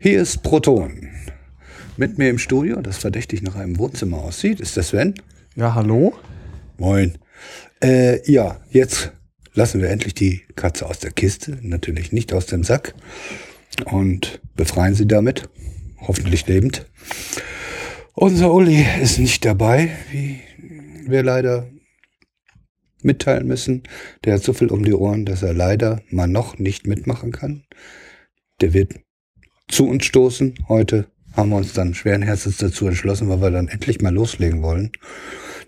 Hier ist Proton. Mit mir im Studio, das verdächtig nach einem Wohnzimmer aussieht, ist der Sven. Ja, hallo? Moin. Äh, ja, jetzt lassen wir endlich die Katze aus der Kiste, natürlich nicht aus dem Sack und befreien sie damit, hoffentlich lebend. Unser Uli ist nicht dabei, wie wir leider mitteilen müssen. Der hat so viel um die Ohren, dass er leider mal noch nicht mitmachen kann. Der wird zu uns stoßen. Heute haben wir uns dann schweren Herzens dazu entschlossen, weil wir dann endlich mal loslegen wollen,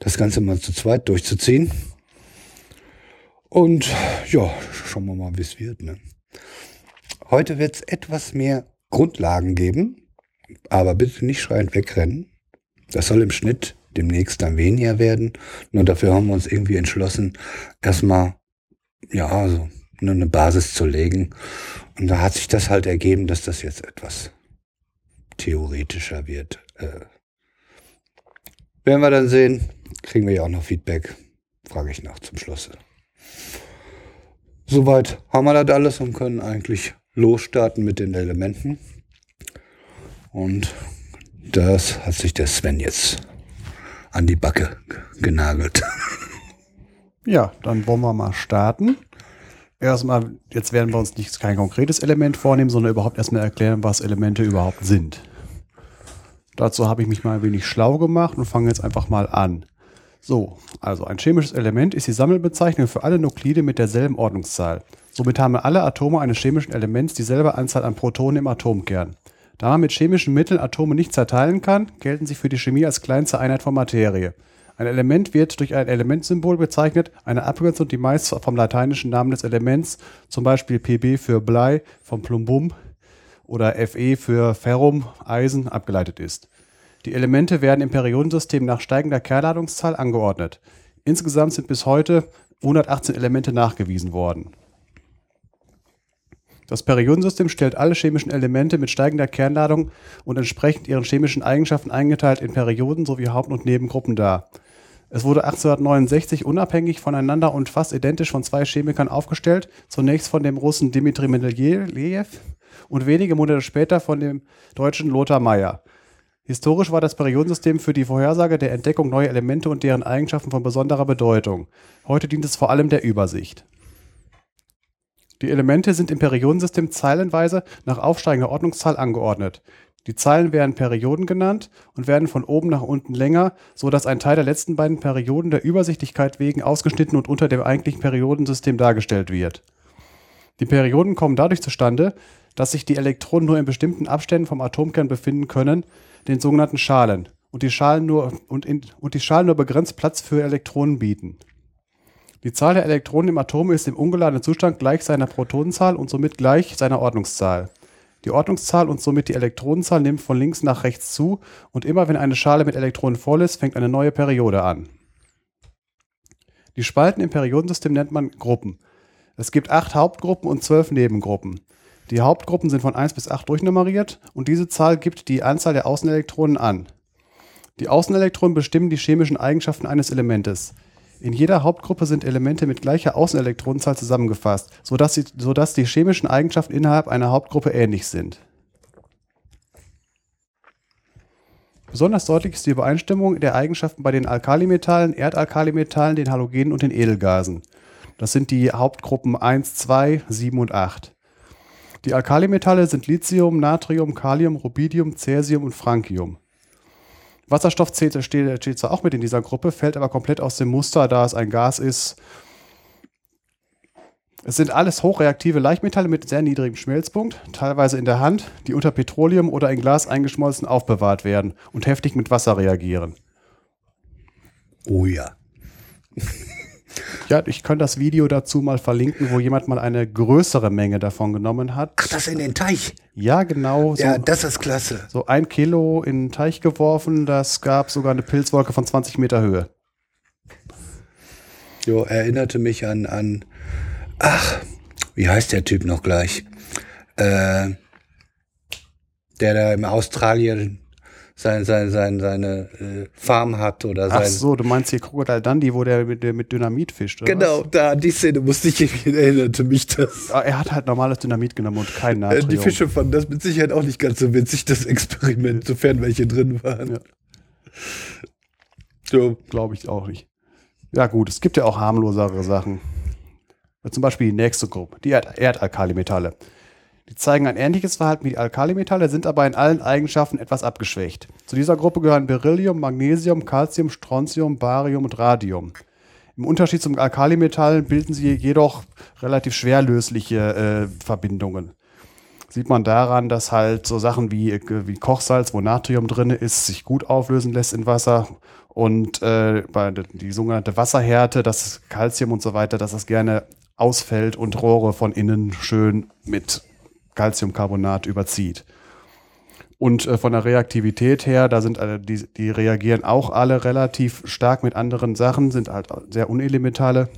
das Ganze mal zu zweit durchzuziehen. Und ja, schauen wir mal, wie es wird. Ne? Heute wird es etwas mehr Grundlagen geben, aber bitte nicht schreiend wegrennen. Das soll im Schnitt demnächst dann weniger werden. Nur dafür haben wir uns irgendwie entschlossen, erstmal, ja, also eine Basis zu legen. Und da hat sich das halt ergeben, dass das jetzt etwas theoretischer wird. Äh, werden wir dann sehen. Kriegen wir ja auch noch Feedback. Frage ich nach zum Schluss. Soweit haben wir das alles und können eigentlich losstarten mit den Elementen. Und das hat sich der Sven jetzt an die Backe genagelt. Ja, dann wollen wir mal starten. Erstmal, jetzt werden wir uns nicht kein konkretes Element vornehmen, sondern überhaupt erstmal erklären, was Elemente überhaupt sind. Dazu habe ich mich mal ein wenig schlau gemacht und fange jetzt einfach mal an. So, also ein chemisches Element ist die Sammelbezeichnung für alle Nuklide mit derselben Ordnungszahl. Somit haben alle Atome eines chemischen Elements dieselbe Anzahl an Protonen im Atomkern. Da man mit chemischen Mitteln Atome nicht zerteilen kann, gelten sie für die Chemie als kleinste Einheit von Materie. Ein Element wird durch ein Elementsymbol bezeichnet, eine Abkürzung, die meist vom lateinischen Namen des Elements, zum Beispiel Pb für Blei, vom Plumbum oder Fe für Ferrum, Eisen, abgeleitet ist. Die Elemente werden im Periodensystem nach steigender Kernladungszahl angeordnet. Insgesamt sind bis heute 118 Elemente nachgewiesen worden. Das Periodensystem stellt alle chemischen Elemente mit steigender Kernladung und entsprechend ihren chemischen Eigenschaften eingeteilt in Perioden sowie Haupt- und Nebengruppen dar. Es wurde 1869 unabhängig voneinander und fast identisch von zwei Chemikern aufgestellt, zunächst von dem Russen Dmitri Mendelejew und wenige Monate später von dem deutschen Lothar Meyer. Historisch war das Periodensystem für die Vorhersage der Entdeckung neuer Elemente und deren Eigenschaften von besonderer Bedeutung. Heute dient es vor allem der Übersicht. Die Elemente sind im Periodensystem zeilenweise nach aufsteigender Ordnungszahl angeordnet. Die Zeilen werden Perioden genannt und werden von oben nach unten länger, so dass ein Teil der letzten beiden Perioden der Übersichtlichkeit wegen ausgeschnitten und unter dem eigentlichen Periodensystem dargestellt wird. Die Perioden kommen dadurch zustande, dass sich die Elektronen nur in bestimmten Abständen vom Atomkern befinden können, den sogenannten Schalen, und die Schalen nur, und, in, und die Schalen nur begrenzt Platz für Elektronen bieten. Die Zahl der Elektronen im Atom ist im ungeladenen Zustand gleich seiner Protonenzahl und somit gleich seiner Ordnungszahl. Die Ordnungszahl und somit die Elektronenzahl nimmt von links nach rechts zu und immer wenn eine Schale mit Elektronen voll ist, fängt eine neue Periode an. Die Spalten im Periodensystem nennt man Gruppen. Es gibt acht Hauptgruppen und zwölf Nebengruppen. Die Hauptgruppen sind von 1 bis 8 durchnummeriert und diese Zahl gibt die Anzahl der Außenelektronen an. Die Außenelektronen bestimmen die chemischen Eigenschaften eines Elementes. In jeder Hauptgruppe sind Elemente mit gleicher Außenelektronenzahl zusammengefasst, sodass, sie, sodass die chemischen Eigenschaften innerhalb einer Hauptgruppe ähnlich sind. Besonders deutlich ist die Übereinstimmung der Eigenschaften bei den Alkalimetallen, Erdalkalimetallen, den Halogenen und den Edelgasen. Das sind die Hauptgruppen 1, 2, 7 und 8. Die Alkalimetalle sind Lithium, Natrium, Kalium, Rubidium, Cäsium und Francium. Wasserstoff zählt, steht, steht zwar auch mit in dieser Gruppe, fällt aber komplett aus dem Muster, da es ein Gas ist. Es sind alles hochreaktive Leichtmetalle mit sehr niedrigem Schmelzpunkt, teilweise in der Hand, die unter Petroleum oder in Glas eingeschmolzen aufbewahrt werden und heftig mit Wasser reagieren. Oh ja. Ja, ich kann das Video dazu mal verlinken, wo jemand mal eine größere Menge davon genommen hat. Ach, das in den Teich. Ja, genau. So, ja, das ist klasse. So ein Kilo in den Teich geworfen, das gab sogar eine Pilzwolke von 20 Meter Höhe. Jo, erinnerte mich an, an, ach, wie heißt der Typ noch gleich? Äh, der da im Australien sein, sein, sein, seine äh, Farm hat oder Ach sein. so, du meinst hier Crocodile Dundee, wo der mit, der mit Dynamit fischt, oder Genau, da an die Szene musste ich erinnerte mich das. was? Ah, Er hat halt normales Dynamit genommen und kein Äh, Natrium. die Fische fanden das mit Sicherheit auch nicht ganz so witzig, das Experiment, sofern welche drin waren. Ja. So. Glaube ich auch nicht. Ja gut, es gibt ja auch harmlosere Sachen. Zum Beispiel die nächste Gruppe, die Erd Erdalkalimetalle. Die zeigen ein ähnliches Verhalten wie die Alkalimetalle, sind aber in allen Eigenschaften etwas abgeschwächt. Zu dieser Gruppe gehören Beryllium, Magnesium, Calcium, Strontium, Barium und Radium. Im Unterschied zum Alkalimetall bilden sie jedoch relativ schwerlösliche äh, Verbindungen. Sieht man daran, dass halt so Sachen wie, äh, wie Kochsalz, wo Natrium drin ist, sich gut auflösen lässt in Wasser und äh, die sogenannte Wasserhärte, das Calcium und so weiter, dass das gerne ausfällt und Rohre von innen schön mit Calciumcarbonat überzieht. Und äh, von der Reaktivität her, da sind die, die reagieren auch alle relativ stark mit anderen Sachen, sind halt sehr unelementale.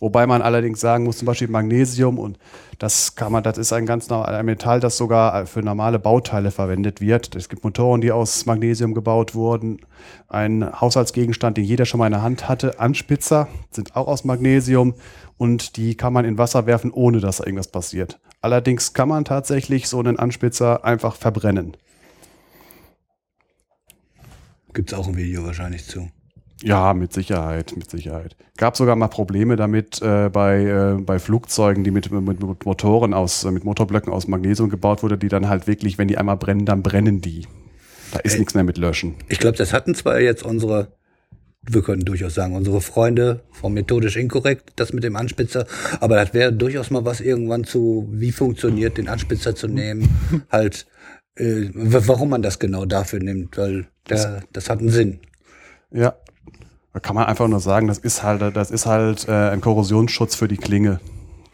Wobei man allerdings sagen muss, zum Beispiel Magnesium und das kann man, das ist ein ganz ein Metall, das sogar für normale Bauteile verwendet wird. Es gibt Motoren, die aus Magnesium gebaut wurden. Ein Haushaltsgegenstand, den jeder schon mal in der Hand hatte, Anspitzer, sind auch aus Magnesium und die kann man in Wasser werfen, ohne dass da irgendwas passiert. Allerdings kann man tatsächlich so einen Anspitzer einfach verbrennen. Gibt's auch ein Video wahrscheinlich zu. Ja, mit Sicherheit, mit Sicherheit. Gab sogar mal Probleme damit äh, bei, äh, bei Flugzeugen, die mit, mit, mit Motoren aus, äh, mit Motorblöcken aus Magnesium gebaut wurde, die dann halt wirklich, wenn die einmal brennen, dann brennen die. Da ist Ey. nichts mehr mit Löschen. Ich glaube, das hatten zwar jetzt unsere, wir können durchaus sagen, unsere Freunde vom methodisch inkorrekt, das mit dem Anspitzer, aber das wäre durchaus mal was irgendwann zu, wie funktioniert, den Anspitzer zu nehmen, halt, äh, warum man das genau dafür nimmt, weil der, das hat einen Sinn. Ja. Da kann man einfach nur sagen, das ist halt, das ist halt äh, ein Korrosionsschutz für die Klinge.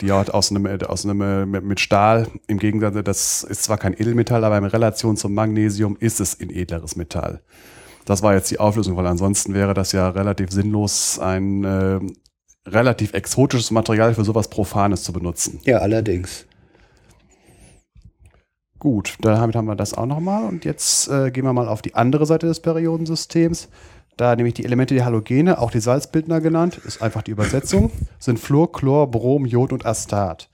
Die halt aus einem, aus einem äh, mit mit Stahl, im Gegensatz, das ist zwar kein Edelmetall, aber in Relation zum Magnesium ist es ein edleres Metall. Das war jetzt die Auflösung, weil ansonsten wäre das ja relativ sinnlos, ein äh, relativ exotisches Material für sowas Profanes zu benutzen. Ja, allerdings. Gut, damit haben wir das auch nochmal. Und jetzt äh, gehen wir mal auf die andere Seite des Periodensystems. Da nämlich die Elemente der Halogene, auch die Salzbildner genannt, ist einfach die Übersetzung, sind Fluor, Chlor, Brom, Jod und Astat.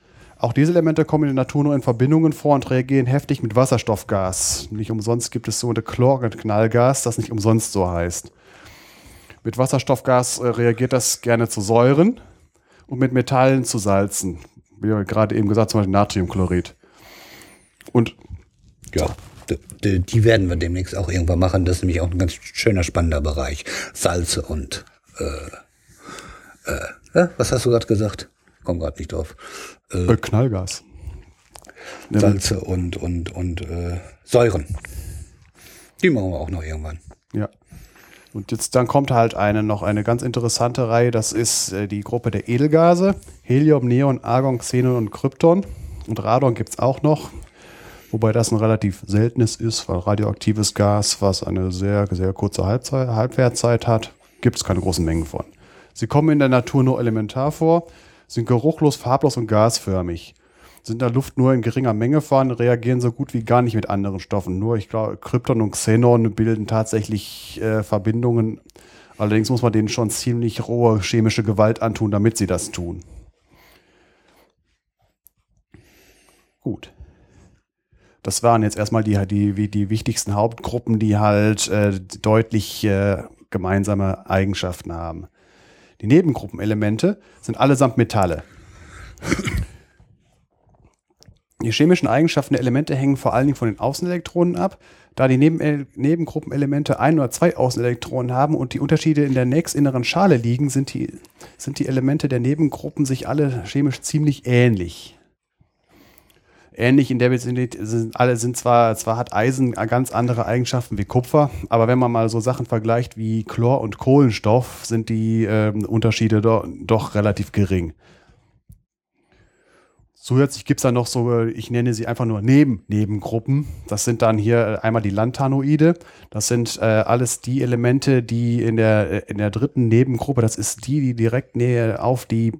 Auch diese Elemente kommen in der Natur nur in Verbindungen vor und reagieren heftig mit Wasserstoffgas. Nicht umsonst gibt es so eine Chlorknallgas, das nicht umsonst so heißt. Mit Wasserstoffgas äh, reagiert das gerne zu Säuren und mit Metallen zu Salzen. Wie wir gerade eben gesagt, zum Beispiel Natriumchlorid. Und Ja, die werden wir demnächst auch irgendwann machen. Das ist nämlich auch ein ganz schöner, spannender Bereich. Salze und, äh, äh, äh, was hast du gerade gesagt? Komm gerade nicht drauf. Äh, Knallgas. Ja, Salze und, und, und äh, Säuren. Die machen wir auch noch irgendwann. Ja. Und jetzt dann kommt halt eine noch eine ganz interessante Reihe, das ist äh, die Gruppe der Edelgase. Helium, Neon, Argon, Xenon und Krypton. Und Radon gibt's auch noch. Wobei das ein relativ seltenes ist, weil radioaktives Gas, was eine sehr, sehr kurze Halbzeit, Halbwertzeit hat, gibt es keine großen Mengen von. Sie kommen in der Natur nur elementar vor, sind geruchlos, farblos und gasförmig. Sind in der Luft nur in geringer Menge vorhanden, reagieren so gut wie gar nicht mit anderen Stoffen. Nur, ich glaube, Krypton und Xenon bilden tatsächlich äh, Verbindungen. Allerdings muss man denen schon ziemlich rohe chemische Gewalt antun, damit sie das tun. Gut. Das waren jetzt erstmal die, die, die wichtigsten Hauptgruppen, die halt äh, deutlich äh, gemeinsame Eigenschaften haben. Die Nebengruppenelemente sind allesamt Metalle. Die chemischen Eigenschaften der Elemente hängen vor allen Dingen von den Außenelektronen ab. Da die Neben Nebengruppenelemente ein oder zwei Außenelektronen haben und die Unterschiede in der nächstinneren Schale liegen, sind die, sind die Elemente der Nebengruppen sich alle chemisch ziemlich ähnlich. Ähnlich in der wir sind, alle sind zwar, zwar hat Eisen ganz andere Eigenschaften wie Kupfer, aber wenn man mal so Sachen vergleicht wie Chlor und Kohlenstoff, sind die ähm, Unterschiede do, doch relativ gering. Zusätzlich gibt es dann noch so, äh, ich nenne sie einfach nur Neben Nebengruppen. Das sind dann hier einmal die Lanthanoide. Das sind äh, alles die Elemente, die in der, äh, in der dritten Nebengruppe, das ist die, die direkt näher auf die,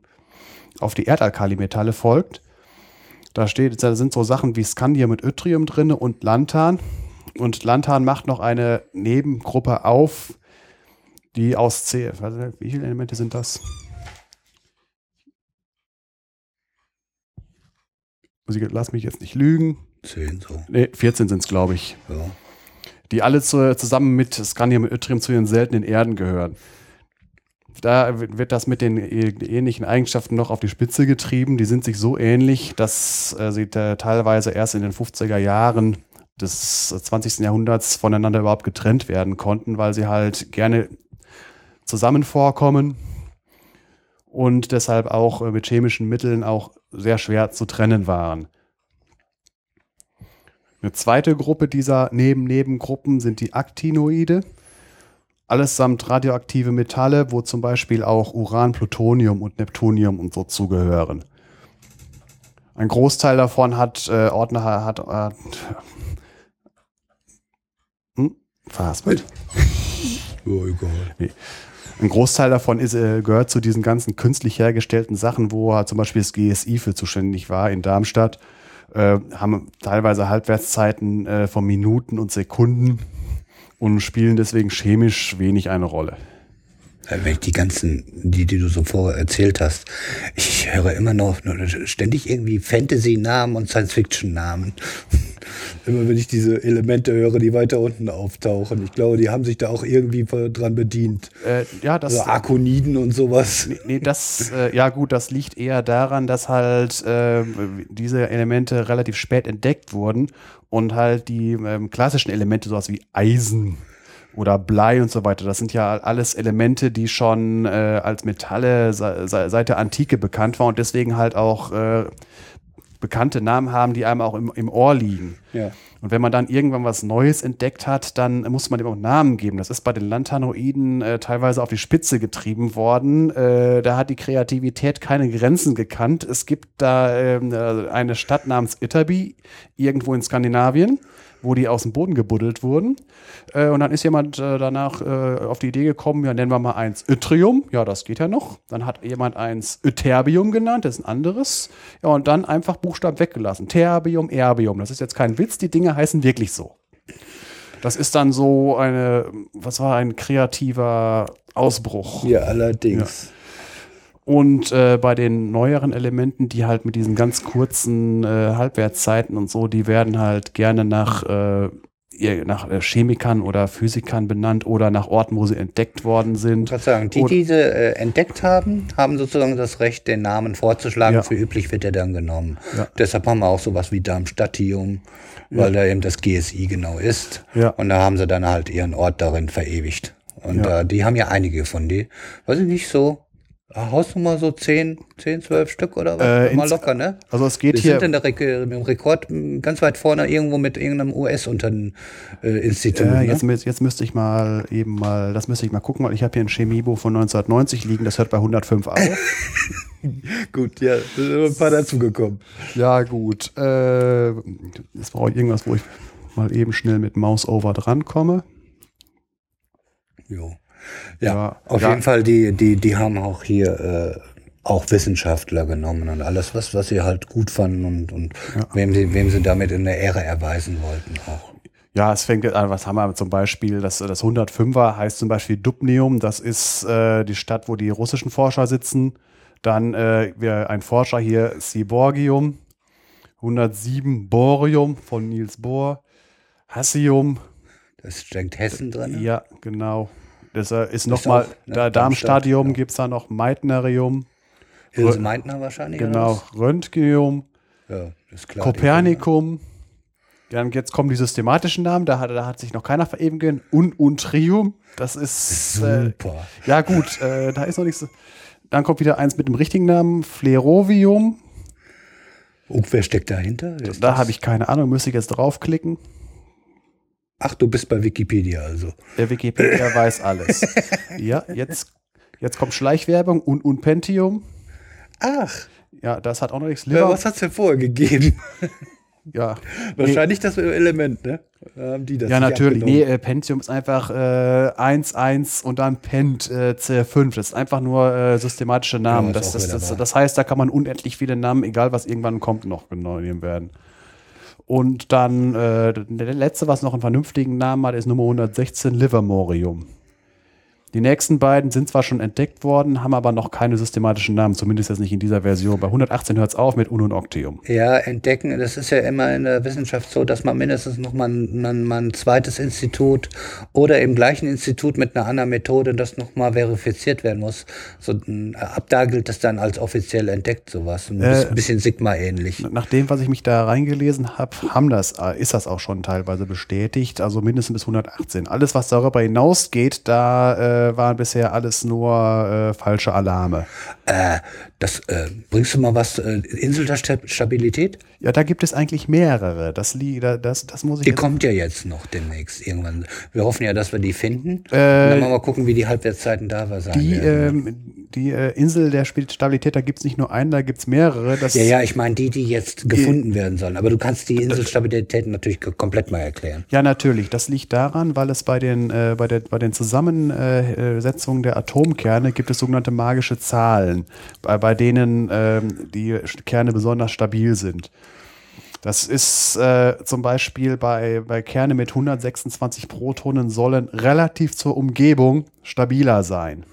auf die Erdalkalimetalle folgt. Da steht, da sind so Sachen wie Scandium mit Yttrium drin und Lanthan. Und Lantan macht noch eine Nebengruppe auf, die aus C. Wie viele Elemente sind das? Lass mich jetzt nicht lügen. Zehn so. Nee, 14 sind es, glaube ich. Ja. Die alle zu, zusammen mit Scandium und Yttrium zu den seltenen Erden gehören. Da wird das mit den ähnlichen Eigenschaften noch auf die Spitze getrieben. Die sind sich so ähnlich, dass äh, sie teilweise erst in den 50er Jahren des 20. Jahrhunderts voneinander überhaupt getrennt werden konnten, weil sie halt gerne zusammen vorkommen und deshalb auch äh, mit chemischen Mitteln auch sehr schwer zu trennen waren. Eine zweite Gruppe dieser Neben-Nebengruppen sind die Actinoide. Allesamt radioaktive Metalle, wo zum Beispiel auch Uran, Plutonium und Neptunium und so zugehören. Ein Großteil davon hat äh, Ordner hat, hat hm? Verhaspelt? Oh, egal. Nee. Ein Großteil davon ist, äh, gehört zu diesen ganzen künstlich hergestellten Sachen, wo zum Beispiel das GSI für zuständig war in Darmstadt äh, haben teilweise Halbwertszeiten äh, von Minuten und Sekunden und spielen deswegen chemisch wenig eine Rolle. Äh, wenn ich die ganzen, die, die du so vorher erzählt hast, ich höre immer noch ständig irgendwie Fantasy-Namen und Science-Fiction-Namen. immer wenn ich diese Elemente höre, die weiter unten auftauchen. Ich glaube, die haben sich da auch irgendwie dran bedient. Äh, ja, das. Also Arkoniden und sowas. Nee, nee das, äh, ja gut, das liegt eher daran, dass halt äh, diese Elemente relativ spät entdeckt wurden und halt die ähm, klassischen Elemente, sowas wie Eisen oder Blei und so weiter. Das sind ja alles Elemente, die schon äh, als Metalle se seit der Antike bekannt waren und deswegen halt auch äh, bekannte Namen haben, die einem auch im, im Ohr liegen. Ja. Und wenn man dann irgendwann was Neues entdeckt hat, dann muss man dem auch Namen geben. Das ist bei den Lantanoiden äh, teilweise auf die Spitze getrieben worden. Äh, da hat die Kreativität keine Grenzen gekannt. Es gibt da ähm, äh, eine Stadt namens Itterby, irgendwo in Skandinavien wo die aus dem Boden gebuddelt wurden. Äh, und dann ist jemand äh, danach äh, auf die Idee gekommen, ja, nennen wir mal eins Yttrium. Ja, das geht ja noch. Dann hat jemand eins Ytterbium genannt, das ist ein anderes. Ja, und dann einfach Buchstaben weggelassen. Terbium, Erbium. Das ist jetzt kein Witz, die Dinge heißen wirklich so. Das ist dann so eine, was war ein kreativer Ausbruch. Ja, allerdings. Ja. Und äh, bei den neueren Elementen, die halt mit diesen ganz kurzen äh, Halbwertszeiten und so, die werden halt gerne nach, äh, nach äh, Chemikern oder Physikern benannt oder nach Orten, wo sie entdeckt worden sind. Ich sagen, die, die diese äh, entdeckt haben, haben sozusagen das Recht, den Namen vorzuschlagen. Ja. Für üblich wird er dann genommen. Ja. Deshalb haben wir auch sowas wie Darmstadtium, weil ja. da eben das GSI genau ist. Ja. Und da haben sie dann halt ihren Ort darin verewigt. Und ja. äh, die haben ja einige von die, weiß ich nicht so, Hausnummer so 10, 10, 12 Stück oder was? Äh, Mal locker, ne? Also es geht Wir hier. sind in der Rekord ganz weit vorne irgendwo mit irgendeinem US-Institut. Äh, jetzt, ne? jetzt müsste ich mal eben mal, das müsste ich mal gucken, weil ich habe hier ein Chemiebuch von 1990 liegen, das hört bei 105 auf. gut, ja, sind ein paar dazugekommen. Ja, gut. Äh, jetzt brauche ich irgendwas, wo ich mal eben schnell mit Mouse over drankomme. Jo. Ja, ja auf ja. jeden Fall, die, die, die haben auch hier äh, auch Wissenschaftler genommen und alles, was, was sie halt gut fanden und, und ja. wem, sie, wem sie damit in der Ehre erweisen wollten auch. Ja, es fängt an, was haben wir zum Beispiel, das, das 105er heißt zum Beispiel Dubnium, das ist äh, die Stadt, wo die russischen Forscher sitzen. Dann äh, ein Forscher hier, Siborgium, 107 Borium von Niels Bohr, Hassium. Das steckt Hessen drin. Ja, genau. Das äh, ist nochmal, ne, da Darmstadium ja. gibt es da noch Meitnerium. Ilse Meitner wahrscheinlich. Genau, Röntgenium. Ja, klar. Kopernikum. Dann jetzt kommen die systematischen Namen, da hat, da hat sich noch keiner verewigen. Un Untrium, das ist. Super. Äh, ja, gut, äh, da ist noch nichts. Dann kommt wieder eins mit dem richtigen Namen, Flerovium. Und wer steckt dahinter? Da habe ich keine Ahnung, müsste ich jetzt draufklicken. Ach, du bist bei Wikipedia also. Der Wikipedia weiß alles. Ja, jetzt, jetzt kommt Schleichwerbung und, und Pentium. Ach. Ja, das hat auch noch nichts. Ja, was hat es denn vorher gegeben? Ja. Wahrscheinlich nee. das Element, ne? Haben die das ja, natürlich. Nee, äh, Pentium ist einfach äh, 1, 1 und dann Pent äh, C5. Das ist einfach nur äh, systematische Namen. Ja, das, das, das, das, heißt, da kann man unendlich viele Namen, egal was irgendwann kommt, noch genommen werden. Und dann äh, der letzte, was noch einen vernünftigen Namen hat, ist Nummer 116 Livermorium. Die nächsten beiden sind zwar schon entdeckt worden, haben aber noch keine systematischen Namen, zumindest jetzt nicht in dieser Version. Bei 118 hört es auf mit Uno und Octium. Ja, entdecken, das ist ja immer in der Wissenschaft so, dass man mindestens noch mal, man, man ein zweites Institut oder im gleichen Institut mit einer anderen Methode das noch mal verifiziert werden muss. So, ab da gilt das dann als offiziell entdeckt, sowas. Ein Äh, bisschen Sigma-ähnlich. Nach dem, was ich mich da reingelesen habe, haben das, äh, ist das auch schon teilweise bestätigt, also mindestens bis 118. Alles, was darüber hinausgeht, da äh, waren bisher alles nur äh, falsche Alarme. Äh, das, äh, bringst du mal was, äh, Insel der Sta- Stabilität? Ja, da gibt es eigentlich mehrere. Das, das, das muss ich Die kommt ja jetzt noch demnächst irgendwann. Wir hoffen ja, dass wir die finden. Äh, Und dann mal, mal gucken, wie die Halbwertszeiten da sein Die, werden. ähm, die äh, Insel der Stabilität, da gibt es nicht nur einen, da gibt es mehrere. Ja, ja, ich meine die, die jetzt gefunden werden sollen. Aber du kannst die Inselstabilität natürlich komplett mal erklären. Ja, natürlich. Das liegt daran, weil es bei den, äh, bei der, bei den Zusammensetzungen der Atomkerne gibt es sogenannte magische Zahlen, bei, bei denen ähm, die Kerne besonders stabil sind. Das ist äh, zum Beispiel bei, bei Kerne mit 126 Protonen sollen relativ zur Umgebung stabiler sein.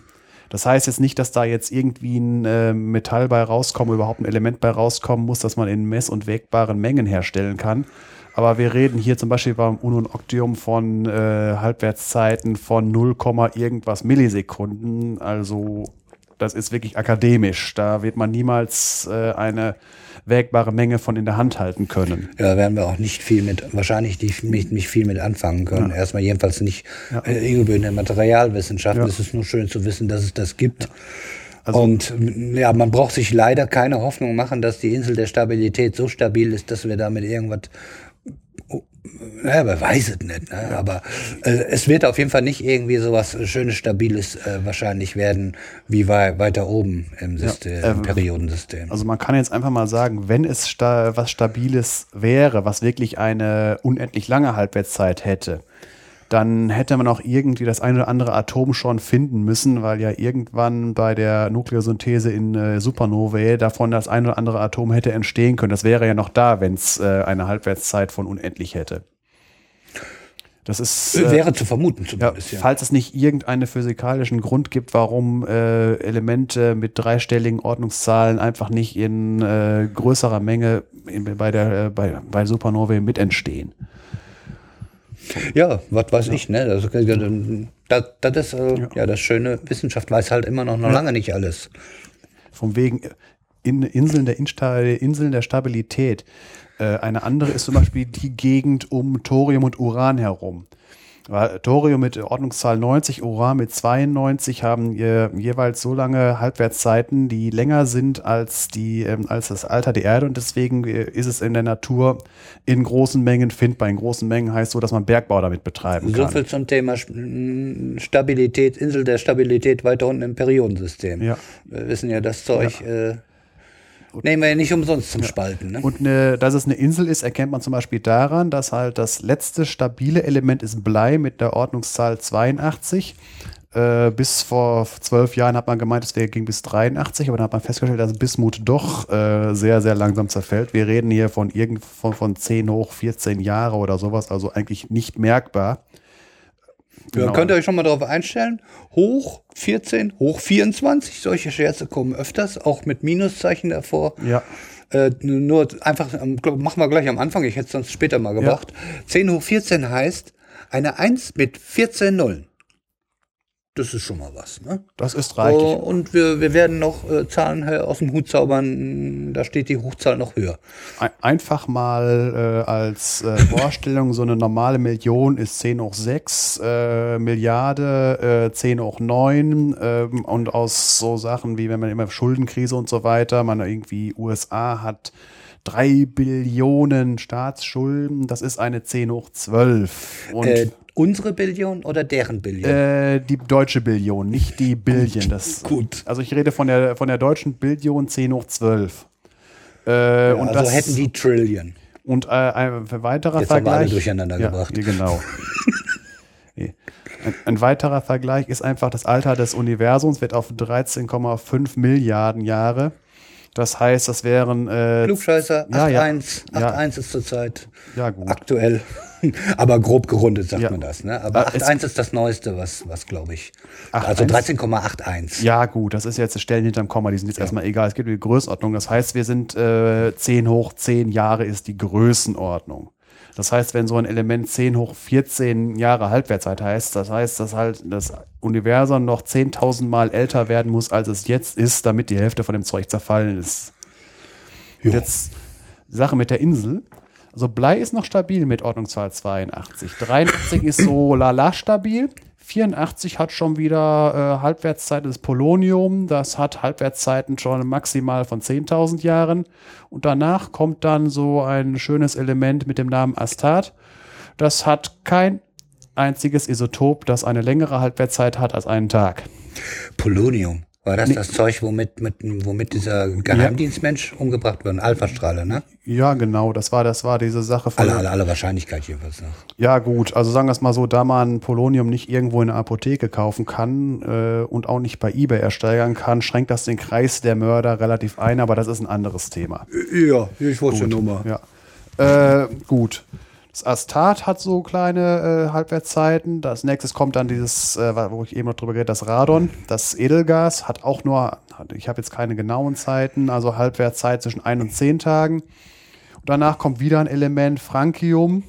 Das heißt jetzt nicht, dass da jetzt irgendwie ein äh, Metall bei rauskommen, überhaupt ein Element bei rauskommen muss, das man in mess- und wägbaren Mengen herstellen kann. Aber wir reden hier zum Beispiel beim Uno und Octium von äh, Halbwertszeiten von 0, irgendwas Millisekunden. Also das ist wirklich akademisch. Da wird man niemals äh, eine wägbare Menge von in der Hand halten können. Ja, werden wir auch nicht viel mit, wahrscheinlich nicht, nicht, viel mit anfangen können. Erstmal jedenfalls nicht äh, irgendwie in der Materialwissenschaft. Ja. Es ist nur schön zu wissen, dass es das gibt. und m, ja, man braucht sich leider keine Hoffnung machen, dass die Insel der Stabilität so stabil ist, dass wir damit irgendwas naja, wer weiß es nicht, ne? aber äh, es wird auf jeden Fall nicht irgendwie sowas Schönes, Stabiles äh, wahrscheinlich werden, wie wei weiter oben im, System, ähm, im Periodensystem. Also man kann jetzt einfach mal sagen, wenn es sta was Stabiles wäre, was wirklich eine unendlich lange Halbwertszeit hätte, dann hätte man auch irgendwie das eine oder andere Atom schon finden müssen, weil ja irgendwann bei der Nukleosynthese in äh, Supernovae davon das eine oder andere Atom hätte entstehen können. Das wäre ja noch da, wenn es äh, eine Halbwertszeit von unendlich hätte. Das ist äh, Wäre zu vermuten ja, zumindest, ja. falls es nicht irgendeinen physikalischen Grund gibt, warum äh, Elemente mit dreistelligen Ordnungszahlen einfach nicht in äh, größerer Menge in, bei der äh, bei, bei Supernovae mit entstehen. Ja, was weiß ich, ne? Das, das, das ist äh, ja. das Schöne. Wissenschaft weiß halt immer noch, noch lange nicht alles. Von wegen in, Inseln, der Insta Inseln der Stabilität. Äh, eine andere ist zum Beispiel die Gegend um Thorium und Uran herum. Thorium mit Ordnungszahl 90, Uran mit 92 haben je, jeweils so lange Halbwertszeiten, die länger sind als, die, ähm, als das Alter der Erde und deswegen äh, ist es in der Natur in großen Mengen findbar. In großen Mengen heißt so, dass man Bergbau damit betreiben So kann. viel zum Thema Stabilität, Insel der Stabilität weiter unten im Periodensystem. Ja. Wir wissen ja, das Zeug äh, nehmen wir ja nicht umsonst zum Spalten. Ne? Und eine, dass es eine Insel ist, erkennt man zum Beispiel daran, dass halt das letzte stabile Element ist Blei mit der Ordnungszahl 82. Äh, bis vor zwölf Jahren hat man gemeint, es wäre- ging bis 83, aber dann hat man festgestellt, dass Bismut doch äh, sehr, sehr langsam zerfällt. Wir reden hier von irgend von, von 10 hoch 14 Jahre oder sowas, also eigentlich nicht merkbar. Ja, Genau. könnt ihr euch schon mal darauf einstellen? Hoch 14, hoch 24, solche Scherze kommen öfters, auch mit Minuszeichen davor. Ja. Äh, nur einfach, ähm, glaub, machen wir gleich am Anfang, ich hätte es sonst später mal gebracht. 10 hoch 14 heißt eine 1 mit 14 Nullen. Das ist schon mal was, ne? Das ist reichlich. Oh, und wir, wir werden noch äh, Zahlen äh, aus dem Hut zaubern, da steht die Hochzahl noch höher. Ein- Einfach mal äh, als äh, Vorstellung, so eine normale Million ist 10 hoch 6, äh, Milliarde äh, 10 hoch 9 ähm, und aus so Sachen wie, wenn man immer Schuldenkrise und so weiter, man irgendwie USA hat 3 Billionen Staatsschulden, das ist eine 10 hoch 12. Und Äh, unsere Billion oder deren Billion? äh, die deutsche Billion, nicht die Billion. Das, Gut. Also ich rede von der, von der deutschen Billion 10 hoch 12. Äh, und also das, hätten die Trillion. und äh, ein weiterer Jetzt haben wir alle Vergleich. durcheinander ja, gebracht. ja, genau. Ein, ein weiterer Vergleich ist einfach, das Alter des Universums wird auf 13,5 Milliarden Jahre Das heißt, das wären äh, Klugscheißer, Ja, ja. 8-1. 8-1 Ja. ist zurzeit ja aktuell. Aber grob gerundet sagt Ja. man das. Ne? Aber Äh, es- 8-1 ist das Neueste, was, was glaube ich. 8-1? Also 13,81. Ja, gut, das ist jetzt Stellen hinterm Komma, die sind jetzt erstmal egal. Es geht um die Größenordnung. Das heißt, wir sind äh, 10 hoch 10 Jahre ist die Größenordnung. Das heißt, wenn so ein Element 10 hoch 14 Jahre Halbwertszeit heißt, das heißt, dass halt das Universum noch 10.000 Mal älter werden muss, als es jetzt ist, damit die Hälfte von dem Zeug zerfallen ist. Und jetzt Sache mit der Insel. Also Blei ist noch stabil mit Ordnungszahl 82. 83 ist so lala stabil. 84 hat schon wieder äh, Halbwertszeit des Polonium. Das hat Halbwertszeiten schon maximal von 10.000 Jahren. Und danach kommt dann so ein schönes Element mit dem Namen Astat. Das hat kein einziges Isotop, das eine längere Halbwertszeit hat als einen Tag. Polonium. War das das Zeug, womit, mit, womit dieser Geheimdienstmensch umgebracht wurde? Ein Alpha-Strahler, ne? Ja, genau. Das war, das war diese Sache von. Alle, alle, alle Wahrscheinlichkeit jedenfalls noch. Ja, gut, also sagen wir es mal so, da man Polonium nicht irgendwo in der Apotheke kaufen kann äh, und auch nicht bei eBay ersteigern kann, schränkt das den Kreis der Mörder relativ ein, aber das ist ein anderes Thema. Ja, ich wusste nur mal. Ja. Äh, gut. Das Astat hat so kleine äh, Halbwertszeiten. Das nächstes kommt dann dieses, äh, wo ich eben noch drüber geredet das Radon. Das Edelgas hat auch nur, ich habe jetzt keine genauen Zeiten, also Halbwertszeit zwischen 1 und 10 Tagen. Und danach kommt wieder ein Element, Francium.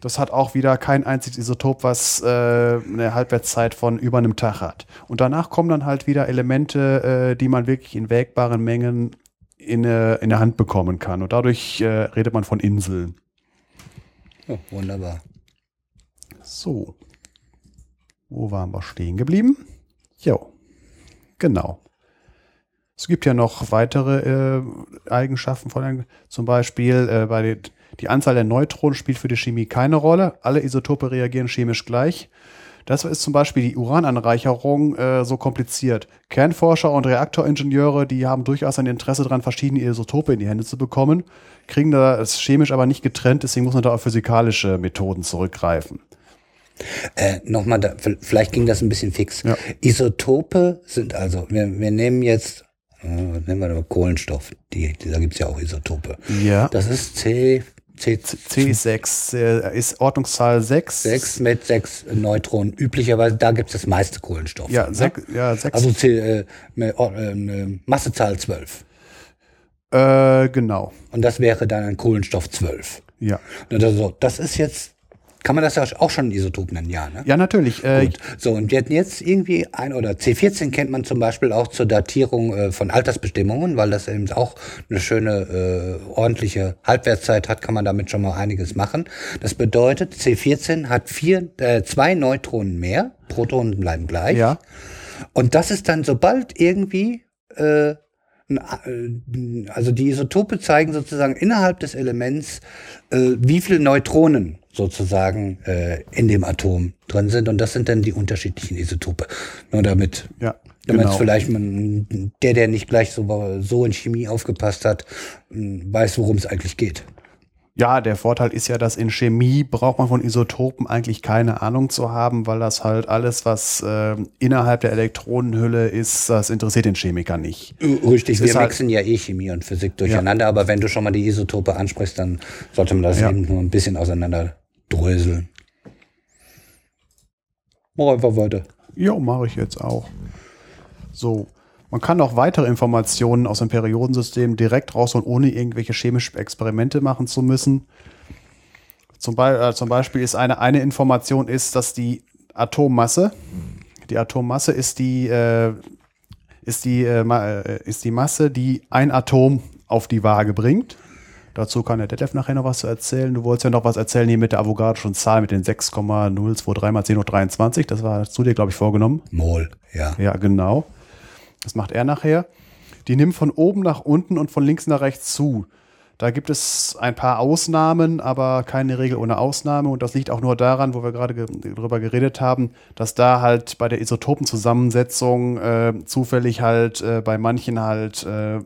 Das hat auch wieder kein einziges Isotop, was äh, eine Halbwertszeit von über einem Tag hat. Und danach kommen dann halt wieder Elemente, äh, die man wirklich in wägbaren Mengen in, äh, in der Hand bekommen kann. Und dadurch äh, redet man von Inseln. Oh, wunderbar. So. Wo waren wir stehen geblieben? Jo. Genau. Es gibt ja noch weitere äh, Eigenschaften von zum Beispiel äh, bei den, die Anzahl der Neutronen spielt für die Chemie keine Rolle. Alle Isotope reagieren chemisch gleich. Das ist zum Beispiel die Urananreicherung äh, so kompliziert. Kernforscher und Reaktoringenieure, die haben durchaus ein Interesse daran, verschiedene Isotope in die Hände zu bekommen, kriegen das chemisch aber nicht getrennt, deswegen muss man da auf physikalische Methoden zurückgreifen. Äh, Nochmal, da, vielleicht ging das ein bisschen fix. Ja. Isotope sind also, wir, wir nehmen jetzt, äh, nehmen wir da, Kohlenstoff, die, da gibt's ja auch Isotope. Ja. Das ist C, C, C6 äh, ist Ordnungszahl 6. 6 mit 6 Neutronen. Üblicherweise, da gibt's das meiste Kohlenstoff. Ja, ne? sech, ja, 6. Also C, äh, Or- äh, Massezahl 12. äh, genau. Und das wäre dann ein Kohlenstoff 12. Ja. Das, so, das ist jetzt, kann man das ja auch schon ein Isotop nennen, ja, ne? Ja, natürlich. Äh, Gut. So, und wir hatten jetzt irgendwie ein, oder C14 kennt man zum Beispiel auch zur Datierung äh, von Altersbestimmungen, weil das eben auch eine schöne, äh, ordentliche Halbwertszeit hat, kann man damit schon mal einiges machen. Das bedeutet, C14 hat vier, äh, zwei Neutronen mehr, Protonen bleiben gleich. ja. Und das ist dann, sobald irgendwie, äh, äh, also die Isotope zeigen sozusagen innerhalb des Elements, äh, wie viele Neutronen sozusagen äh, in dem Atom drin sind. Und das sind dann die unterschiedlichen Isotope. Nur damit, Ja. damit Genau. vielleicht man, der, der nicht gleich so, so in Chemie aufgepasst hat, mh, weiß, worum es eigentlich geht. Ja, der Vorteil ist ja, dass in Chemie braucht man von Isotopen eigentlich keine Ahnung zu haben, weil das halt alles, was äh, innerhalb der Elektronenhülle ist, das interessiert den Chemiker nicht. Richtig, ist wir halt- mixen ja eh Chemie und Physik durcheinander, aber wenn du schon mal die Isotope ansprichst, dann sollte man das Ja. eben nur ein bisschen auseinander dröseln. Mach einfach weiter. Jo, mache ich jetzt auch. So. Man kann auch weitere Informationen aus dem Periodensystem direkt rausholen, ohne irgendwelche chemischen Experimente machen zu müssen. Zum, Be äh, zum Beispiel ist eine, eine Information ist, dass die Atommasse, die Atommasse ist die, äh, ist, die, äh, äh, ist die Masse, die ein Atom auf die Waage bringt. Dazu kann der Detlef nachher noch was zu erzählen. Du wolltest ja noch was erzählen hier mit der Avogadro'schen Zahl mit den 6,023 mal 10 hoch 23. Das war zu dir, glaube ich, vorgenommen. Mol, ja. Ja, genau. Das macht er nachher. Die nimmt von oben nach unten und von links nach rechts zu. Da gibt es ein paar Ausnahmen, aber keine Regel ohne Ausnahme. Und das liegt auch nur daran, wo wir gerade ge drüber geredet haben, dass da halt bei der Isotopenzusammensetzung äh, zufällig halt äh, bei manchen halt äh,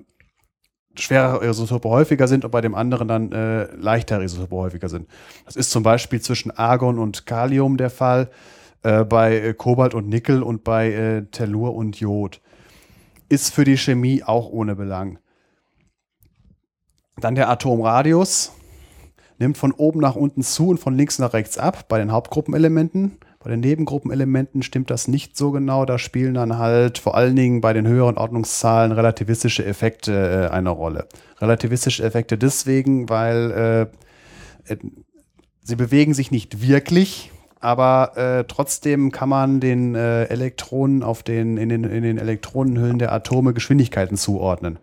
schwerere Isotope häufiger sind und bei dem anderen dann äh, leichtere Isotope häufiger sind. Das ist zum Beispiel zwischen Argon und Kalium der Fall, äh, bei äh, Kobalt und Nickel und bei äh, Tellur und Jod. Ist für die Chemie auch ohne Belang. Dann der Atomradius nimmt von oben nach unten zu und von links nach rechts ab bei den Hauptgruppenelementen. Bei den Nebengruppenelementen stimmt das nicht so genau. Da spielen dann halt vor allen Dingen bei den höheren Ordnungszahlen relativistische Effekte äh, eine Rolle. Relativistische Effekte deswegen, weil äh, äh, sie bewegen sich nicht wirklich, aber äh, trotzdem kann man den äh, Elektronen auf den in, den in den Elektronenhüllen der Atome Geschwindigkeiten zuordnen.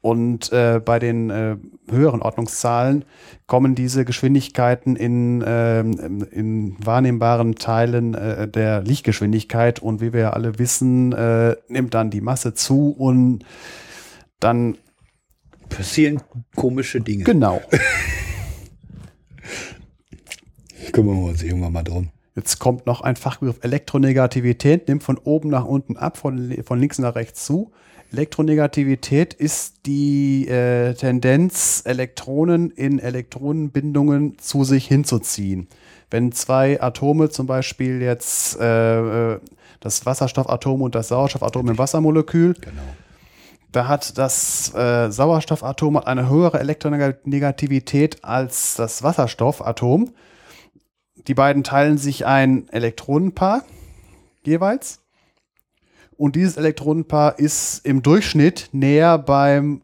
Und äh, bei den äh, höheren Ordnungszahlen kommen diese Geschwindigkeiten in, äh, in wahrnehmbaren Teilen äh, der Lichtgeschwindigkeit. Und wie wir ja alle wissen, äh, nimmt dann die Masse zu und dann Passieren komische Dinge. genau. Kümmern wir uns irgendwann mal drum. Jetzt kommt noch ein Fachbegriff Elektronegativität, nimmt von oben nach unten ab, von, von links nach rechts zu. Elektronegativität ist die äh, Tendenz, Elektronen in Elektronenbindungen zu sich hinzuziehen. Wenn zwei Atome zum Beispiel jetzt äh, äh, das Wasserstoffatom und das Sauerstoffatom im Wassermolekül, Genau. da hat das äh, Sauerstoffatom eine höhere Elektronegativität als das Wasserstoffatom. Die beiden teilen sich ein Elektronenpaar jeweils. Und dieses Elektronenpaar ist im Durchschnitt näher beim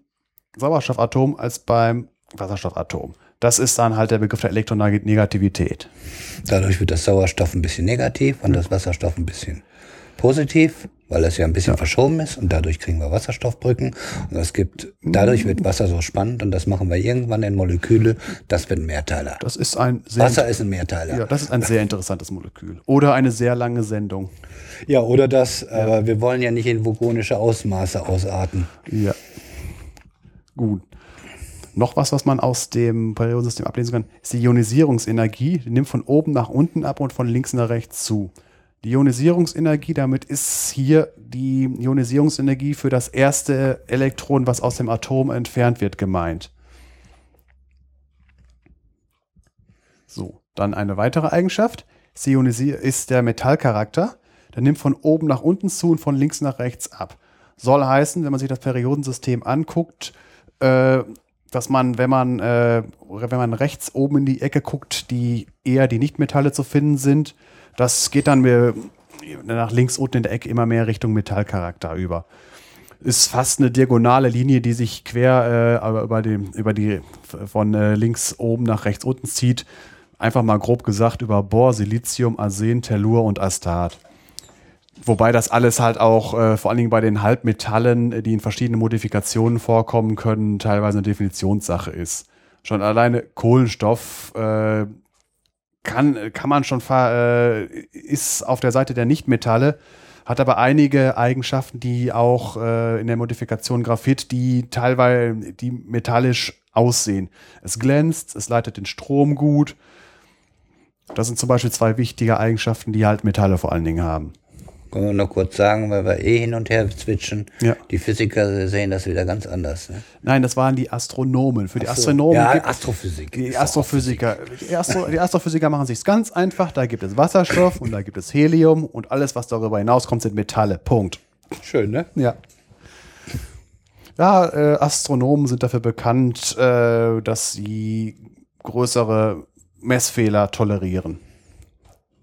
Sauerstoffatom als beim Wasserstoffatom. Das ist dann halt der Begriff der Elektronegativität. Dadurch wird das Sauerstoff ein bisschen negativ und das Wasserstoff ein bisschen positiv, weil es ja ein bisschen verschoben ist und dadurch kriegen wir Wasserstoffbrücken und es gibt, dadurch wird Wasser so spannend und das machen wir irgendwann in Moleküle, das wird ein Mehrteiler. Das ist ein sehr, Wasser ist ein Mehrteiler. ja, das ist ein sehr interessantes Molekül. Oder eine sehr lange Sendung. Ja, oder das, aber wir wollen ja nicht in vogonische Ausmaße ausarten. Ja. Gut. Noch was, was man aus dem Periodensystem ablesen kann, ist die Ionisierungsenergie. Die nimmt von oben nach unten ab und von links nach rechts zu. Die Ionisierungsenergie, damit ist hier die Ionisierungsenergie für das erste Elektron, was aus dem Atom entfernt wird, gemeint. So, dann eine weitere Eigenschaft. Ist der Metallcharakter. Der nimmt von oben nach unten zu und von links nach rechts ab. Soll heißen, wenn man sich das Periodensystem anguckt, äh, dass man, wenn man, äh, wenn man rechts oben in die Ecke guckt, die eher die Nichtmetalle zu finden sind, das geht dann mir nach links unten in der Ecke immer mehr Richtung Metallcharakter über. Ist fast eine diagonale Linie, die sich quer äh, über, die, über die von äh, links oben nach rechts unten zieht. Einfach mal grob gesagt über Bor, Silizium, Arsen, Tellur und Astat. Wobei das alles halt auch äh, vor allen Dingen bei den Halbmetallen, äh, die in verschiedenen Modifikationen vorkommen können, teilweise eine Definitionssache ist. Schon alleine Kohlenstoff äh, kann, kann man schon, äh, ist auf der Seite der Nichtmetalle, hat aber einige Eigenschaften, die auch äh, in der Modifikation Graphit, die teilweise, die metallisch aussehen. Es glänzt, es leitet den Strom gut. Das sind zum Beispiel zwei wichtige Eigenschaften, die halt Metalle vor allen Dingen haben. Können wir noch kurz sagen, weil wir eh hin und her switchen. Ja. Die Physiker sehen das wieder ganz anders. Ne? Nein, das waren die Astronomen. Für die so. Astronomen ja, Astrophysik. die Astrophysiker, die, Astro, die Astrophysiker machen sich ganz einfach. Da gibt es Wasserstoff und da gibt es Helium und alles, was darüber hinauskommt, sind Metalle. Punkt. Schön, ne? Ja. Ja, äh, Astronomen sind dafür bekannt, äh, dass sie größere Messfehler tolerieren.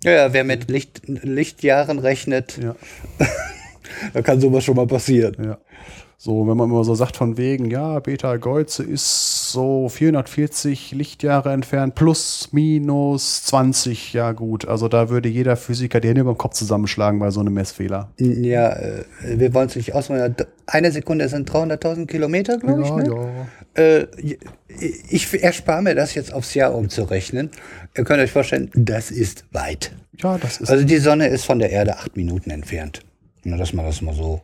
Ja, wer mit Licht, Lichtjahren rechnet, Ja. da kann sowas schon mal passieren. Ja. So, wenn man immer so sagt von wegen, ja, Beta Geuze ist so 440 Lichtjahre entfernt, plus, minus 20, ja gut. Also da würde jeder Physiker die Hände über den Kopf zusammenschlagen bei so einem Messfehler. Ja, äh, wir wollen es nicht ausmachen. Eine Sekunde sind 300.000 Kilometer, glaube ich. Ne? Äh, ich erspare mir das jetzt aufs Jahr umzurechnen. Ihr könnt euch vorstellen, das ist weit. Ja, das ist. Also die Sonne ist von der Erde acht Minuten entfernt. Na, dass man das mal so,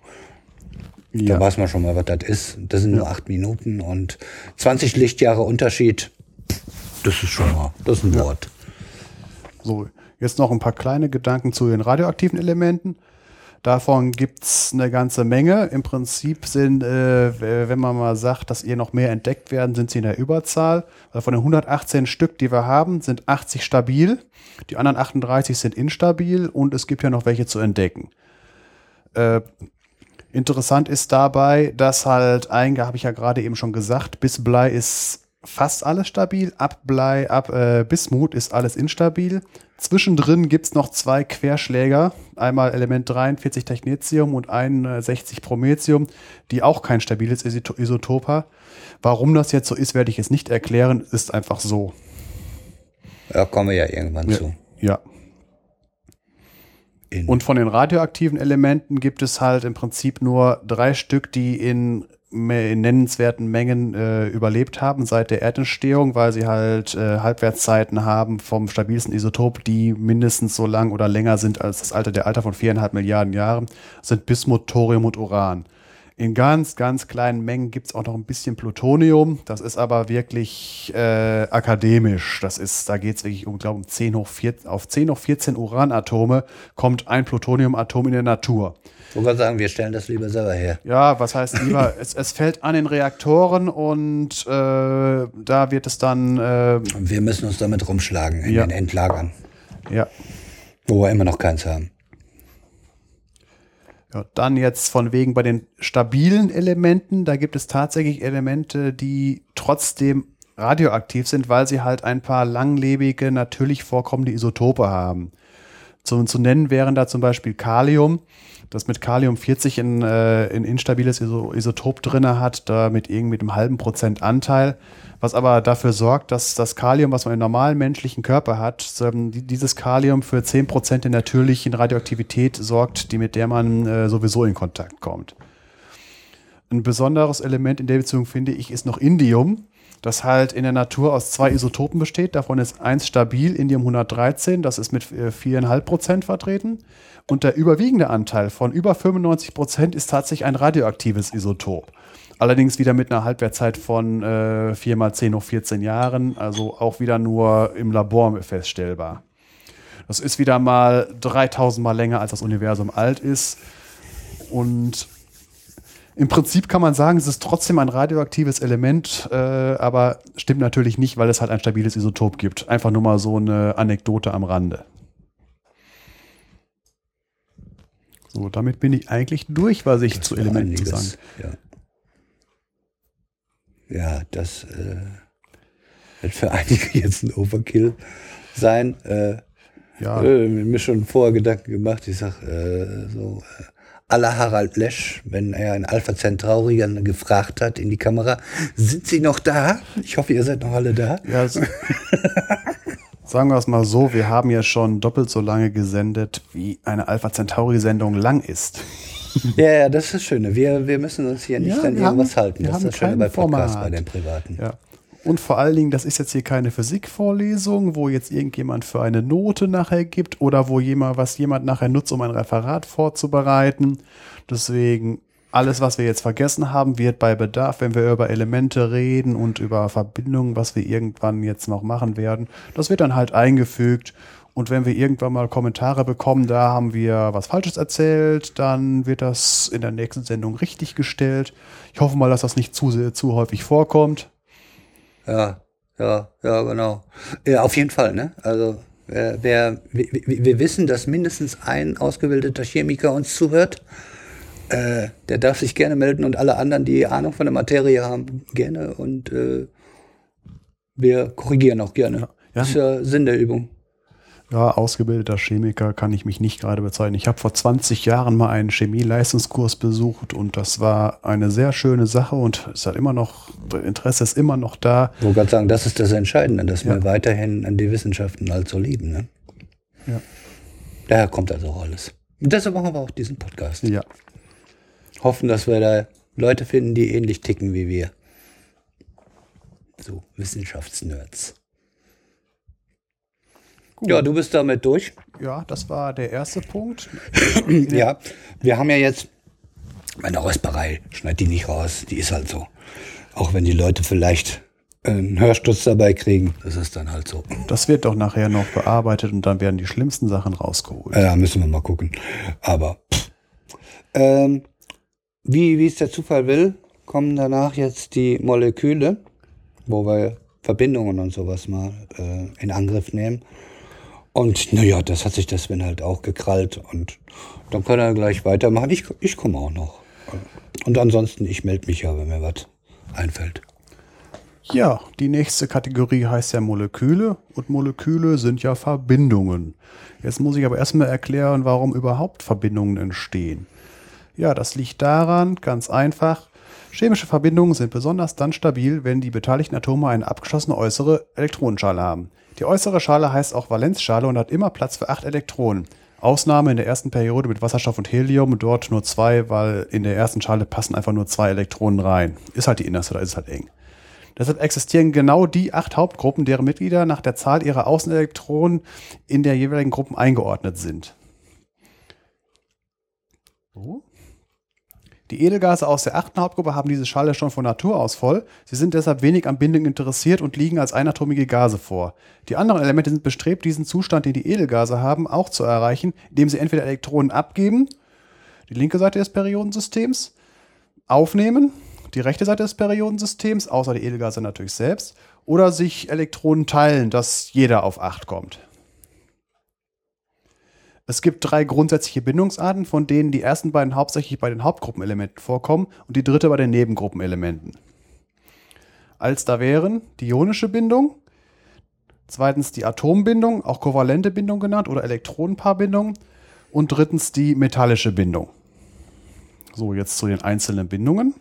da ja. weiß man schon mal, was das ist. Das sind nur acht Minuten und 20 Lichtjahre Unterschied. Das ist schon mal, das ist ein Wort. So, jetzt noch ein paar kleine Gedanken zu den radioaktiven Elementen. Davon gibt's eine ganze Menge. Im Prinzip sind, äh, wenn man mal sagt, dass ihr noch mehr entdeckt werden, sind sie in der Überzahl. Also von den 118 Stück, die wir haben, sind 80 stabil. Die anderen 38 sind instabil und es gibt ja noch welche zu entdecken. Äh, Interessant ist dabei, dass halt ein, habe ich ja gerade eben schon gesagt, bis Blei ist fast alles stabil, ab Blei, ab äh, Bismut ist alles instabil. Zwischendrin gibt es noch zwei Querschläger, einmal Element 43 Technetium und 61 Promethium, die auch kein stabiles Isotop haben. Warum das jetzt so ist, werde ich jetzt nicht erklären, ist einfach so. Da kommen wir ja irgendwann ja. zu. Ja. In und von den radioaktiven Elementen gibt es halt im Prinzip nur drei Stück, die in, in nennenswerten Mengen äh, überlebt haben seit der Erdentstehung, weil sie halt äh, Halbwertszeiten haben vom stabilsten Isotop, die mindestens so lang oder länger sind als das Alter der Alter von viereinhalb Milliarden Jahren, sind Bismut, Thorium und Uran. In ganz, ganz kleinen Mengen gibt es auch noch ein bisschen Plutonium. Das ist aber wirklich äh, akademisch. Das ist, da geht es wirklich um, glaube um 10 hoch 4, auf 10 hoch 14 Uranatome kommt ein Plutoniumatom in der Natur. Ich wollte sagen, wir stellen das lieber selber her. Ja, was heißt lieber? es, es fällt an den Reaktoren und äh, da wird es dann. Äh, wir müssen uns damit rumschlagen in ja. den Endlagern. Ja. Wo wir immer noch keins haben. Ja, dann jetzt von wegen bei den stabilen Elementen, da gibt es tatsächlich Elemente, die trotzdem radioaktiv sind, weil sie halt ein paar langlebige, natürlich vorkommende Isotope haben. Zu, zu nennen wären da zum Beispiel Kalium, das mit Kalium 40 ein, äh, ein instabiles Isotop drin hat, da mit irgendwie mit einem halben Prozent Anteil was aber dafür sorgt, dass das Kalium, was man im normalen menschlichen Körper hat, dieses Kalium für 10% der natürlichen Radioaktivität sorgt, die mit der man äh, sowieso in Kontakt kommt. Ein besonderes Element in der Beziehung finde ich ist noch Indium, das halt in der Natur aus zwei Isotopen besteht. Davon ist eins stabil, Indium 113, das ist mit 4,5% äh, vertreten. Und der überwiegende Anteil von über 95% ist tatsächlich ein radioaktives Isotop. Allerdings wieder mit einer Halbwertzeit von äh, 4 mal 10 hoch 14 Jahren, also auch wieder nur im Labor feststellbar. Das ist wieder mal 3000 Mal länger, als das Universum alt ist. Und im Prinzip kann man sagen, es ist trotzdem ein radioaktives Element, äh, aber stimmt natürlich nicht, weil es halt ein stabiles Isotop gibt. Einfach nur mal so eine Anekdote am Rande. So, damit bin ich eigentlich durch, was ich das zu Elementen zu sagen. Ja. Ja, das äh, wird für einige jetzt ein Overkill sein. Äh, ja. Äh, mir schon vorher Gedanken gemacht. Ich sag äh, so, äh, aller Harald Lesch, wenn er in Alpha Centaurian gefragt hat in die Kamera, sind Sie noch da? Ich hoffe, ihr seid noch alle da. Ja, so. Sagen wir es mal so, wir haben ja schon doppelt so lange gesendet, wie eine Alpha Centauri-Sendung lang ist. Ja, ja, das ist das Schöne. Wir, wir müssen uns hier nicht ja, an irgendwas haben, halten. Das ist das Schöne bei Podcasts, Format. bei den Privaten. Ja. Und vor allen Dingen, das ist jetzt hier keine Physikvorlesung, wo jetzt irgendjemand für eine Note nachher gibt oder wo jemand, was jemand nachher nutzt, um ein Referat vorzubereiten. Deswegen, alles, was wir jetzt vergessen haben, wird bei Bedarf, wenn wir über Elemente reden und über Verbindungen, was wir irgendwann jetzt noch machen werden, das wird dann halt eingefügt und wenn wir irgendwann mal Kommentare bekommen, da haben wir was Falsches erzählt, dann wird das in der nächsten Sendung richtig gestellt. Ich hoffe mal, dass das nicht zu, zu häufig vorkommt. Ja, ja, ja, genau. Ja, auf jeden Fall, ne? Also, wer, wer wir, wir, wissen, dass mindestens ein ausgebildeter Chemiker uns zuhört. Äh, der darf sich gerne melden und alle anderen, die Ahnung von der Materie haben, gerne. Und äh, wir korrigieren auch gerne. Ja. Das ist ja Sinn der Übung. Ja, ausgebildeter Chemiker kann ich mich nicht gerade bezeichnen. Ich habe vor 20 Jahren mal einen Chemieleistungskurs besucht und das war eine sehr schöne Sache und es hat immer noch, Interesse ist immer noch da. Ich wollte gerade sagen, das ist das Entscheidende, dass ja. wir weiterhin an die Wissenschaften halt so lieben. Ne? Ja. Daher kommt also auch alles. Und deshalb machen wir auch diesen Podcast. Ja. Hoffen, dass wir da Leute finden, die ähnlich ticken wie wir. So, Wissenschaftsnerds. Gut. Ja, du bist damit durch. Ja, das war der erste Punkt. ja, wir haben ja jetzt, meine Räusperei, schneid die nicht raus, die ist halt so. Auch wenn die Leute vielleicht einen Hörsturz dabei kriegen, das ist dann halt so. Das wird doch nachher noch bearbeitet und dann werden die schlimmsten Sachen rausgeholt. Ja, müssen wir mal gucken. Aber ähm, wie, wie es der Zufall will, kommen danach jetzt die Moleküle, wo wir Verbindungen und sowas mal äh, in Angriff nehmen. Und naja, das hat sich das Sven halt auch gekrallt und dann kann er gleich weitermachen. Ich, ich komme auch noch. Und ansonsten, ich melde mich ja, wenn mir was einfällt. Ja, die nächste Kategorie heißt ja Moleküle und Moleküle sind ja Verbindungen. Jetzt muss ich aber erstmal erklären, warum überhaupt Verbindungen entstehen. Ja, das liegt daran, ganz einfach, chemische Verbindungen sind besonders dann stabil, wenn die beteiligten Atome eine abgeschlossene äußere Elektronenschale haben. Die äußere Schale heißt auch Valenzschale und hat immer Platz für acht Elektronen. Ausnahme in der ersten Periode mit Wasserstoff und Helium, dort nur zwei, weil in der ersten Schale passen einfach nur zwei Elektronen rein. Ist halt die innerste, da ist es halt eng. Deshalb existieren genau die acht Hauptgruppen, deren Mitglieder nach der Zahl ihrer Außenelektronen in der jeweiligen Gruppen eingeordnet sind. So. Die Edelgase aus der achten Hauptgruppe haben diese Schale schon von Natur aus voll. Sie sind deshalb wenig am Bindung interessiert und liegen als einatomige Gase vor. Die anderen Elemente sind bestrebt, diesen Zustand, den die Edelgase haben, auch zu erreichen, indem sie entweder Elektronen abgeben, die linke Seite des Periodensystems, aufnehmen, die rechte Seite des Periodensystems, außer die Edelgase natürlich selbst, oder sich Elektronen teilen, dass jeder auf 8 kommt. Es gibt drei grundsätzliche Bindungsarten, von denen die ersten beiden hauptsächlich bei den Hauptgruppenelementen vorkommen und die dritte bei den Nebengruppenelementen. Als da wären die ionische Bindung, zweitens die Atombindung, auch kovalente Bindung genannt oder Elektronenpaarbindung und drittens die metallische Bindung. So, jetzt zu den einzelnen Bindungen.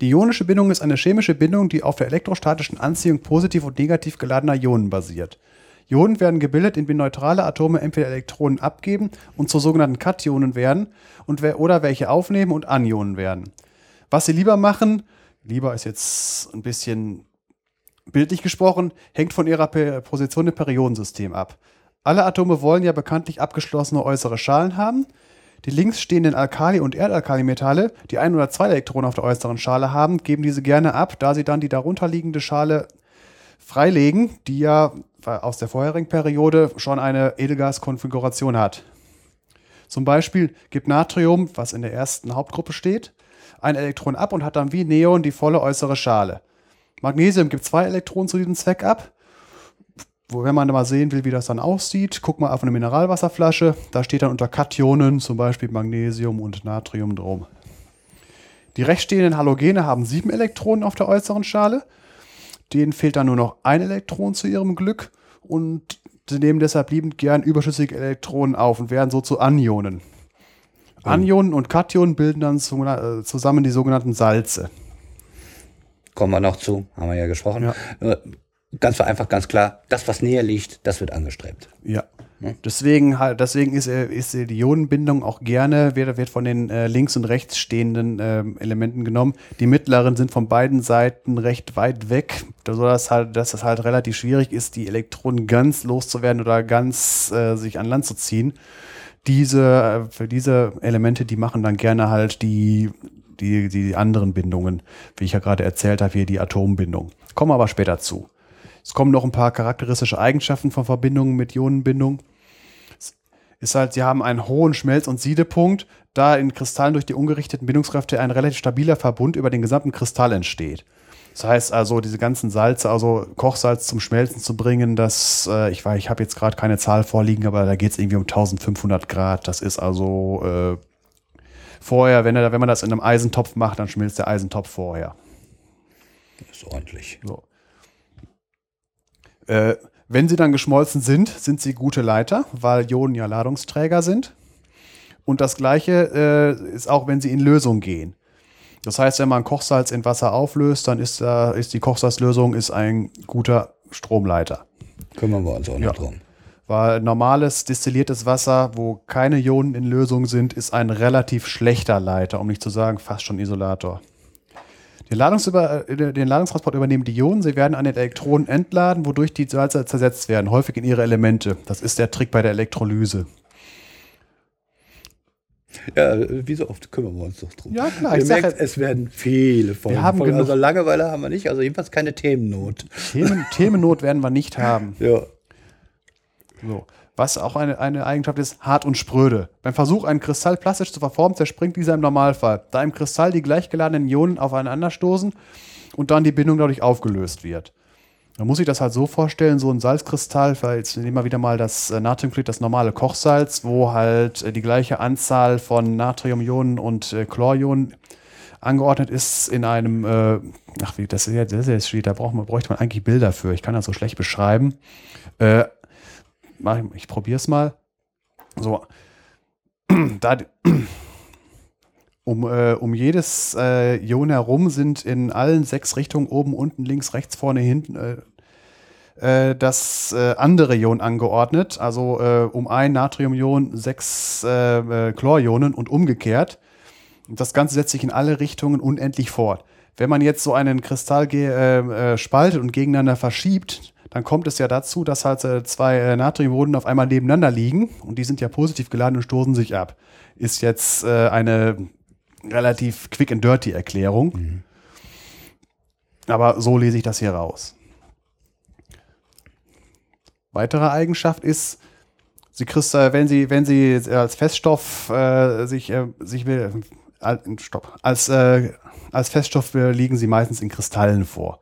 Die ionische Bindung ist eine chemische Bindung, die auf der elektrostatischen Anziehung positiv und negativ geladener Ionen basiert. Ionen werden gebildet, indem neutrale Atome entweder Elektronen abgeben und zu sogenannten Kationen werden und oder welche aufnehmen und Anionen werden. Was sie lieber machen, lieber ist jetzt ein bisschen bildlich gesprochen, hängt von ihrer Position im Periodensystem ab. Alle Atome wollen ja bekanntlich abgeschlossene äußere Schalen haben. Die links stehenden Alkali- und Erdalkalimetalle, die ein oder zwei Elektronen auf der äußeren Schale haben, geben diese gerne ab, da sie dann die darunterliegende Schale freilegen, die ja aus der vorherigen Periode schon eine Edelgaskonfiguration hat. Zum Beispiel gibt Natrium, was in der ersten Hauptgruppe steht, ein Elektron ab und hat dann wie Neon die volle äußere Schale. Magnesium gibt zwei Elektronen zu diesem Zweck ab. Wenn man mal sehen will, wie das dann aussieht, guck mal auf eine Mineralwasserflasche. Da steht dann unter Kationen zum Beispiel Magnesium und Natrium drum. Die rechtstehenden Halogene haben sieben Elektronen auf der äußeren Schale Denen fehlt dann nur noch ein Elektron zu ihrem Glück und sie nehmen deshalb liebend gern überschüssige Elektronen auf und werden so zu Anionen. Oh. Anionen und Kationen bilden dann äh, zusammen die sogenannten Salze. Kommen wir noch zu, haben wir ja gesprochen. Ja. Ganz einfach, ganz klar, das, was näher liegt, das wird angestrebt. Ja. Deswegen, deswegen ist, ist die Ionenbindung auch gerne, wird, wird von den äh, links und rechts stehenden äh, Elementen genommen. Die mittleren sind von beiden Seiten recht weit weg, sodass halt, dass es halt relativ schwierig ist, die Elektronen ganz loszuwerden oder ganz äh, sich an Land zu ziehen. Diese, äh, für diese Elemente, die machen dann gerne halt die, die, die anderen Bindungen, wie ich ja gerade erzählt habe, hier die Atombindung. Kommen aber später zu. Es kommen noch ein paar charakteristische Eigenschaften von Verbindungen mit Ionenbindung ist halt, sie haben einen hohen Schmelz- und Siedepunkt, da in Kristallen durch die ungerichteten Bindungskräfte ein relativ stabiler Verbund über den gesamten Kristall entsteht. Das heißt also, diese ganzen Salze, also Kochsalz zum Schmelzen zu bringen, das, äh, ich weiß, ich habe jetzt gerade keine Zahl vorliegen, aber da geht es irgendwie um 1500 Grad. Das ist also äh, vorher, wenn, er, wenn man das in einem Eisentopf macht, dann schmilzt der Eisentopf vorher. Das ist ordentlich. So. Äh, wenn sie dann geschmolzen sind, sind sie gute Leiter, weil Ionen ja Ladungsträger sind. Und das gleiche äh, ist auch, wenn sie in Lösung gehen. Das heißt, wenn man Kochsalz in Wasser auflöst, dann ist, da, ist die Kochsalzlösung ist ein guter Stromleiter. Kümmern wir uns auch noch ja. drum. Weil normales destilliertes Wasser, wo keine Ionen in Lösung sind, ist ein relativ schlechter Leiter, um nicht zu sagen fast schon Isolator. Den, Ladungsüber, äh, den Ladungstransport übernehmen die Ionen. Sie werden an den Elektronen entladen, wodurch die Salze zersetzt werden, häufig in ihre Elemente. Das ist der Trick bei der Elektrolyse. Ja, wie so oft kümmern wir uns doch drum. Ja, klar. Ihr merkt, es werden viele Folgen. Wir haben Folgen. Also Langeweile haben wir nicht, also jedenfalls keine Themennot. Themen, Themennot werden wir nicht haben. Ja. So. Was auch eine, eine Eigenschaft ist, hart und spröde. Beim Versuch, einen Kristall plastisch zu verformen, zerspringt dieser im Normalfall, da im Kristall die gleichgeladenen Ionen aufeinander stoßen und dann die Bindung dadurch aufgelöst wird. Man muss sich das halt so vorstellen, so ein Salzkristall, weil jetzt nehmen wir wieder mal das äh, Natriumchlorid, das normale Kochsalz, wo halt äh, die gleiche Anzahl von Natriumionen und äh, Chlorionen angeordnet ist in einem, äh, ach wie, das ist ja, ist jetzt steht, da braucht man, bräuchte man eigentlich Bilder für. Ich kann das so schlecht beschreiben. Mach ich probiere es mal. So, da, um, äh, um jedes äh, Ion herum sind in allen sechs Richtungen, oben, unten, links, rechts, vorne, hinten, äh, äh das äh, andere Ion angeordnet. Also äh, um ein Natriumion sechs Chlorionen und umgekehrt. Das Ganze setzt sich in alle Richtungen unendlich fort. Wenn man jetzt so einen Kristall spaltet und gegeneinander verschiebt, dann kommt es ja dazu, dass halt zwei Natriumionen auf einmal nebeneinander liegen und die sind ja positiv geladen und stoßen sich ab. Ist jetzt eine relativ quick and dirty Erklärung. Mhm. Aber so lese ich das hier raus. Weitere Eigenschaft ist, sie kriegst, wenn sie, wenn sie als Feststoff äh, sich, äh, sich will, äh, stopp, als, äh, als Feststoff liegen sie meistens in Kristallen vor.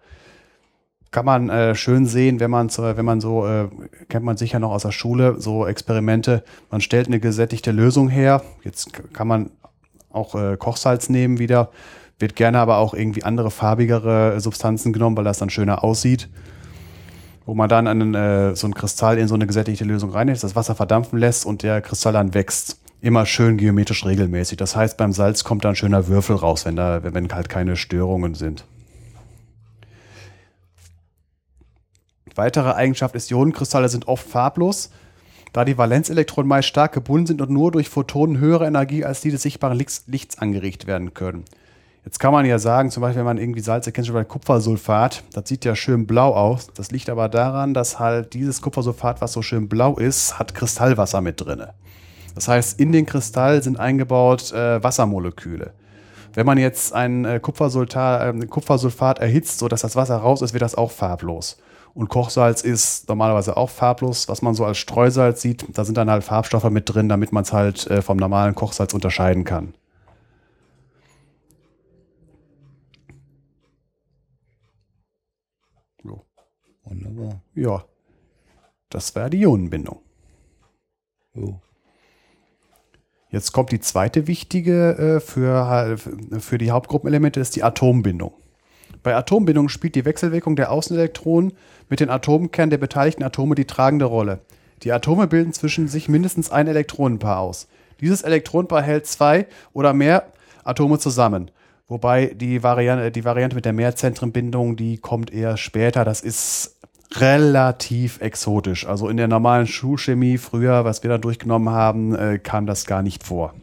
Kann man äh, schön sehen, wenn man, wenn man so, äh, kennt man sicher noch aus der Schule, so Experimente, man stellt eine gesättigte Lösung her. Jetzt kann man auch äh, Kochsalz nehmen wieder. Wird gerne aber auch irgendwie andere farbigere Substanzen genommen, weil das dann schöner aussieht. Wo man dann einen, äh, so einen Kristall in so eine gesättigte Lösung reinlässt, das Wasser verdampfen lässt und der Kristall dann wächst. Immer schön geometrisch regelmäßig. Das heißt, beim Salz kommt dann schöner Würfel raus, wenn da, wenn halt keine Störungen sind. Weitere Eigenschaft ist, Ionenkristalle sind oft farblos da die Valenzelektronen meist stark gebunden sind und nur durch Photonen höhere Energie als die des sichtbaren Lichts, angeregt werden können. Jetzt kann man ja sagen, zum Beispiel, wenn man irgendwie Salz erkennt, schon bei Kupfersulfat, das sieht ja schön blau aus. Das liegt aber daran, dass halt dieses Kupfersulfat, was so schön blau ist, hat Kristallwasser mit drin. Das heißt, in den Kristall sind eingebaut äh, Wassermoleküle. Wenn man jetzt ein äh, Kupfersulfat, äh, Kupfersulfat erhitzt, sodass das Wasser raus ist, wird das auch farblos. Und Kochsalz ist normalerweise auch farblos, was man so als Streusalz sieht. Da sind dann halt Farbstoffe mit drin, damit man es halt äh, vom normalen Kochsalz unterscheiden kann. So. Wunderbar. Ja. Das wäre die Ionenbindung. So. Jetzt kommt die zweite wichtige äh, für, für die Hauptgruppenelemente, ist die Atombindung. Bei Atombindung spielt die Wechselwirkung der Außenelektronen mit den Atomkernen der beteiligten Atome die tragende Rolle. Die Atome bilden zwischen sich mindestens ein Elektronenpaar aus. Dieses Elektronenpaar hält zwei oder mehr Atome zusammen. Wobei die Variante, die Variante mit der Mehrzentrenbindung, die kommt eher später. Das ist relativ exotisch. Also in der normalen Schulchemie früher, was wir da durchgenommen haben, äh, kam das gar nicht vor.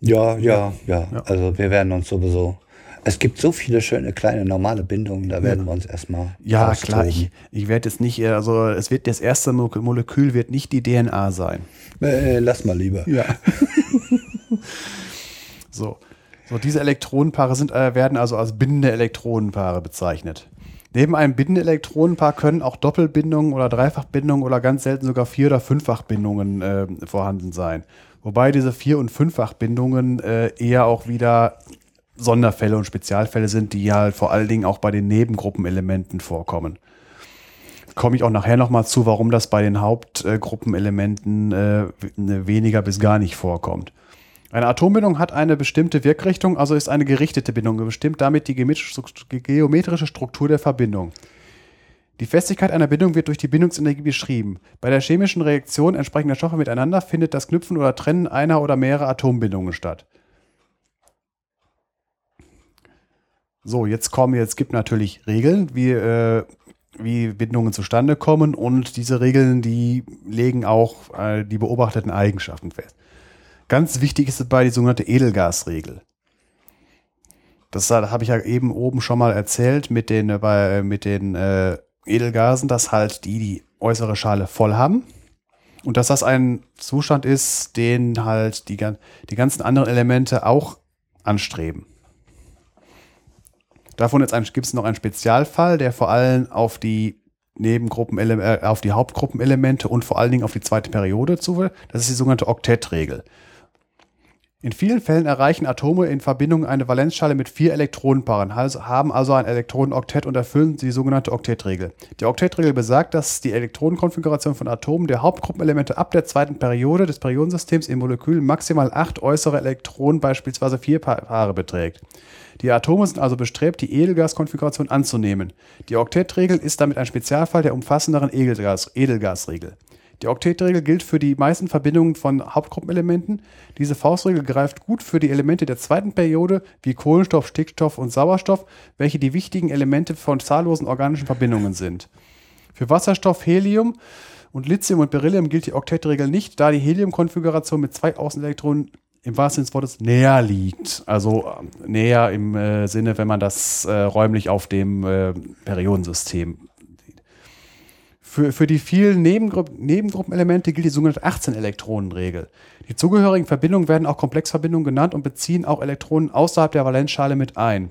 Ja, ja, ja, ja. Also wir werden uns sowieso. Es gibt so viele schöne kleine normale Bindungen, da werden ja. wir uns erstmal. Ja, austoben. klar. Ich, ich werde jetzt nicht, also es wird das erste Molekül wird nicht die DNA sein. Äh, lass mal lieber. Ja. so. So, diese Elektronenpaare sind, äh, werden also als bindende Elektronenpaare bezeichnet. Neben einem bindenden Elektronenpaar können auch Doppelbindungen oder Dreifachbindungen oder ganz selten sogar Vier- oder Fünffachbindungen äh, vorhanden sein. Wobei diese Vier- und Fünffachbindungen äh, eher auch wieder Sonderfälle und Spezialfälle sind, die halt vor allen Dingen auch bei den Nebengruppenelementen vorkommen. Komme ich auch nachher nochmal zu, warum das bei den Hauptgruppenelementen äh, weniger bis gar nicht vorkommt. Eine Atombindung hat eine bestimmte Wirkrichtung, also ist eine gerichtete Bindung, bestimmt damit die geometrische Struktur der Verbindung. Die Festigkeit einer Bindung wird durch die Bindungsenergie beschrieben. Bei der chemischen Reaktion entsprechender Stoffe miteinander findet das Knüpfen oder Trennen einer oder mehrerer Atombindungen statt. So, jetzt kommen, jetzt gibt natürlich Regeln, wie, äh, wie Bindungen zustande kommen und diese Regeln, die legen auch äh, die beobachteten Eigenschaften fest. Ganz wichtig ist dabei die sogenannte Edelgasregel. Das habe ich ja eben oben schon mal erzählt mit den, äh, mit den äh, Edelgasen, dass halt die die äußere Schale voll haben und dass das ein Zustand ist, den halt die, die ganzen anderen Elemente auch anstreben. Davon gibt es noch einen Spezialfall, der vor allem auf die Nebengruppen, äh, auf die Hauptgruppenelemente und vor allen Dingen auf die zweite Periode zu. Das ist die sogenannte Oktettregel. In vielen Fällen erreichen Atome in Verbindung eine Valenzschale mit vier Elektronenpaaren, haben also ein Elektronenoktett und erfüllen die sogenannte Oktettregel. Die Oktettregel besagt, dass die Elektronenkonfiguration von Atomen der Hauptgruppenelemente ab der zweiten Periode des Periodensystems in Molekülen maximal acht äußere Elektronen, beispielsweise vier Paare beträgt. Die Atome sind also bestrebt, die Edelgaskonfiguration anzunehmen. Die Oktettregel ist damit ein Spezialfall der umfassenderen Edelgas Edelgasregel. Die Oktettregel gilt für die meisten Verbindungen von Hauptgruppenelementen. Diese Faustregel greift gut für die Elemente der zweiten Periode wie Kohlenstoff, Stickstoff und Sauerstoff, welche die wichtigen Elemente von zahllosen organischen Verbindungen sind. Für Wasserstoff, Helium und Lithium und Beryllium gilt die Oktettregel nicht, da die Heliumkonfiguration mit zwei Außenelektronen im wahrsten Sinne des Wortes näher liegt. Also äh, näher im äh, Sinne, wenn man das äh, räumlich auf dem äh, Periodensystem für, für die vielen Nebengru Nebengruppenelemente gilt die sogenannte 18-Elektronen-Regel. Die zugehörigen Verbindungen werden auch Komplexverbindungen genannt und beziehen auch Elektronen außerhalb der Valenzschale mit ein.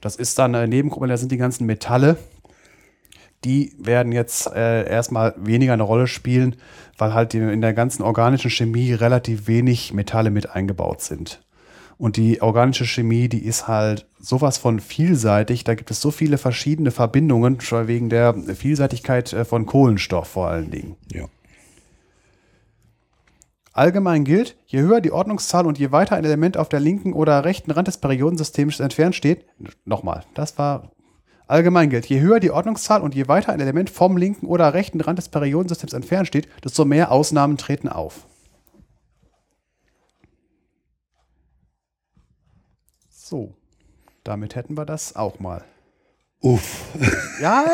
Das ist dann äh, Nebengruppen, das sind die ganzen Metalle. Die werden jetzt äh, erstmal weniger eine Rolle spielen, weil halt in der ganzen organischen Chemie relativ wenig Metalle mit eingebaut sind. Und die organische Chemie, die ist halt sowas von vielseitig. Da gibt es so viele verschiedene Verbindungen, schon wegen der Vielseitigkeit äh, von Kohlenstoff vor allen Dingen. Ja. Allgemein gilt, je höher die Ordnungszahl und je weiter ein Element auf der linken oder rechten Rand des Periodensystems entfernt steht, nochmal, das war allgemein gilt, je höher die Ordnungszahl und je weiter ein Element vom linken oder rechten Rand des Periodensystems entfernt steht, desto mehr Ausnahmen treten auf. So, damit hätten wir das auch mal. Uff. Ja,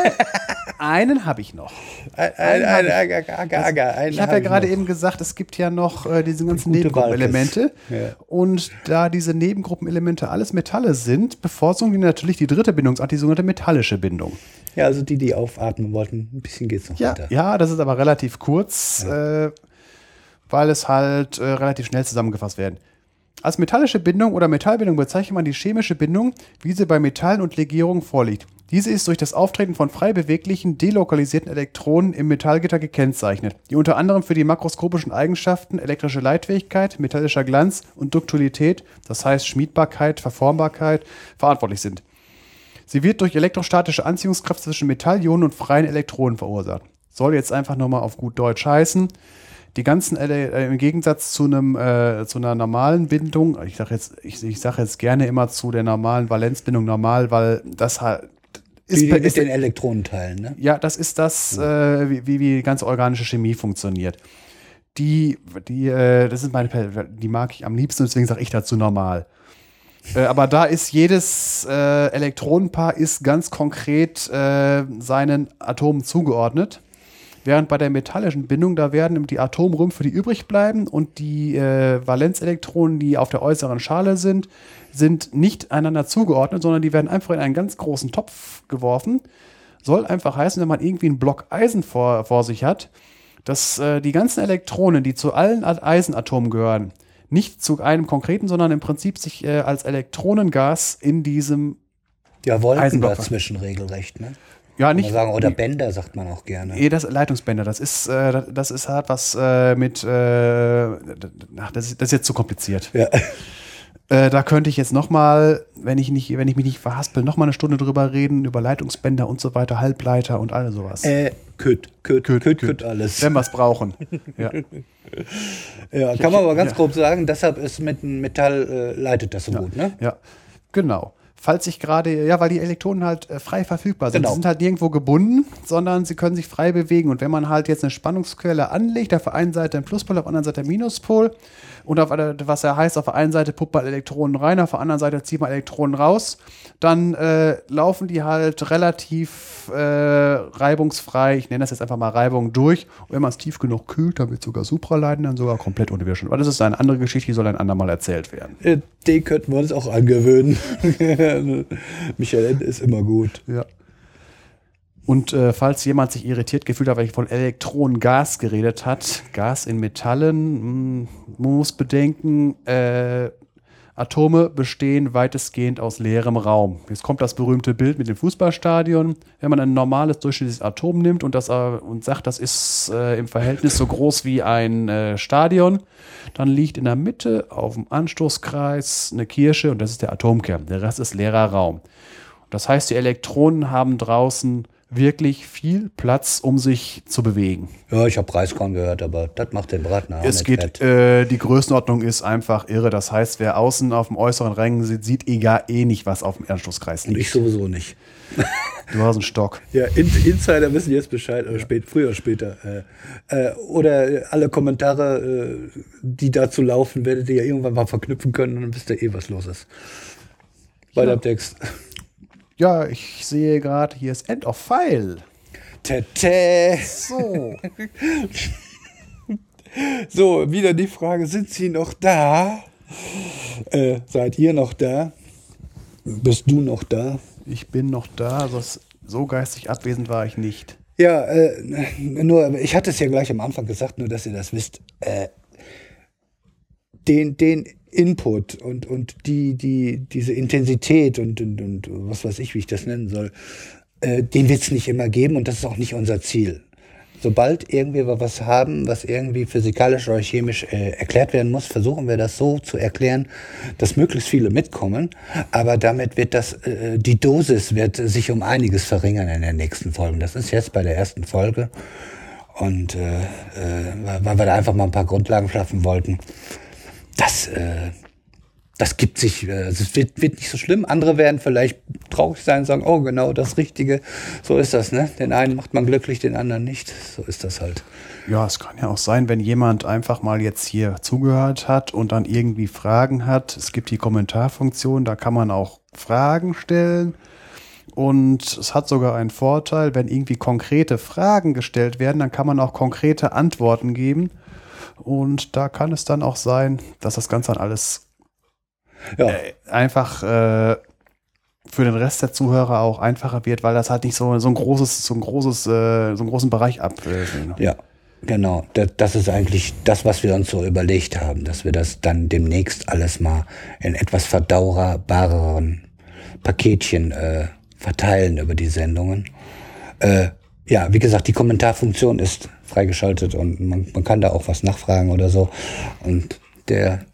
einen habe ich noch. Ein, ein, ein, ein, ein, ein, Ich habe ja gerade eben gesagt, es gibt ja noch äh, diese ganzen Nebengruppenelemente. Ja. Und da diese Nebengruppenelemente alles Metalle sind, bevorzugen die natürlich die dritte Bindungsart, die sogenannte metallische Bindung. Ja, also die, die aufatmen wollten, ein bisschen geht's noch Ja, weiter. ja das ist aber relativ kurz, äh, weil es halt äh, relativ schnell zusammengefasst werden. Als metallische Bindung oder Metallbindung bezeichnet man die chemische Bindung, wie sie bei Metallen und Legierungen vorliegt. Diese ist durch das Auftreten von frei beweglichen, delokalisierten Elektronen im Metallgitter gekennzeichnet, die unter anderem für die makroskopischen Eigenschaften elektrische Leitfähigkeit, metallischer Glanz und Duktilität, das heißt Schmiedbarkeit, Verformbarkeit, verantwortlich sind. Sie wird durch elektrostatische Anziehungskraft zwischen Metallionen und freien Elektronen verursacht. Soll jetzt einfach nochmal auf gut Deutsch heißen. Die ganzen, Ele äh, im Gegensatz zu einem, äh, zu einer normalen Bindung, ich sage jetzt, ich, ich sage jetzt gerne immer zu der normalen Valenzbindung normal, weil das halt ist, mit den Elektronenteilen, ne? ja, das ist das, äh, wie, wie wie die ganze organische Chemie funktioniert. Die, die, äh, das ist meine, die mag ich am liebsten, deswegen sage ich dazu normal. Äh, aber da ist jedes äh, Elektronenpaar ist ganz konkret äh, seinen Atomen zugeordnet. Während bei der metallischen Bindung, da werden die Atomrümpfe, die übrig bleiben und die äh, Valenzelektronen, die auf der äußeren Schale sind, sind nicht einander zugeordnet, sondern die werden einfach in einen ganz großen Topf geworfen. Soll einfach heißen, wenn man irgendwie einen Block Eisen vor, vor sich hat, dass äh, die ganzen Elektronen, die zu allen At- Eisenatomen gehören, nicht zu einem konkreten, sondern im Prinzip sich äh, als Elektronengas in diesem, Ja, Wolken Eisenblock. dazwischen regelrecht, ne? Ja nicht, sagen, oder Bänder sagt man auch gerne. Nee, das Leitungsbänder, das ist, äh, das- ist halt was äh, mit, äh, ach, das, ist, das ist jetzt zu kompliziert. Ja. Äh, da könnte ich jetzt noch mal, wenn ich nicht, wenn ich mich nicht verhaspel, noch mal eine Stunde drüber reden über Leitungsbänder und so weiter, Halbleiter und all sowas. Äh, Küt, Küt, Küt, Küt, Küt, alles. Wenn wir es brauchen. ja. Ja, kann man aber ganz ja. grob sagen, deshalb ist mit einem Metall äh, leitet das so gut, ne? ja, genau. Falls ich gerade, ja, weil die Elektronen halt äh, frei verfügbar sind. Genau. Sie sind halt nirgendwo gebunden, sondern sie können sich frei bewegen. Und wenn man halt jetzt eine Spannungsquelle anlegt, auf der einen Seite ein Pluspol, auf der anderen Seite ein Minuspol, und auf was ja heißt, auf der einen Seite pumpt man Elektronen rein, auf der anderen Seite zieht man Elektronen raus, dann äh, laufen die halt relativ äh, reibungsfrei, ich nenne das jetzt einfach mal Reibung durch. Und wenn man es tief genug kühlt, dann wird sogar Supraleiten dann sogar komplett unwiderstehend. Aber das ist eine andere Geschichte, die soll ein andermal erzählt werden. Äh, Die könnten wir uns auch angewöhnen. Michael ist immer gut. Ja. Und äh, falls jemand sich irritiert gefühlt hat, weil ich von Elektronengas geredet hat, Gas in Metallen, mh, man muss bedenken, äh, Atome bestehen weitestgehend aus leerem Raum. Jetzt kommt das berühmte Bild mit dem Fußballstadion. Wenn man ein normales durchschnittliches Atom nimmt und, das, äh, und sagt, das ist äh, im Verhältnis so groß wie ein äh, Stadion, dann liegt in der Mitte auf dem Anstoßkreis eine Kirsche und das ist der Atomkern. Der Rest ist leerer Raum. Das heißt, die Elektronen haben draußen wirklich viel Platz, um sich zu bewegen. Ja, ich habe Reiskorn gehört, aber das macht den Braten auch Es nicht geht, äh, die Größenordnung ist einfach irre. Das heißt, wer außen auf dem äußeren Rängen sieht, sieht egal eh nicht, was auf dem Und liegt. ich sowieso nicht. Du hast einen Stock. Ja, In Insider wissen jetzt Bescheid, oder spät, früher oder später. Äh, äh, oder alle Kommentare, äh, die dazu laufen, werdet ihr ja irgendwann mal verknüpfen können und dann wisst ihr eh, was los ist. Bei Ja. Text. Ja, ich sehe gerade, hier ist End of File. Tete. So. So, wieder die Frage, sind Sie noch da? Äh, seid ihr noch da? Bist du noch da? Ich bin noch da, es- so geistig abwesend war ich nicht. Ja, äh, nur, ich hatte es ja gleich am Anfang gesagt, nur dass ihr das wisst. Äh, den, den Input und, und die, die, diese Intensität und, und, und was weiß ich, wie ich das nennen soll, äh, den wird es nicht immer geben und das ist auch nicht unser Ziel. Sobald irgendwie wir was haben, was irgendwie physikalisch oder chemisch äh, erklärt werden muss, versuchen wir das so zu erklären, dass möglichst viele mitkommen. Aber damit wird das, äh, die Dosis wird sich um einiges verringern in den nächsten Folgen. Das ist jetzt bei der ersten Folge. Und äh, äh, weil wir da einfach mal ein paar Grundlagen schaffen wollten. Das, äh, das gibt sich, äh, also es wird, wird nicht so schlimm. Andere werden vielleicht traurig sein und sagen, oh genau, das Richtige. So ist das, ne? Den einen macht man glücklich, den anderen nicht. So ist das halt. Ja, es kann ja auch sein, wenn jemand einfach mal jetzt hier zugehört hat und dann irgendwie Fragen hat. Es gibt die Kommentarfunktion, da kann man auch Fragen stellen. Und es hat sogar einen Vorteil, wenn irgendwie konkrete Fragen gestellt werden, dann kann man auch konkrete Antworten geben. Und da kann es dann auch sein, dass das Ganze dann alles Ja, äh, einfach äh, für den Rest der Zuhörer auch einfacher wird, weil das halt nicht so, so ein großes, so ein großes, äh, so einen großen Bereich ab. Äh, ja. Genau, das, das ist eigentlich das, was wir uns so überlegt haben, dass wir das dann demnächst alles mal in etwas verdauerbareren Paketchen äh, verteilen über die Sendungen. Ja, wie gesagt, die Kommentarfunktion ist freigeschaltet und man, man kann da auch was nachfragen oder so. Und der,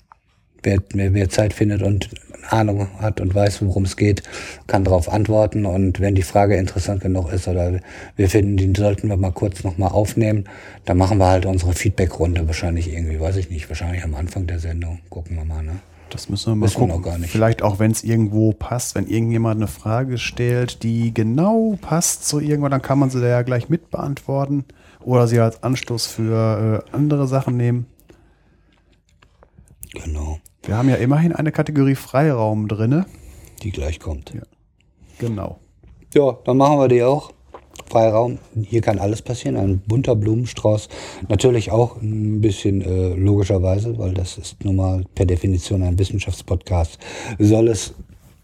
wer, wer, wer Zeit findet und Ahnung hat und weiß, worum es geht, kann darauf antworten. Und wenn die Frage interessant genug ist oder wir finden, die sollten wir mal kurz nochmal aufnehmen, dann machen wir halt unsere Feedback-Runde wahrscheinlich irgendwie, weiß ich nicht, wahrscheinlich am Anfang der Sendung. Gucken wir mal, ne? Das müssen wir mal Wissen wir gucken. noch gar nicht. Vielleicht auch, wenn es irgendwo passt, wenn irgendjemand eine Frage stellt, die genau passt zu irgendwann, dann kann man sie da ja gleich mit beantworten oder sie als Anstoß für äh, andere Sachen nehmen. Genau. Wir haben ja immerhin eine Kategorie Freiraum drinne. Die gleich kommt. Ja. Genau. Ja, dann machen wir die auch. Freiraum. Hier kann alles passieren. Ein bunter Blumenstrauß. Natürlich auch ein bisschen äh, logischerweise, weil das ist nun mal per Definition ein Wissenschaftspodcast. Soll es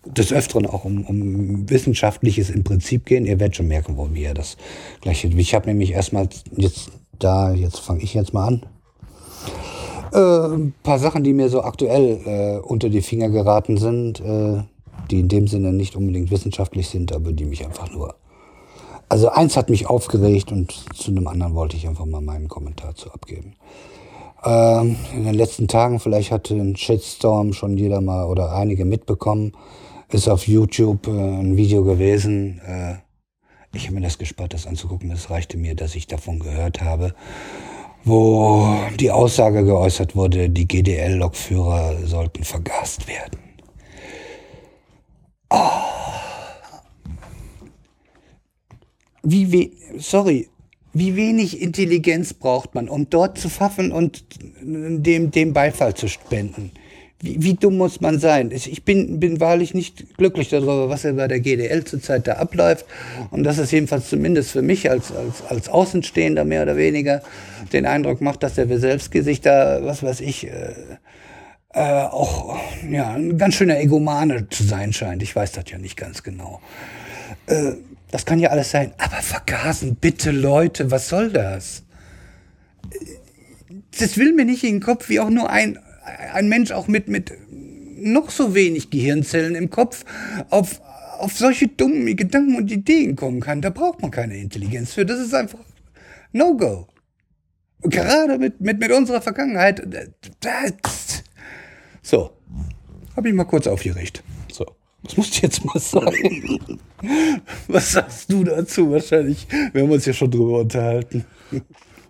des Öfteren auch um, um Wissenschaftliches im Prinzip gehen. Ihr werdet schon merken, wo wir das gleiche. Ich habe nämlich erstmal jetzt da, jetzt fange ich jetzt mal an. Äh, ein paar Sachen, die mir so aktuell äh, unter die Finger geraten sind, äh, die in dem Sinne nicht unbedingt wissenschaftlich sind, aber die mich einfach nur. Also eins hat mich aufgeregt und zu einem anderen wollte ich einfach mal meinen Kommentar zu abgeben. Ähm, in den letzten Tagen, vielleicht hatte ein Shitstorm schon jeder mal oder einige mitbekommen, ist auf YouTube äh, ein Video gewesen. Äh, ich habe mir das gespart, das anzugucken. Das reichte mir, dass ich davon gehört habe wo die Aussage geäußert wurde, die GDL-Lokführer sollten vergast werden. Oh. Wie we sorry, wie wenig Intelligenz braucht man, um dort zu pfaffen und dem, dem Beifall zu spenden? Wie, wie dumm muss man sein? Ich bin, bin wahrlich nicht glücklich darüber, was ja bei der GDL zurzeit da abläuft. Und dass es jedenfalls zumindest für mich als, als, als Außenstehender mehr oder weniger den Eindruck macht, dass der Weselski sich da, was weiß ich, äh, äh, auch ja, ein ganz schöner Egomane zu sein scheint. Ich weiß das ja nicht ganz genau. Äh, das kann ja alles sein. Aber vergasen, bitte Leute, was soll das? Das will mir nicht in den Kopf, wie auch nur ein, ein Mensch auch mit, mit noch so wenig Gehirnzellen im Kopf auf, auf solche dummen Gedanken und Ideen kommen kann. Da braucht man keine Intelligenz für. Das ist einfach No-Go. Gerade mit, mit, mit unserer Vergangenheit. Das, so. Habe ich mal kurz aufgeregt. Das musst du jetzt mal sagen. Was sagst du dazu? Wahrscheinlich. Wir haben uns ja schon drüber unterhalten.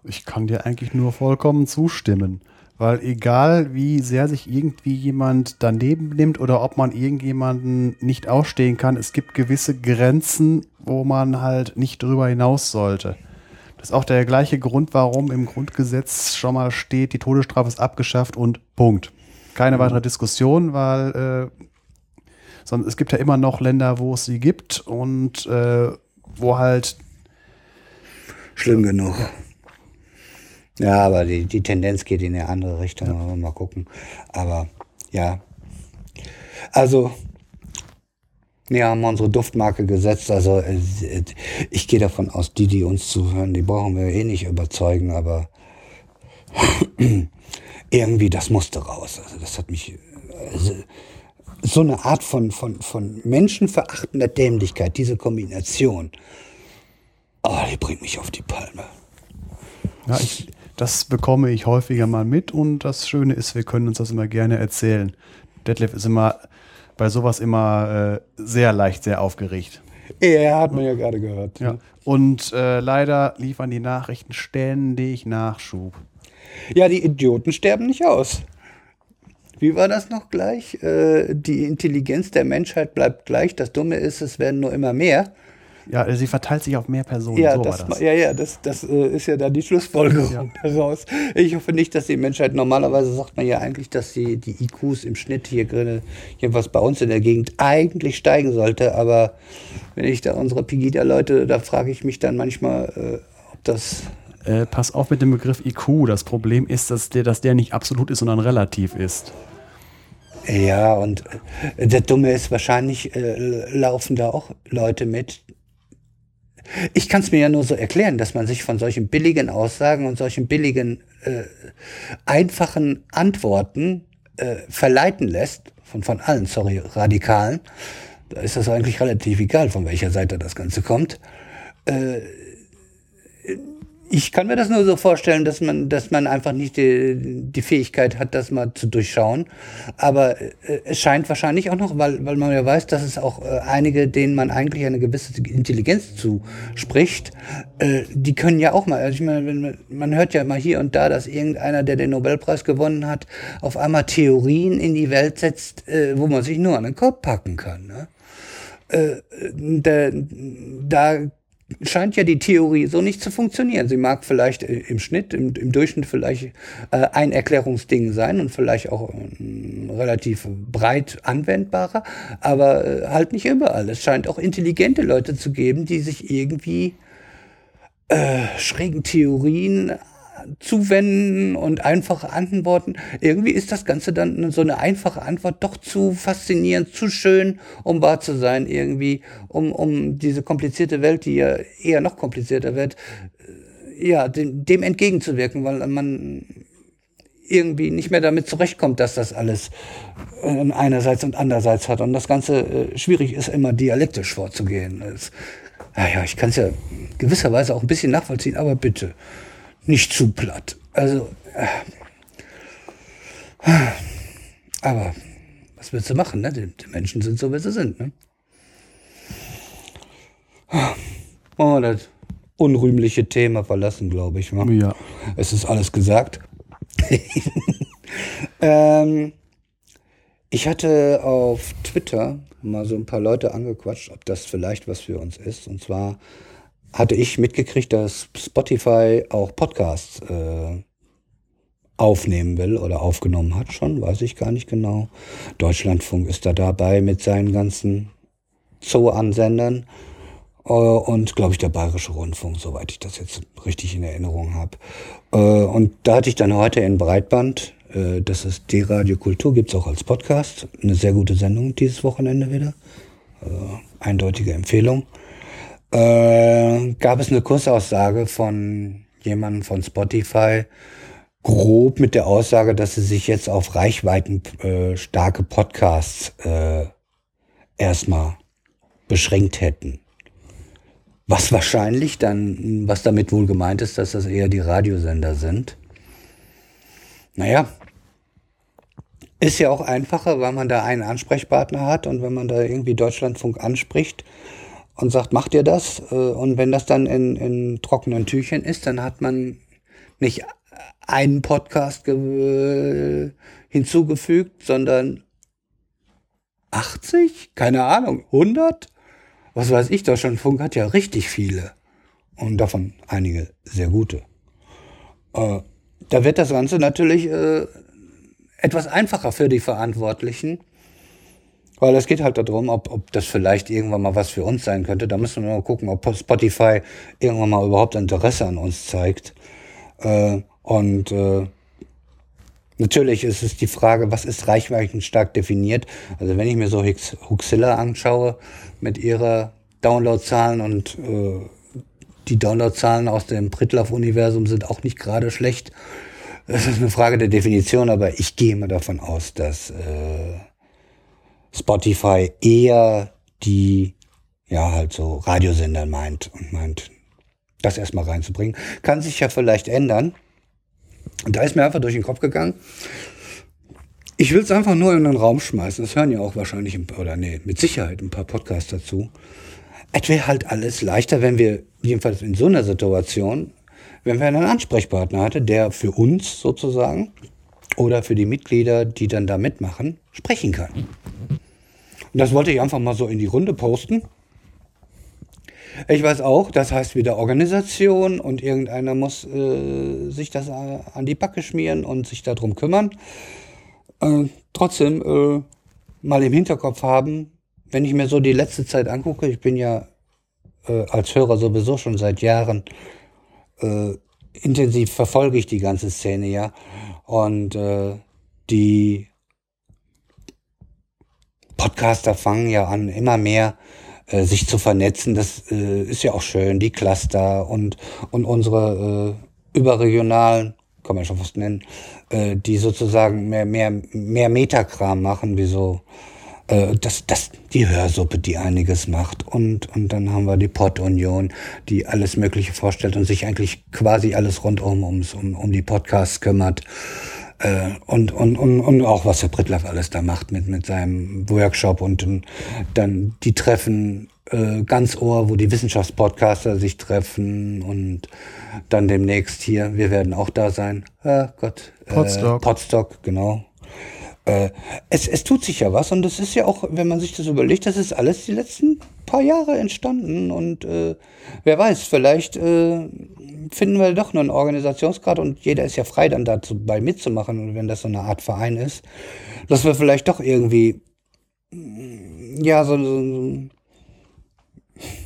Ich kann dir eigentlich nur vollkommen zustimmen. Weil egal wie sehr sich irgendwie jemand daneben nimmt oder ob man irgendjemanden nicht ausstehen kann, es gibt gewisse Grenzen, wo man halt nicht drüber hinaus sollte. Das ist auch der gleiche Grund, warum im Grundgesetz schon mal steht, die Todesstrafe ist abgeschafft und Punkt. Keine weitere Diskussion, weil äh, sondern es gibt ja immer noch Länder, wo es sie gibt und äh, wo halt Schlimm genug. Ja, aber die, die Tendenz geht in eine andere Richtung. Ja. Mal gucken. Aber ja. Also, wir haben unsere Duftmarke gesetzt. Also, äh, ich gehe davon aus, die, die uns zuhören, die brauchen wir eh nicht überzeugen. Aber irgendwie, das musste raus. Also, das hat mich. Also, so eine Art von, von, von menschenverachtender Dämlichkeit, diese Kombination, oh, die bringt mich auf die Palme. Ja, ich, das bekomme ich häufiger mal mit und das Schöne ist, wir können uns das immer gerne erzählen. Detlef ist immer bei sowas immer äh, sehr leicht, sehr aufgeregt. Ja, hat man ja gerade gehört. Ja. Und äh, leider liefern die Nachrichten ständig Nachschub. Ja, die Idioten sterben nicht aus. Wie war das noch gleich? Äh, die Intelligenz der Menschheit bleibt gleich. Das Dumme ist, es werden nur immer mehr. Ja, sie verteilt sich auf mehr Personen. Ja, so das, das. ja, ja, das, das äh, ist ja dann die Schlussfolgerung ja. daraus. Ich hoffe nicht, dass die Menschheit, normalerweise sagt man ja eigentlich, dass die, die IQs im Schnitt hier, jedenfalls bei uns in der Gegend, eigentlich steigen sollte. Aber wenn ich da unsere Pegida-Leute, da frage ich mich dann manchmal, äh, ob das äh, pass auf mit dem Begriff IQ. Das Problem ist, dass der, dass der nicht absolut ist, sondern relativ ist. Ja, und äh, der Dumme ist, wahrscheinlich äh, laufen da auch Leute mit, ich kann es mir ja nur so erklären, dass man sich von solchen billigen Aussagen und solchen billigen, äh, einfachen Antworten äh, verleiten lässt, von, von allen, sorry, Radikalen. Da ist das eigentlich relativ egal, von welcher Seite das Ganze kommt. Äh, ich kann mir das nur so vorstellen, dass man, dass man einfach nicht die, die Fähigkeit hat, das mal zu durchschauen. Aber äh, es scheint wahrscheinlich auch noch, weil, weil man ja weiß, dass es auch äh, einige, denen man eigentlich eine gewisse Intelligenz zuspricht, äh, die können ja auch mal, also ich meine, wenn man, hört ja mal hier und da, dass irgendeiner, der den Nobelpreis gewonnen hat, auf einmal Theorien in die Welt setzt, äh, wo man sich nur an den Kopf packen kann. Ne? Äh, da, da scheint ja die Theorie so nicht zu funktionieren. Sie mag vielleicht äh, im Schnitt, im, im Durchschnitt vielleicht äh, ein Erklärungsding sein und vielleicht auch äh, relativ breit anwendbarer, aber äh, halt nicht überall. Es scheint auch intelligente Leute zu geben, die sich irgendwie äh, schrägen Theorien zuwenden und einfache Antworten. Irgendwie ist das Ganze dann so eine einfache Antwort doch zu faszinierend, zu schön, um wahr zu sein, irgendwie, um, um diese komplizierte Welt, die ja eher noch komplizierter wird, äh, ja, dem, dem entgegenzuwirken, weil man irgendwie nicht mehr damit zurechtkommt, dass das alles äh, einerseits und andererseits hat. Und das Ganze äh, schwierig ist, immer dialektisch vorzugehen. Naja, ich kann es ja gewisserweise auch ein bisschen nachvollziehen, aber bitte nicht zu platt. Also, äh, aber was willst du machen? Ne? Die, die, Menschen sind so, wie sie sind. Ne? Oh, das unrühmliche Thema verlassen, glaube ich. Wa? Ja. Es ist alles gesagt. ähm, ich hatte auf Twitter mal so ein paar Leute angequatscht, ob das vielleicht was für uns ist. Und zwar hatte ich mitgekriegt, dass Spotify auch Podcasts äh, aufnehmen will oder aufgenommen hat schon, weiß ich gar nicht genau. Deutschlandfunk ist da dabei mit seinen ganzen Zoo-Ansendern äh, und, glaube ich, der Bayerische Rundfunk, soweit ich das jetzt richtig in Erinnerung habe. Äh, und da hatte ich dann heute in Breitband, äh, das ist die Radio Kultur, gibt's auch als Podcast, eine sehr gute Sendung dieses Wochenende wieder. Also, eindeutige Empfehlung äh, gab es eine Kursaussage von jemandem von Spotify, grob mit der Aussage, dass sie sich jetzt auf reichweitenstarke äh, Podcasts äh, erstmal beschränkt hätten. Was wahrscheinlich dann, was damit wohl gemeint ist, dass das eher die Radiosender sind. Naja, ist ja auch einfacher, weil man da einen Ansprechpartner hat und wenn man da irgendwie Deutschlandfunk anspricht und sagt, macht ihr das? Äh, und wenn das dann in, in trockenen Tüchern ist, dann hat man nicht einen Podcast hinzugefügt, sondern 80? Keine Ahnung, 100? Was weiß ich, Deutschlandfunk hat ja richtig viele. Und davon einige sehr gute. Äh, da wird das Ganze natürlich äh, etwas einfacher für die Verantwortlichen, weil es geht halt darum, ob, ob das vielleicht irgendwann mal was für uns sein könnte. Da müssen wir mal gucken, ob Spotify irgendwann mal überhaupt Interesse an uns zeigt. Äh, und äh, natürlich ist es die Frage, was ist reichweitenstark definiert? Also wenn ich mir so Huxilla anschaue mit ihrer Downloadzahlen und äh, die Downloadzahlen aus dem Pritlaff-Universum sind auch nicht gerade schlecht. Das ist eine Frage der Definition, aber ich gehe mal davon aus, dass äh, Spotify eher die, ja, halt so Radiosender meint und meint, das erstmal reinzubringen. Kann sich ja vielleicht ändern. Und da ist mir einfach durch den Kopf gegangen. Ich will es einfach nur in den Raum schmeißen. Das hören ja auch wahrscheinlich, oder nee, mit Sicherheit ein paar Podcasts dazu. Es wäre halt alles leichter, wenn wir, jedenfalls in so einer Situation, wenn wir einen Ansprechpartner hatten, der für uns sozusagen oder für die Mitglieder, die dann da mitmachen, sprechen kann. Und das wollte ich einfach mal so in die Runde posten. Ich weiß auch, das heißt wieder Organisation und irgendeiner muss äh, sich das äh, an die Backe schmieren und sich darum kümmern. Äh, trotzdem äh, mal im Hinterkopf haben, wenn ich mir so die letzte Zeit angucke, ich bin ja äh, als Hörer sowieso schon seit Jahren äh, intensiv verfolge ich die ganze Szene ja. Und die Podcaster fangen ja an, immer mehr äh, sich zu vernetzen. Das äh, ist ja auch schön, die Cluster und, und unsere äh, überregionalen, kann man schon fast nennen, äh, die sozusagen mehr, mehr, mehr Metakram machen, wie so äh, das, das, die Hörsuppe, die einiges macht. Und, und dann haben wir die Pod-Union, die alles Mögliche vorstellt und sich eigentlich quasi alles rundum ums, um, um die Podcasts kümmert. Äh, und, und, und, und auch was der Brittlaff alles da macht mit, mit seinem Workshop und dann die Treffen äh, ganz Ohr, wo die Wissenschaftspodcaster sich treffen und dann demnächst hier, wir werden auch da sein. Ah, Gott. Podstock. Äh, Podstock, genau. Äh, es, es tut sich ja was und es ist ja auch, wenn man sich das überlegt, das ist alles die letzten paar Jahre entstanden und äh, wer weiß, vielleicht äh, finden wir doch nur einen Organisationsgrad und jeder ist ja frei, dann dazu bei mitzumachen, wenn das so eine Art Verein ist, dass wir vielleicht doch irgendwie ja so, so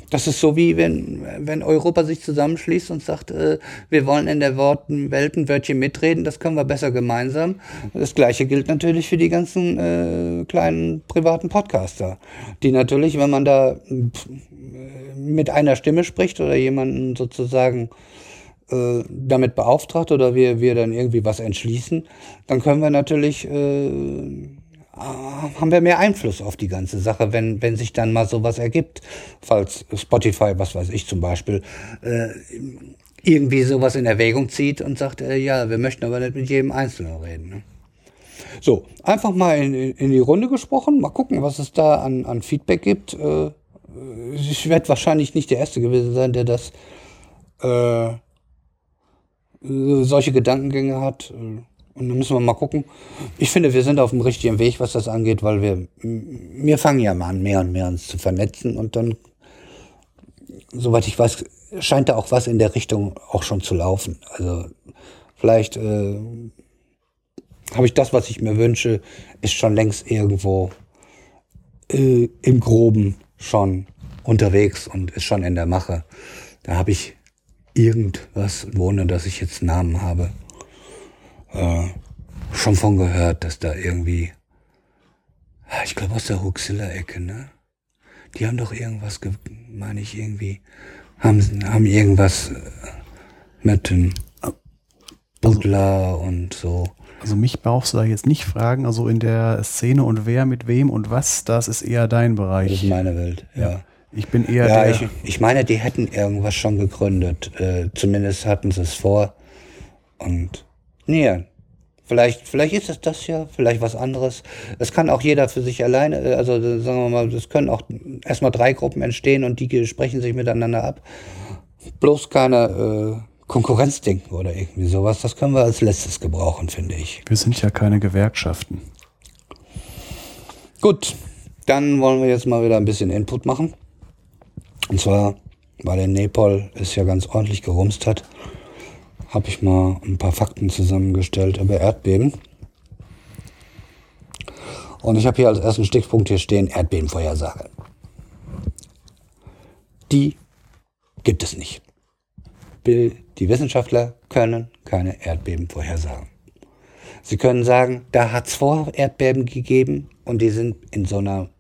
das ist so wie wenn, wenn Europa sich zusammenschließt und sagt, äh, wir wollen in der Worten, Welt ein Wörtchen mitreden, das können wir besser gemeinsam. Das gleiche gilt natürlich für die ganzen äh, kleinen privaten Podcaster, die natürlich, wenn man da äh, mit einer Stimme spricht oder jemanden sozusagen äh, damit beauftragt oder wir, wir dann irgendwie was entschließen, dann können wir natürlich äh, haben wir mehr Einfluss auf die ganze Sache, wenn, wenn sich dann mal sowas ergibt. Falls Spotify, was weiß ich zum Beispiel, äh, irgendwie sowas in Erwägung zieht und sagt, äh, ja, wir möchten aber nicht mit jedem Einzelnen reden. Ne? So, einfach mal in, in die Runde gesprochen, mal gucken, was es da an, an Feedback gibt. Äh, ich werde wahrscheinlich nicht der Erste gewesen sein, der das äh, solche Gedankengänge hat. Äh, und dann müssen wir mal gucken. Ich finde, wir sind auf dem richtigen Weg, was das angeht, weil wir, wir fangen ja mal an, mehr und mehr uns zu vernetzen und dann, soweit ich weiß, scheint da auch was in der Richtung auch schon zu laufen. Also vielleicht äh, habe ich das, was ich mir wünsche, ist schon längst irgendwo äh, im Groben schon unterwegs und ist schon in der Mache. Da habe ich irgendwas, ohne dass ich jetzt Namen habe äh, schon von gehört, dass da irgendwie, ich glaube aus der Huxilla-Ecke, ne? Die haben doch irgendwas, meine ich irgendwie, haben, haben irgendwas äh, mit dem Butler und so. Also mich brauchst du da jetzt nicht fragen, also in der Szene und wer mit wem und was, das ist eher dein Bereich. Das ist meine Welt, ja. Ich bin eher Ja, der, ich, ich meine, die hätten irgendwas schon gegründet. Äh, zumindest hatten sie es vor. Und nee, vielleicht, vielleicht ist es das ja, vielleicht was anderes. Es kann auch jeder für sich alleine, äh, also äh, sagen wir mal, es können auch erstmal drei Gruppen entstehen und die sprechen sich miteinander ab. Bloß keine äh, Konkurrenzdenken oder irgendwie sowas. Das können wir als letztes gebrauchen, finde ich. wir sind ja keine Gewerkschaften. Gut, dann wollen wir jetzt mal wieder ein bisschen Input machen. Und zwar, weil der Nepal es ja ganz ordentlich gerumst hat, habe ich mal ein paar Fakten zusammengestellt über Erdbeben. Und ich habe hier als ersten Stichpunkt hier stehen Erdbebenvorhersage. Die gibt es nicht. Die Wissenschaftler können keine Erdbeben vorhersagen. Sie können sagen, da hat es vor Erdbeben gegeben und die sind in so einer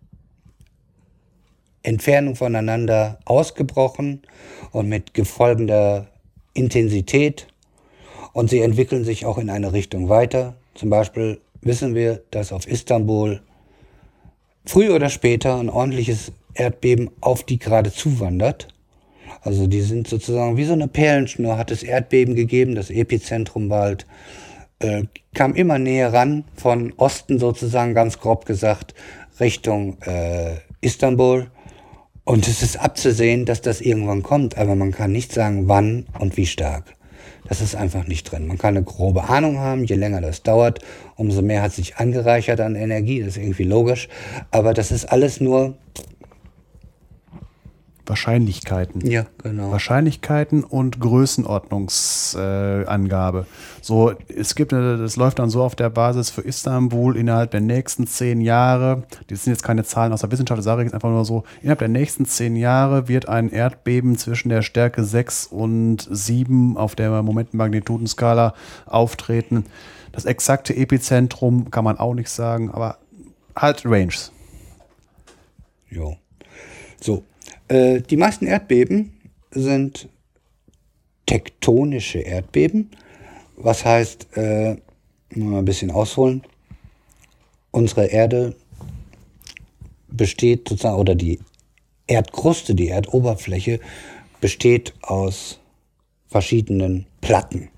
Entfernung voneinander ausgebrochen und mit gefolgender Intensität und sie entwickeln sich auch in eine Richtung weiter. Zum Beispiel wissen wir, dass auf Istanbul früh oder später ein ordentliches Erdbeben auf die gerade zuwandert. Also die sind sozusagen wie so eine Perlenschnur, hat es Erdbeben gegeben, das Epizentrum halt, äh, kam immer näher ran, von Osten sozusagen ganz grob gesagt, Richtung äh, Istanbul. Und es ist abzusehen, dass das irgendwann kommt, aber man kann nicht sagen, wann und wie stark. Das ist einfach nicht drin. Man kann eine grobe Ahnung haben, je länger das dauert, umso mehr hat sich angereichert an Energie, das ist irgendwie logisch. Aber das ist alles nur, Wahrscheinlichkeiten. ja, genau. Wahrscheinlichkeiten und Größenordnungsangabe. Äh, so, es gibt, eine, das läuft dann so auf der Basis für Istanbul innerhalb der nächsten zehn Jahre. Das sind jetzt keine Zahlen aus der Wissenschaft, das sage ich jetzt einfach nur so. Innerhalb der nächsten zehn Jahre wird ein Erdbeben zwischen der Stärke 6 und 7 auf der Momentenmagnitudenskala auftreten. Das exakte Epizentrum kann man auch nicht sagen, aber halt Ranges. Jo. So. Äh, die meisten Erdbeben sind tektonische Erdbeben. Was heißt, äh, mal ein bisschen ausholen. Unsere Erde besteht sozusagen, oder die Erdkruste, die Erdoberfläche besteht aus verschiedenen Platten,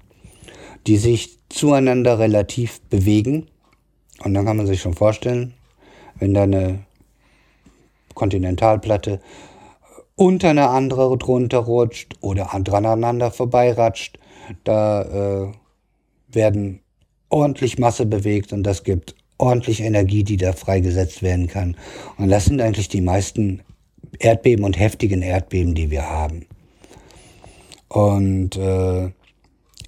die sich zueinander relativ bewegen. Und dann kann man sich schon vorstellen, wenn da eine Kontinentalplatte unter eine andere drunter rutscht oder aneinander vorbeiratscht, da äh, werden ordentlich Masse bewegt und das gibt ordentlich Energie, die da freigesetzt werden kann. Und das sind eigentlich die meisten Erdbeben und heftigen Erdbeben, die wir haben. Und äh,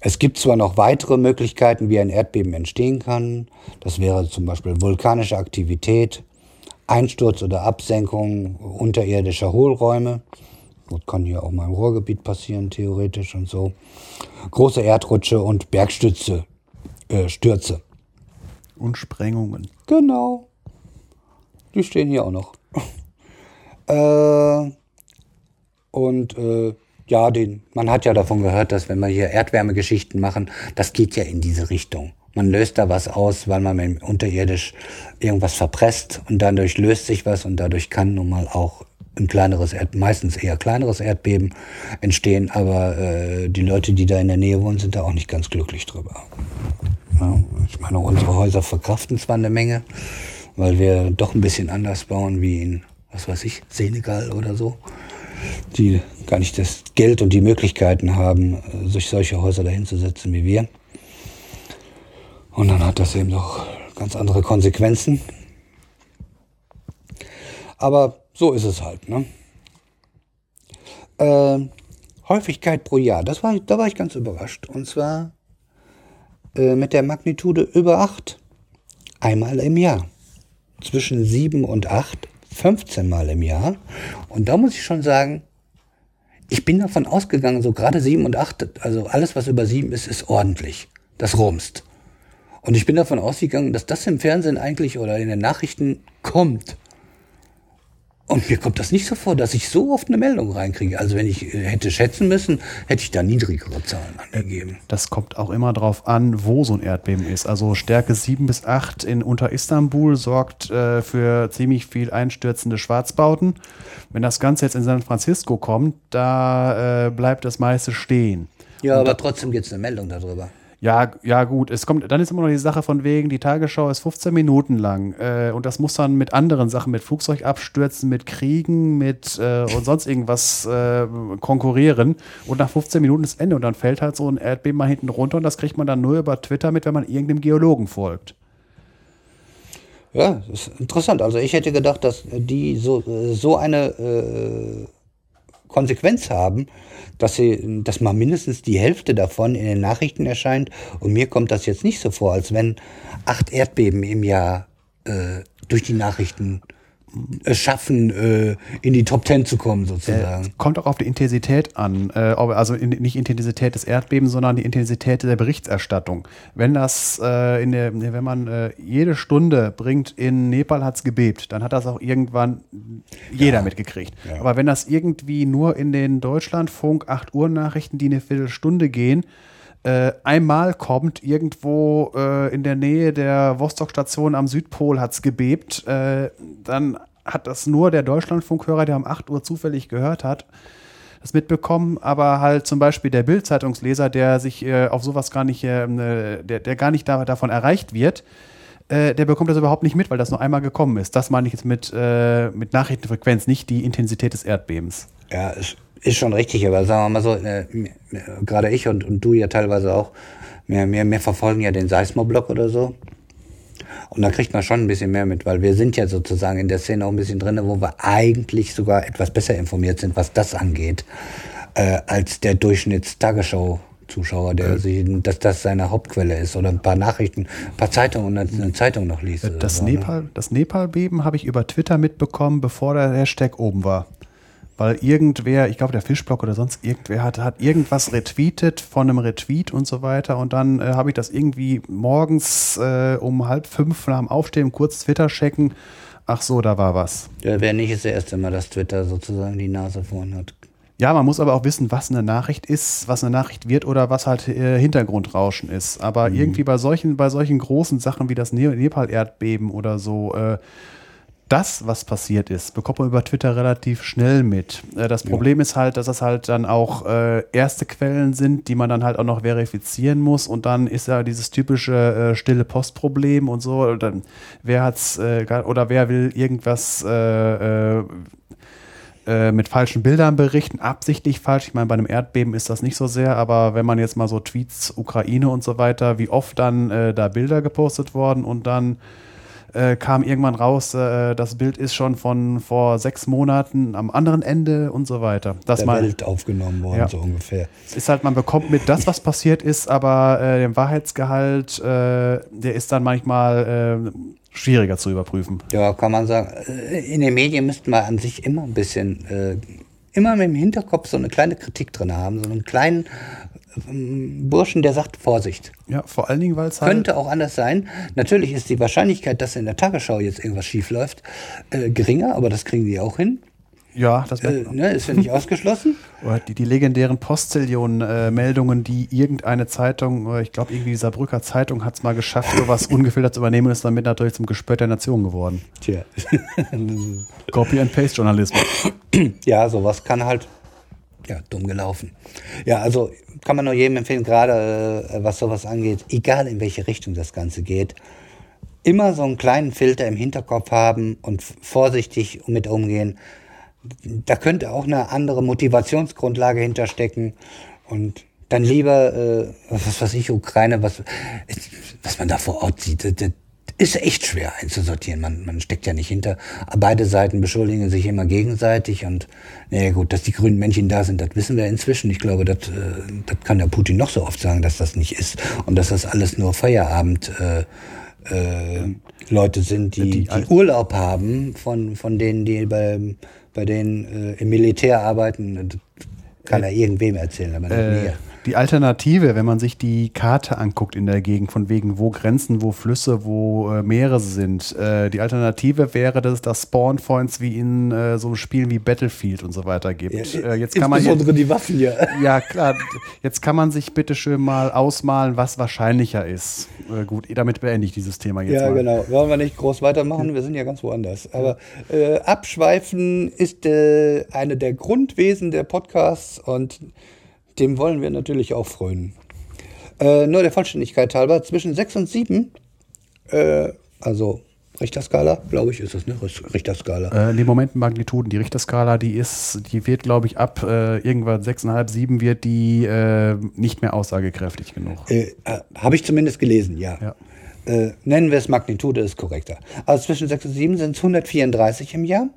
es gibt zwar noch weitere Möglichkeiten, wie ein Erdbeben entstehen kann. Das wäre zum Beispiel vulkanische Aktivität, Einsturz oder Absenkung unterirdischer Hohlräume. Das kann hier auch mal im Ruhrgebiet passieren, theoretisch und so. Große Erdrutsche und Bergstütze, äh, Stürze. Und Sprengungen. Genau. Die stehen hier auch noch. äh, und äh, ja, den, man hat ja davon gehört, dass wenn wir hier Erdwärmegeschichten machen, das geht ja in diese Richtung. Man löst da was aus, weil man unterirdisch irgendwas verpresst und dadurch löst sich was und dadurch kann nun mal auch ein kleineres, Erd, meistens eher kleineres Erdbeben entstehen, aber äh, die Leute, die da in der Nähe wohnen, sind da auch nicht ganz glücklich drüber. Ja, ich meine, unsere Häuser verkraften zwar eine Menge, weil wir doch ein bisschen anders bauen wie in, was weiß ich, Senegal oder so, die gar nicht das Geld und die Möglichkeiten haben, sich solche Häuser dahin zu setzen wie wir. Und dann hat das eben doch ganz andere Konsequenzen. Aber so ist es halt. Ne? Äh, Häufigkeit pro Jahr, das war, da war ich ganz überrascht. Und zwar äh, mit der Magnitude über 8. Einmal im Jahr. Zwischen 7 und 8, 15 Mal im Jahr. Und da muss ich schon sagen, ich bin davon ausgegangen, so gerade 7 und 8, also alles, was über 7 ist, ist ordentlich. Das rumst. Und ich bin davon ausgegangen, dass das im Fernsehen eigentlich oder in den Nachrichten kommt. Und mir kommt das nicht so vor, dass ich so oft eine Meldung reinkriege. Also wenn ich äh, hätte schätzen müssen, hätte ich da niedrigere Zahlen angegeben. Das kommt auch immer darauf an, wo so ein Erdbeben ist. Also Stärke 7 bis 8 in unter Istanbul sorgt äh, für ziemlich viel einstürzende Schwarzbauten. Wenn das Ganze jetzt in San Francisco kommt, da äh, bleibt das meiste stehen. Ja, aber trotzdem gibt es eine Meldung darüber. Ja, ja, gut. Es kommt, dann ist immer noch die Sache von wegen, die Tagesschau ist 15 Minuten lang. Äh, und das muss dann mit anderen Sachen, mit Flugzeugabstürzen, mit Kriegen, mit äh, und sonst irgendwas äh, konkurrieren. Und nach 15 Minuten ist Ende. Und dann fällt halt so ein Erdbeben mal hinten runter und das kriegt man dann nur über Twitter mit, wenn man irgendeinem Geologen folgt. Ja, das ist interessant. Also ich hätte gedacht, dass die so, so eine äh, Konsequenz haben, dass sie, dass mal mindestens die Hälfte davon in den Nachrichten erscheint. Und mir kommt das jetzt nicht so vor, als wenn acht Erdbeben im Jahr äh, durch die Nachrichten es schaffen, äh, in die Top Ten zu kommen, sozusagen. Äh, kommt auch auf die Intensität an. Äh, also in, nicht Intensität des Erdbebens, sondern die Intensität der Berichterstattung. Wenn das äh, in der, wenn man äh, jede Stunde bringt, in Nepal hat es gebebt, dann hat das auch irgendwann jeder Ja. mitgekriegt. Ja. Aber wenn das irgendwie nur in den Deutschlandfunk 8 Uhr Nachrichten, die eine Viertelstunde gehen, äh, einmal kommt, irgendwo äh, in der Nähe der Vostok-Station am Südpol hat es gebebt, äh, dann hat das nur der Deutschlandfunkhörer, der um 8 Uhr zufällig gehört hat, das mitbekommen, aber halt zum Beispiel der Bild-Zeitungsleser, der sich äh, auf sowas gar nicht, äh, ne, der, der gar nicht da, davon erreicht wird, äh, der bekommt das überhaupt nicht mit, weil das nur einmal gekommen ist. Das meine ich jetzt mit, mit Nachrichtenfrequenz, nicht die Intensität des Erdbebens. Ja, ist, ist schon richtig, aber sagen wir mal so, äh, gerade ich und, und du ja teilweise auch, wir, wir, wir verfolgen ja den Seismoblog oder so. Und da kriegt man schon ein bisschen mehr mit, weil wir sind ja sozusagen in der Szene auch ein bisschen drin, wo wir eigentlich sogar etwas besser informiert sind, was das angeht, äh, als der Durchschnitts-Tagesschau-Zuschauer, der sich, dass das seine Hauptquelle ist oder ein paar Nachrichten, ein paar Zeitungen und eine Zeitung noch liest. oder Das so, ne? Nepal, das Nepal-Beben habe ich über Twitter mitbekommen, bevor der Hashtag oben war. Weil irgendwer, ich glaube der Fischblock oder sonst irgendwer hat, hat irgendwas retweetet von einem Retweet und so weiter. Und dann äh, habe ich das irgendwie morgens äh, um halb fünf nach dem Aufstehen kurz Twitter checken. Ach so, da war was. Ja, wer nicht, ist der erste Mal, dass Twitter sozusagen die Nase vorn hat. Ja, man muss aber auch wissen, was eine Nachricht ist, was eine Nachricht wird oder was halt äh, Hintergrundrauschen ist. Aber irgendwie bei solchen, bei solchen großen Sachen wie das Ne- Nepal-Erdbeben oder so, äh, das, was passiert ist, bekommt man über Twitter relativ schnell mit. Äh, das Problem ist halt, dass das halt dann auch äh, erste Quellen sind, die man dann halt auch noch verifizieren muss. Und dann ist ja dieses typische äh, stille Postproblem und so. Und dann, wer hat's äh, oder wer will irgendwas äh, äh, mit falschen Bildern berichten, absichtlich falsch. Ich meine, bei einem Erdbeben ist das nicht so sehr, aber wenn man jetzt mal so Tweets, Ukraine und so weiter, wie oft dann da Bilder gepostet worden und dann äh, kam irgendwann raus, äh, das Bild ist schon von vor sechs Monaten am anderen Ende und so weiter. Das der mal, Welt aufgenommen worden, Ja. so ungefähr. es ist halt, man bekommt mit das, was passiert ist, aber äh, den Wahrheitsgehalt, äh, der ist dann manchmal äh, schwieriger zu überprüfen. Ja, kann man sagen. äh, In den Medien müsste man an sich immer ein bisschen, immer mit dem Hinterkopf so eine kleine Kritik drin haben, so einen kleinen Burschen, der sagt Vorsicht. Ja, vor allen Dingen, weil es halt. Könnte auch anders sein. Natürlich ist die Wahrscheinlichkeit, dass in der Tagesschau jetzt irgendwas schief läuft, äh, geringer, aber das kriegen die auch hin. Ja, das Äh, ne, ist ja nicht ausgeschlossen. Oder die, die legendären Postzillion-Meldungen, die irgendeine Zeitung, ich glaube irgendwie die Saarbrücker Zeitung hat es mal geschafft, sowas ungefiltert zu übernehmen und ist damit natürlich zum Gespött der Nation geworden. Tja. Copy-and-Paste-Journalismus. ja, sowas kann halt, ja, dumm gelaufen. Ja, also kann man nur jedem empfehlen, gerade äh, was sowas angeht, egal in welche Richtung das Ganze geht, immer so einen kleinen Filter im Hinterkopf haben und vorsichtig mit umgehen. Da könnte auch eine andere Motivationsgrundlage hinterstecken und dann lieber, äh, was weiß ich, Ukraine, was, was man da vor Ort sieht, das ist echt schwer einzusortieren. Man, man steckt ja nicht hinter. Beide Seiten beschuldigen sich immer gegenseitig und naja gut, dass die grünen Männchen da sind, das wissen wir inzwischen. Ich glaube, das, äh, das kann der Putin noch so oft sagen, dass das nicht ist und dass das alles nur Feierabend äh, äh, Leute sind, die, Die die, Urlaub haben von, von denen, die bei, bei denen äh, im Militär arbeiten. Das kann er irgendwem erzählen, aber nicht Äh, mir. Die Alternative, wenn man sich die Karte anguckt in der Gegend, von wegen wo Grenzen, wo Flüsse, wo äh, Meere sind, äh, die Alternative wäre, dass es da Spawn-Points wie in äh, so Spielen wie Battlefield und so weiter gibt. Ja, äh, jetzt kann man jetzt, die Waffen ja. Ja, klar. Jetzt kann man sich bitte schön mal ausmalen, was wahrscheinlicher ist. Äh, gut, damit beende ich dieses Thema jetzt ja, mal. Ja, genau. Wollen wir nicht groß weitermachen? Wir sind ja ganz woanders. Aber äh, Abschweifen ist eine der Grundwesen der Podcasts und dem wollen wir natürlich auch freuen. Äh, nur der Vollständigkeit halber, zwischen 6 und 7, äh, also Richterskala, glaube ich, ist das, ne? Richterskala. Äh, nee, Moment, Magnituden. Die Richterskala, die ist, die wird, glaube ich, ab äh, irgendwann 6,5, 7 wird die äh, nicht mehr aussagekräftig genug. Äh, äh, Habe ich zumindest gelesen, ja. ja. Äh, nennen wir es Magnitude, ist korrekter. Also zwischen 6 und 7 sind es 134 im Jahr.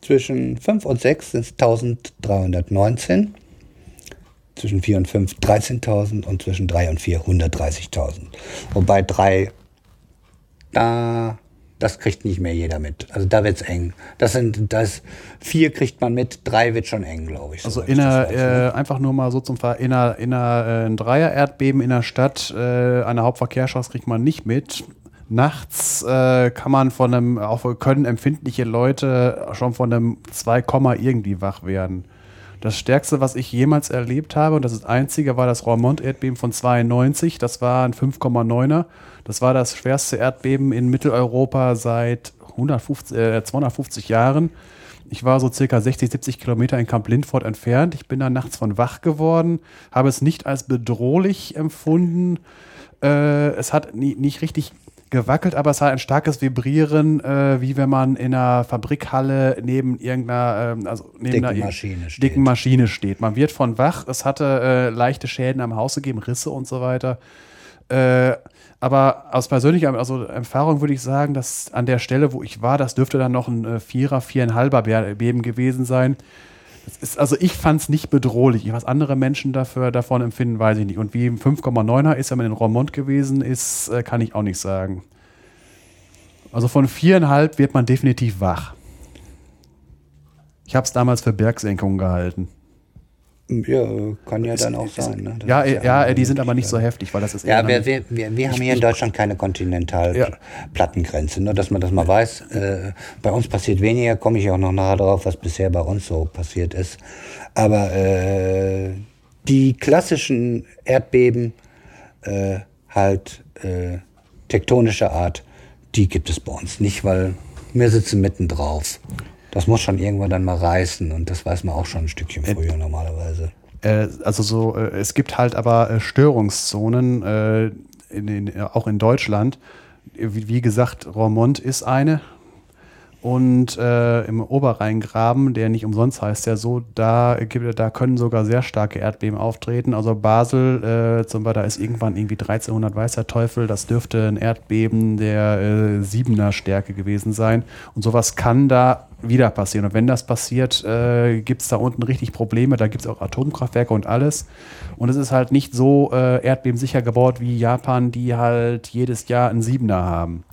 Zwischen 5 und 6 sind es 1319 zwischen 4 und 5 13.000 und zwischen 3 und 4 130.000. Wobei 3, da, das kriegt nicht mehr jeder mit. Also da wird's eng. Das sind, das 4 kriegt man mit, 3 wird schon eng, glaube ich. Also in einer, ne? äh, einfach nur mal so zum Fall, in einer, in einer äh, ein Dreier-Erdbeben in der Stadt, äh, einer Hauptverkehrsstraße kriegt man nicht mit. Nachts äh, kann man von einem, auch können empfindliche Leute schon von einem 2, irgendwie wach werden. Das stärkste, was ich jemals erlebt habe, und das ist das einzige, war das Roermond-Erdbeben von 92. Das war ein 5,9er. Das war das schwerste Erdbeben in Mitteleuropa seit 150, äh, 250 Jahren. Ich war so circa 60, 70 Kilometer in Camp Lindford entfernt. Ich bin da nachts von wach geworden, habe es nicht als bedrohlich empfunden. Äh, es hat nie, nicht richtig gewackelt, aber es hat ein starkes Vibrieren, äh, wie wenn man in einer Fabrikhalle neben irgendeiner, äh, also neben dicken, einer Maschine steht. dicken Maschine steht. Man wird von wach, es hatte äh, leichte Schäden am Haus gegeben, Risse und so weiter. Äh, aber aus persönlicher also Erfahrung würde ich sagen, dass an der Stelle, wo ich war, das dürfte dann noch ein äh, Vierer, Viereinhalber Beben gewesen sein. Ist, also ich fand es nicht bedrohlich. Was andere Menschen dafür, davon empfinden, weiß ich nicht. Und wie 5,9er ist, wenn man in Romont gewesen ist, äh, kann ich auch nicht sagen. Also von viereinhalb wird man definitiv wach. Ich habe es damals für Bergsenkung gehalten. Ja, kann ja dann auch sein. Ne? Ja, ja, ja die sind aber nicht so heftig, weil das ist Ja, wir, wir, wir, wir haben hier in Deutschland keine Kontinentalplattengrenze, ja. nur dass man das mal weiß. Äh, bei uns passiert weniger, komme ich auch noch nachher drauf, was bisher bei uns so passiert ist. Aber äh, die klassischen Erdbeben, äh, halt äh, tektonischer Art, die gibt es bei uns nicht, weil wir sitzen mitten drauf das muss schon irgendwann dann mal reißen und das weiß man auch schon ein Stückchen äh, früher normalerweise. Äh, also so, äh, es gibt halt aber äh, Störungszonen, äh, in, in, auch in Deutschland. Wie, wie gesagt, Roermond ist eine, und äh, im Oberrheingraben, der nicht umsonst heißt ja so, da, da können sogar sehr starke Erdbeben auftreten. Also Basel, äh, zum Beispiel, da ist irgendwann irgendwie 1300 Weißer Teufel, das dürfte ein Erdbeben der äh, Siebener Stärke gewesen sein. Und sowas kann da wieder passieren. Und wenn das passiert, äh, gibt es da unten richtig Probleme. Da gibt es auch Atomkraftwerke und alles. Und es ist halt nicht so äh, erdbebensicher gebaut wie Japan, die halt jedes Jahr einen Siebener haben.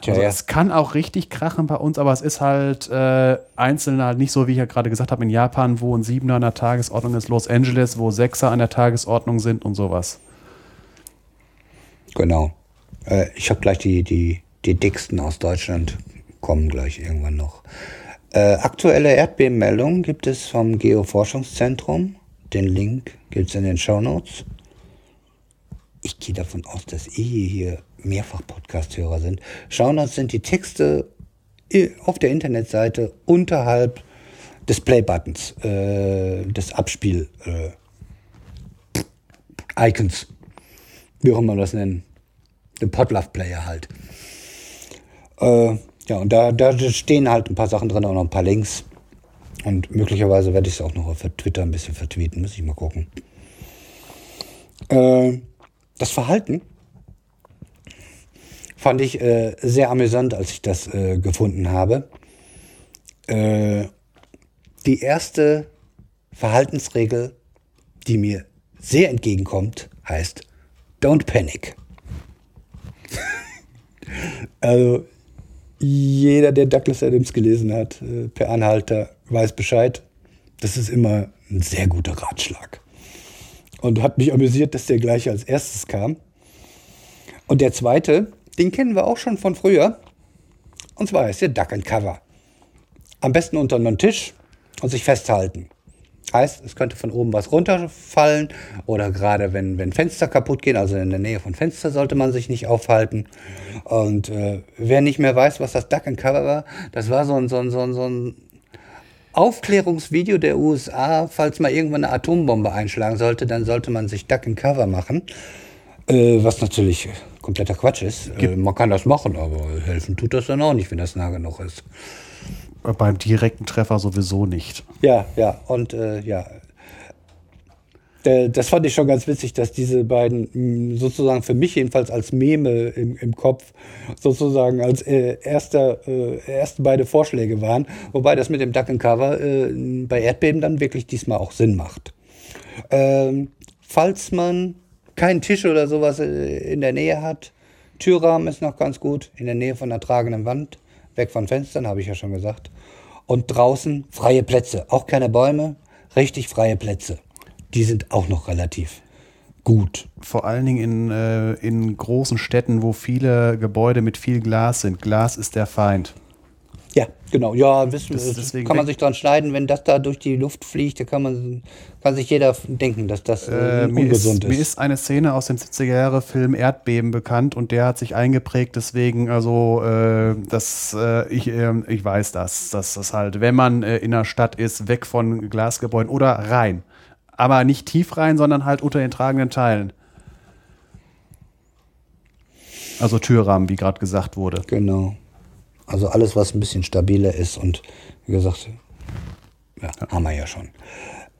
Tja, also ja. es kann auch richtig krachen bei uns, aber es ist halt äh, einzeln halt nicht so, wie ich ja gerade gesagt habe, in Japan, wo ein Siebener an der Tagesordnung ist, Los Angeles, wo Sechser an der Tagesordnung sind und sowas. Genau. Äh, ich habe gleich die, die, die dicksten aus Deutschland, kommen gleich irgendwann noch. Äh, aktuelle Erdbebenmeldungen gibt es vom Geoforschungszentrum. Den Link gibt es in den Show Notes. Ich gehe davon aus, dass ihr hier mehrfach Podcast-Hörer sind. Schauen uns sind die Texte auf der Internetseite unterhalb des Play-Buttons, äh, des Abspiel-Icons, äh, wie auch immer man das nennen, den Podlove-Player halt. Äh, ja, und da, da stehen halt ein paar Sachen drin und noch ein paar Links. Und möglicherweise werde ich es auch noch auf Twitter ein bisschen vertweeten, muss ich mal gucken. Äh, das Verhalten fand ich äh, sehr amüsant, als ich das äh, gefunden habe. Äh, die erste Verhaltensregel, die mir sehr entgegenkommt, heißt Don't Panic. also jeder, der Douglas Adams gelesen hat, äh, per Anhalter, weiß Bescheid. Das ist immer ein sehr guter Ratschlag. Und hat mich amüsiert, dass der gleich als erstes kam. Und der zweite, den kennen wir auch schon von früher. Und zwar ist der Duck and Cover. Am besten unter einen Tisch und sich festhalten. Heißt, es könnte von oben was runterfallen oder gerade wenn, wenn Fenster kaputt gehen, also in der Nähe von Fenster sollte man sich nicht aufhalten. Und äh, wer nicht mehr weiß, was das Duck and Cover war, das war so ein, so ein, so ein, so ein Aufklärungsvideo der USA, falls mal irgendwann eine Atombombe einschlagen sollte, dann sollte man sich Duck and Cover machen. Äh, was natürlich kompletter Quatsch ist. Äh, man kann das machen, aber helfen tut das dann auch nicht, wenn das nah genug ist. Beim direkten Treffer sowieso nicht. Ja, ja, und äh, ja. Äh, Das fand ich schon ganz witzig, dass diese beiden mh, sozusagen für mich jedenfalls als Meme im, im Kopf sozusagen als äh, erster, äh, erste beide Vorschläge waren. Wobei das mit dem Duck and Cover äh, bei Erdbeben dann wirklich diesmal auch Sinn macht. Ähm, falls man keinen Tisch oder sowas äh, in der Nähe hat, Türrahmen ist noch ganz gut, in der Nähe von der tragenden Wand, weg von Fenstern, habe ich ja schon gesagt. Und draußen freie Plätze, auch keine Bäume, richtig freie Plätze. Die sind auch noch relativ gut. Vor allen Dingen in, äh, in großen Städten, wo viele Gebäude mit viel Glas sind. Glas ist der Feind. Ja, genau. Ja, wissen, Das- deswegen kann man sich dran schneiden, wenn das da durch die Luft fliegt, da kann man kann sich jeder denken, dass das äh, Äh, mir, ungesund ist, ist. mir ist eine Szene aus dem 70er Jahre Film Erdbeben bekannt und der hat sich eingeprägt, deswegen, also äh, das, äh, ich, äh, ich weiß das, dass das halt, wenn man äh, in der Stadt ist, weg von Glasgebäuden oder rein. Aber nicht tief rein, sondern halt unter den tragenden Teilen. Also Türrahmen, wie gerade gesagt wurde. Genau. Also alles, was ein bisschen stabiler ist und wie gesagt, ja, haben wir ja schon.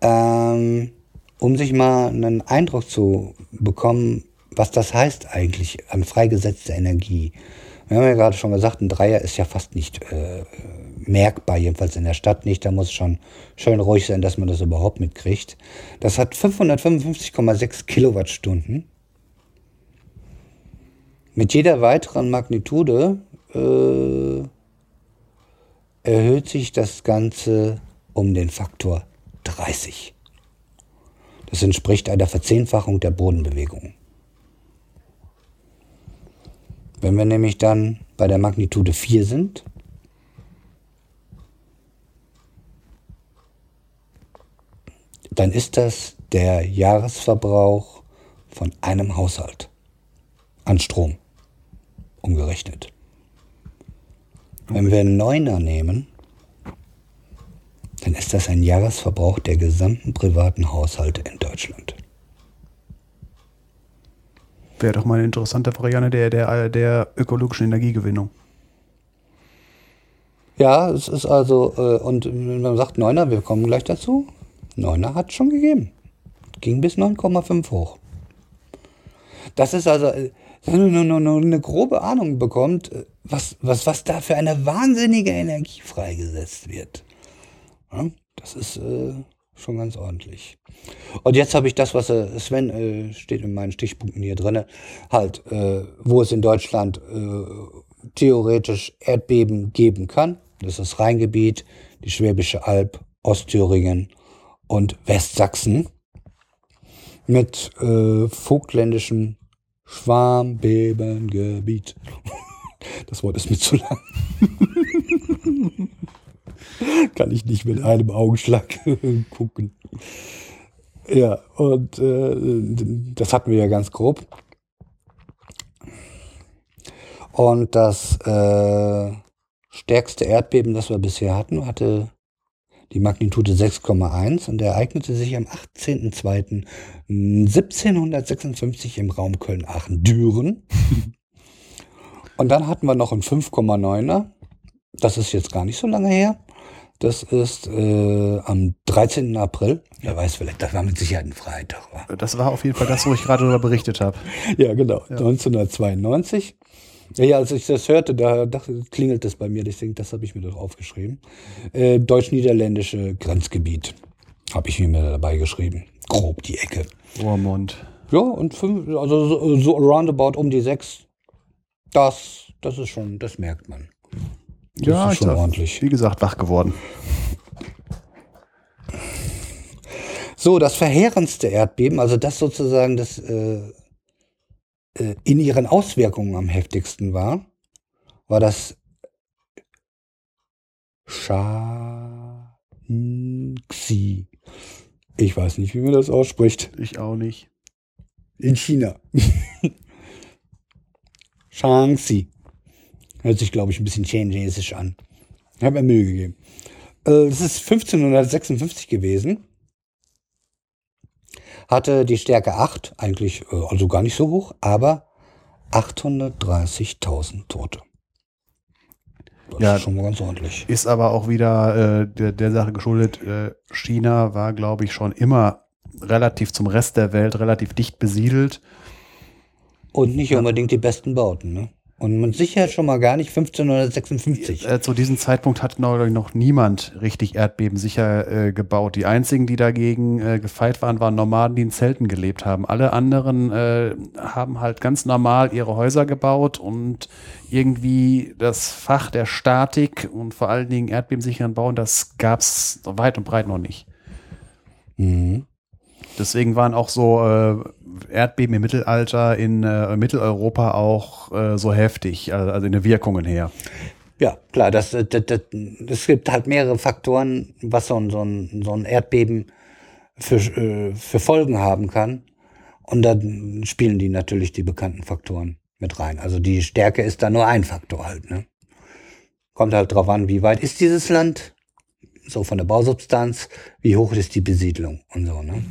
Ähm, um sich mal einen Eindruck zu bekommen, was das heißt eigentlich an freigesetzter Energie. Wir haben ja gerade schon gesagt, ein Dreier ist ja fast nicht äh, merkbar, jedenfalls in der Stadt nicht. Da muss es schon schön ruhig sein, dass man das überhaupt mitkriegt. Das hat 555,6 Kilowattstunden. Mit jeder weiteren Magnitude äh, erhöht sich das Ganze um den Faktor 30. Das entspricht einer Verzehnfachung der Bodenbewegung. Wenn wir nämlich dann bei der Magnitude 4 sind, dann ist das der Jahresverbrauch von einem Haushalt an Strom umgerechnet. Wenn wir einen Neuner nehmen, dann ist das ein Jahresverbrauch der gesamten privaten Haushalte in Deutschland. Wäre doch mal eine interessante Variante der, der, der ökologischen Energiegewinnung. Ja, es ist also, äh, und wenn man sagt Neuner, wir kommen gleich dazu. Neuner hat schon gegeben. Ging bis 9,5 hoch. Das ist also, äh, wenn man nur, nur, nur eine grobe Ahnung bekommt, äh, was, was, was da für eine wahnsinnige Energie freigesetzt wird. Ja, das ist äh, schon ganz ordentlich. Und jetzt habe ich das, was äh, Sven äh, steht in meinen Stichpunkten hier drinne, halt, äh, wo es in Deutschland äh, theoretisch Erdbeben geben kann. Das ist Rheingebiet, die Schwäbische Alb, Ostthüringen und Westsachsen mit äh, vogtländischem Schwarmbebengebiet. Das Wort ist mir zu lang. Kann ich nicht mit einem Augenschlag gucken. Ja, und äh, das hatten wir ja ganz grob. Und das äh, stärkste Erdbeben, das wir bisher hatten, hatte die Magnitude 6,1 und ereignete sich am 18.02.1756 im Raum Köln-Aachen-Düren. und dann hatten wir noch einen 5,9er. Das ist jetzt gar nicht so lange her. Das ist äh, am 13. April. Wer weiß, vielleicht, das war mit Sicherheit ein Freitag. War. Das war auf jeden Fall das, wo ich gerade darüber berichtet habe. Ja, genau. 1992. Ja, ja, als ich das hörte, da dachte, klingelt das bei mir. Deswegen, das habe ich mir doch aufgeschrieben. Äh, Deutsch-niederländische Grenzgebiet habe ich mir dabei geschrieben. Grob die Ecke. Roermond. Ja, und fünf, also so, so roundabout um die sechs. Das, das ist schon, das merkt man. Das ja, ist schon ordentlich. Wie gesagt, wach geworden. So, das verheerendste Erdbeben, also das sozusagen das äh, äh, in ihren Auswirkungen am heftigsten war, war das Shaanxi. Ich weiß nicht, wie man das ausspricht. Ich auch nicht. In China. Shaanxi. Hört sich, glaube ich, ein bisschen chinesisch an. Ich habe mir Mühe gegeben. Äh, Es ist 1556 gewesen. Hatte die Stärke 8, eigentlich äh, also gar nicht so hoch, aber 830.000 Tote. Das Ja. ist schon mal ganz ordentlich. Ist aber auch wieder äh, der, der Sache geschuldet. Äh, China war, glaube ich, schon immer relativ zum Rest der Welt relativ dicht besiedelt. Und nicht unbedingt die besten Bauten. Ne? Und mit Sicherheit schon mal gar nicht 1556. Äh, zu diesem Zeitpunkt hat noch, noch niemand richtig erdbebensicher äh, gebaut. Die einzigen, die dagegen äh, gefeit waren, waren Nomaden, die in Zelten gelebt haben. Alle anderen äh, haben halt ganz normal ihre Häuser gebaut und irgendwie das Fach der Statik und vor allen Dingen erdbebensicheren Bauen, das gab es weit und breit noch nicht. Mhm. Deswegen waren auch so äh, Erdbeben im Mittelalter in äh, Mitteleuropa auch äh, so heftig, also, also in den Wirkungen her. Ja, klar, das, das, das, es gibt halt mehrere Faktoren, was so ein, so ein, so ein Erdbeben für, äh, für Folgen haben kann. Und dann spielen die natürlich die bekannten Faktoren mit rein. Also die Stärke ist da nur ein Faktor halt. Ne? Kommt halt drauf an, wie weit ist dieses Land, so von der Bausubstanz, wie hoch ist die Besiedlung und so. Ne?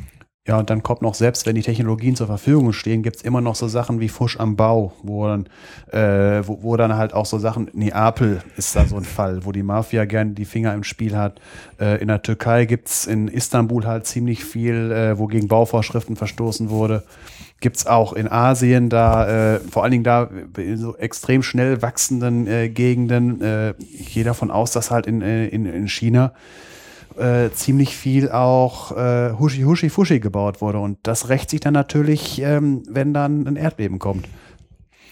Ja, und dann kommt noch, selbst wenn die Technologien zur Verfügung stehen, gibt's immer noch so Sachen wie Fusch am Bau, wo dann, äh, wo, wo dann halt auch so Sachen, Neapel ist da so ein Fall, wo die Mafia gerne die Finger im Spiel hat. Äh, in der Türkei gibt's in Istanbul halt ziemlich viel, äh, wo gegen Bauvorschriften verstoßen wurde. Gibt's auch in Asien da, äh, vor allen Dingen da in so extrem schnell wachsenden äh, Gegenden. Äh, ich gehe davon aus, dass halt in, äh, in, in China äh, ziemlich viel auch äh, Huschi Huschi Fuschi gebaut wurde. Und das rächt sich dann natürlich, ähm, wenn dann ein Erdbeben kommt.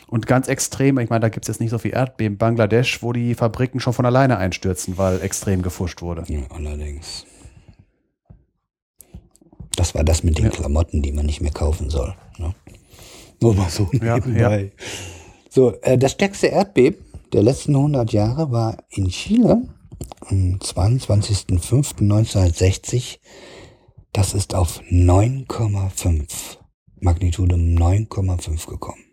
Und ganz extrem, ich meine, da gibt es jetzt nicht so viel Erdbeben. Bangladesch, wo die Fabriken schon von alleine einstürzen, weil extrem gefuscht wurde. Ja, allerdings. Das war das mit den Ja. Klamotten, die man nicht mehr kaufen soll. Ne? Nur mal so Ja, nebenbei. So, äh, das stärkste Erdbeben der letzten 100 Jahre war in Chile am 22.05.1960. Das ist auf 9,5, Magnitude 9,5 gekommen.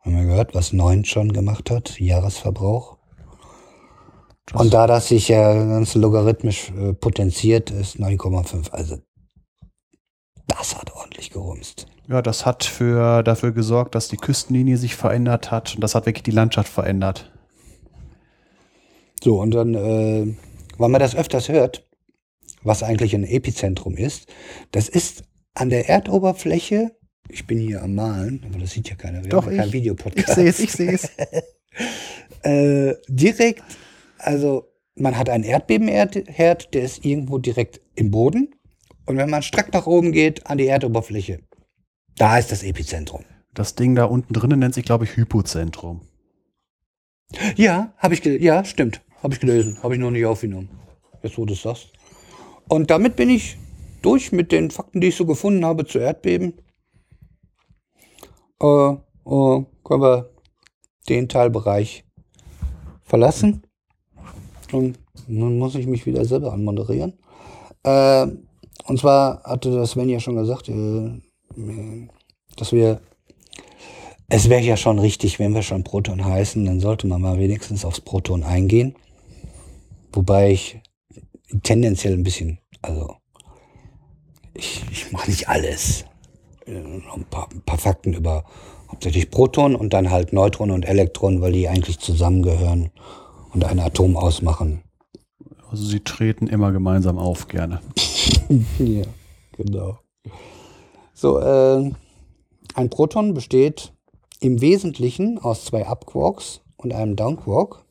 Haben wir gehört, was 9 schon gemacht hat, Jahresverbrauch? Und da das sich ja ganz logarithmisch äh, potenziert, ist 9,5. Also das hat ordentlich gerumst. Ja, das hat für, dafür gesorgt, dass die Küstenlinie sich verändert hat. Und das hat wirklich die Landschaft verändert. So, und dann, äh, weil man das öfters hört, was eigentlich ein Epizentrum ist, das ist an der Erdoberfläche, ich bin hier am Malen, aber das sieht ja keiner, wir Doch, haben ja keinen ich. Videopodcast. Ich sehe es, ich sehe es. äh, direkt, also man hat einen Erdbebenherd, der ist irgendwo direkt im Boden. Und wenn man strack nach oben geht, an die Erdoberfläche, da ist das Epizentrum. Das Ding da unten drinnen nennt sich, glaube ich, Hypozentrum. Ja, habe ich, ja, stimmt, habe ich gelesen, habe ich noch nicht aufgenommen. Jetzt wo du es sagst. Und damit bin ich durch mit den Fakten, die ich so gefunden habe zu Erdbeben. Äh, äh, können wir den Teilbereich verlassen. Und nun muss ich mich wieder selber anmoderieren. Äh, und zwar hatte das Sven ja schon gesagt, äh, dass wir es wäre ja schon richtig, wenn wir schon Proton heißen, dann sollte man mal wenigstens aufs Proton eingehen. Wobei ich tendenziell ein bisschen, also ich, ich mache nicht alles. Äh, Ein paar, ein paar Fakten über hauptsächlich Proton und dann halt Neutron und Elektron, weil die eigentlich zusammengehören und ein Atom ausmachen. Also sie treten immer gemeinsam auf, gerne. Ja, genau. So, äh, ein Proton besteht im Wesentlichen aus zwei Upquarks und einem Downquark.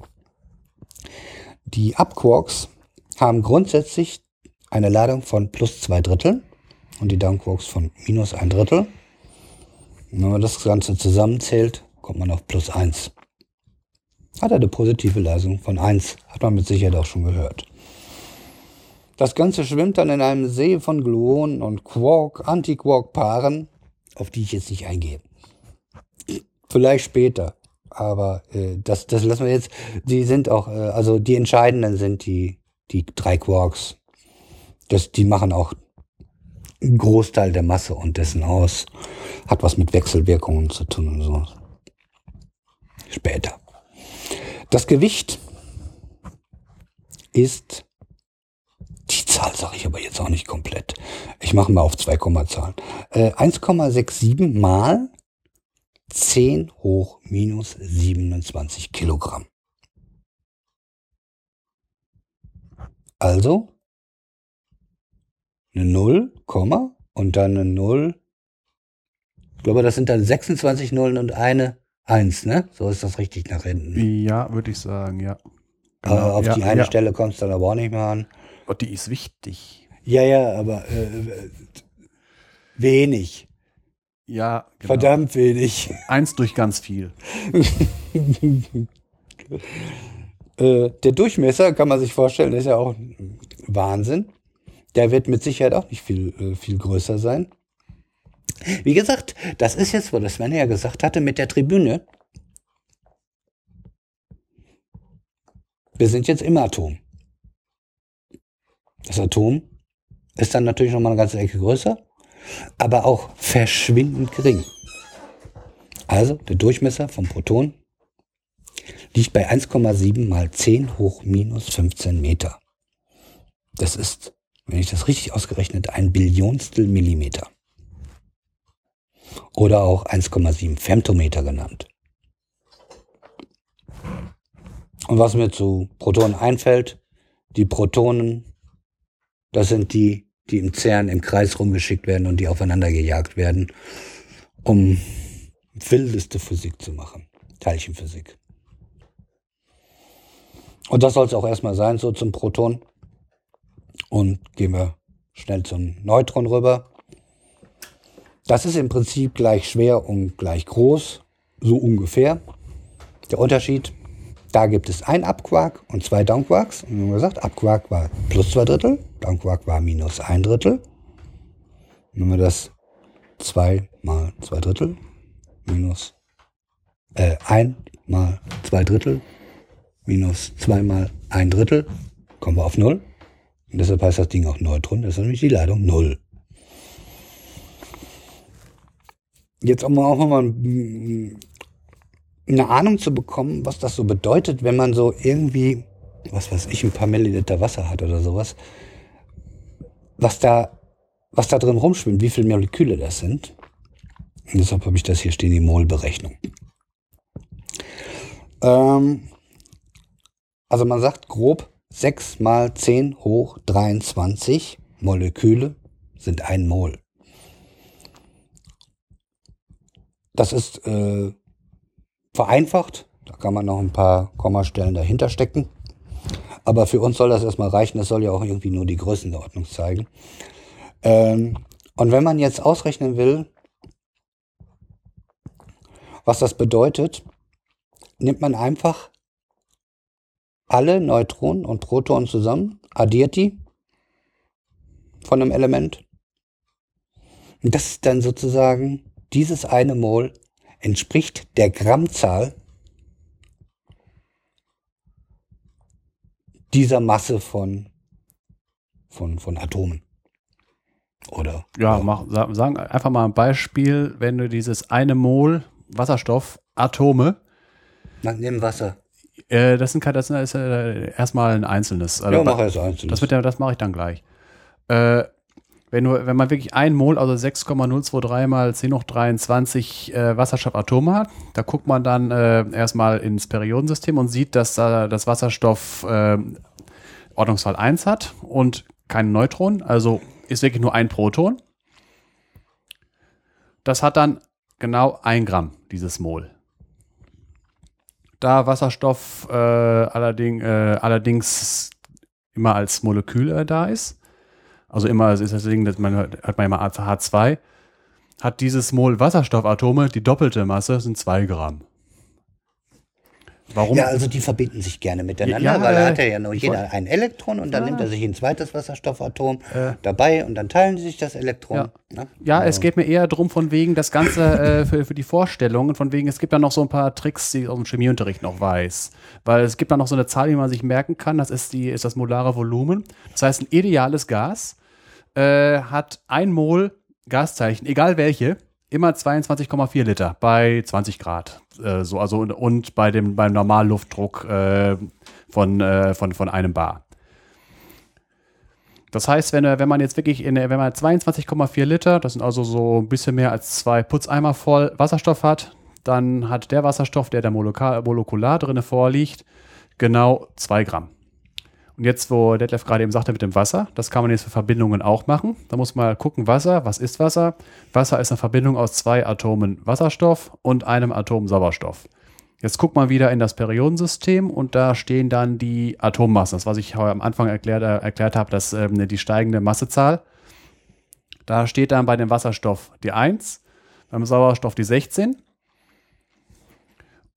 Die Upquarks haben grundsätzlich eine Ladung von plus zwei Drittel und die Downquarks von minus ein Drittel. Und wenn man das Ganze zusammenzählt, kommt man auf plus eins. Hat eine positive Ladung von eins, hat man mit Sicherheit auch schon gehört. Das Ganze schwimmt dann in einem See von Gluonen und Quark, Anti-Quark-Paaren, auf die ich jetzt nicht eingehe. Vielleicht später. Aber äh, das, das lassen wir jetzt. Die sind auch, äh, also die entscheidenden sind die, die drei Quarks. Das, die machen auch einen Großteil der Masse und dessen aus. Hat was mit Wechselwirkungen zu tun und so. Später. Das Gewicht ist, die Zahl sage ich aber jetzt auch nicht komplett. Ich mache mal auf zwei Kommazahlen. Äh, 1,67 mal 10 hoch minus 27 Kilogramm. Also eine 0, und dann eine 0. Ich glaube, das sind dann 26 Nullen und eine 1, ne? So ist das richtig nach hinten. Ja, würde ich sagen, ja. Genau. Aber auf ja, die eine ja. Stelle kommt es dann aber auch nicht mehr an. Oh, die ist wichtig. Ja, ja, aber äh, wenig. Ja, genau. Verdammt wenig. Eins durch ganz viel. Äh, der Durchmesser, kann man sich vorstellen, ist ja auch Wahnsinn. Der wird mit Sicherheit auch nicht viel, äh, viel größer sein. Wie gesagt, das ist jetzt, wo das Sven ja gesagt hatte, mit der Tribüne. Wir sind jetzt im Atom. Das Atom ist dann natürlich noch mal eine ganze Ecke größer, aber auch verschwindend gering. Also der Durchmesser vom Proton liegt bei 1,7 mal 10 hoch minus 15 Meter. Das ist, wenn ich das richtig ausgerechnet, ein Billionstel Millimeter. Oder auch 1,7 Femtometer genannt. Und was mir zu Protonen einfällt, die Protonen, das sind die, die im CERN im Kreis rumgeschickt werden und die aufeinander gejagt werden, um wildeste Physik zu machen. Teilchenphysik. Und das soll es auch erstmal sein, so zum Proton. Und gehen wir schnell zum Neutron rüber. Das ist im Prinzip gleich schwer und gleich groß, so ungefähr. Der Unterschied, da gibt es ein Upquark und zwei Downquarks. Und wir haben gesagt, Upquark war plus zwei Drittel, Downquark war minus ein Drittel. Wenn wir das zwei mal zwei Drittel minus äh, ein mal zwei Drittel minus zwei mal ein Drittel, kommen wir auf null. Und deshalb heißt das Ding auch Neutron, das ist nämlich die Ladung null. Jetzt um auch mal mm, eine Ahnung zu bekommen, was das so bedeutet, wenn man so irgendwie, was weiß ich, ein paar Milliliter Wasser hat oder sowas, was da, was da drin rumschwimmt, wie viele Moleküle das sind. Und deshalb habe ich das hier stehen, die Molberechnung. Ähm, also man sagt grob 6 mal 10 hoch 23 Moleküle sind ein Mol. Das ist äh, vereinfacht. Da kann man noch ein paar Kommastellen dahinter stecken. Aber für uns soll das erstmal reichen. Das soll ja auch irgendwie nur die Größenordnung zeigen. Ähm, und wenn man jetzt ausrechnen will, was das bedeutet, nimmt man einfach alle Neutronen und Protonen zusammen, addiert die von einem Element. Und das ist dann sozusagen dieses eine Mol entspricht der Grammzahl dieser Masse von, von, von Atomen. Oder? Ja, mach, sa- sagen einfach mal ein Beispiel, wenn du dieses eine Mol Wasserstoff Atome, Man nimmt Wasser. äh, das sind keine, das ist äh, erstmal ein einzelnes. Also Ja, mach erst einzeln. Das, ja, das mache ich dann gleich. Äh, wenn, du, wenn man wirklich ein Mol, also 6,023 mal 10 hoch 23 äh, Wasserstoffatome hat, da guckt man dann äh, erstmal ins Periodensystem und sieht, dass da das Wasserstoff äh, Ordnungszahl 1 hat und keine Neutronen, also ist wirklich nur ein Proton. Das hat dann genau ein Gramm, dieses Mol. Da Wasserstoff äh, allerdings, äh, allerdings immer als Molekül äh, da ist, also immer ist das Ding, dass man hat man immer H2, hat dieses Mol Wasserstoffatome die doppelte Masse, sind 2 Gramm. Warum? Ja, also die verbinden sich gerne miteinander, Ja, weil da äh, hat er ja nur jeder ein Elektron und dann nimmt er sich ein zweites Wasserstoffatom dabei und dann teilen sie sich das Elektron. Ja. ne? Ja, es geht mir eher drum von wegen das Ganze äh, für, für die Vorstellungen, von wegen, es gibt da noch so ein paar Tricks, die ich aus dem Chemieunterricht noch weiß. Weil es gibt da noch so eine Zahl, die man sich merken kann, das ist, die, ist das molare Volumen. Das heißt, ein ideales Gas äh, hat ein Mol Gaszeichen, egal welche, immer 22,4 Liter bei 20 Grad. Äh, so, also und, und bei dem beim Normalluftdruck äh, von, äh, von, von einem Bar. Das heißt, wenn, wenn man jetzt wirklich in, wenn man 22,4 Liter, das sind also so ein bisschen mehr als zwei Putzeimer voll Wasserstoff hat, dann hat der Wasserstoff, der da molekular, molekular drin vorliegt, genau 2 Gramm. Und jetzt, wo Detlef gerade eben sagte mit dem Wasser, das kann man jetzt für Verbindungen auch machen. Da muss man gucken, Wasser, was ist Wasser? Wasser ist eine Verbindung aus zwei Atomen Wasserstoff und einem Atom Sauerstoff. Jetzt guckt man wieder in das Periodensystem und da stehen dann die Atommassen. Das, was ich am Anfang erklärt, erklärt habe, dass ähm, die steigende Massezahl. Da steht dann bei dem Wasserstoff die 1, beim Sauerstoff die 16.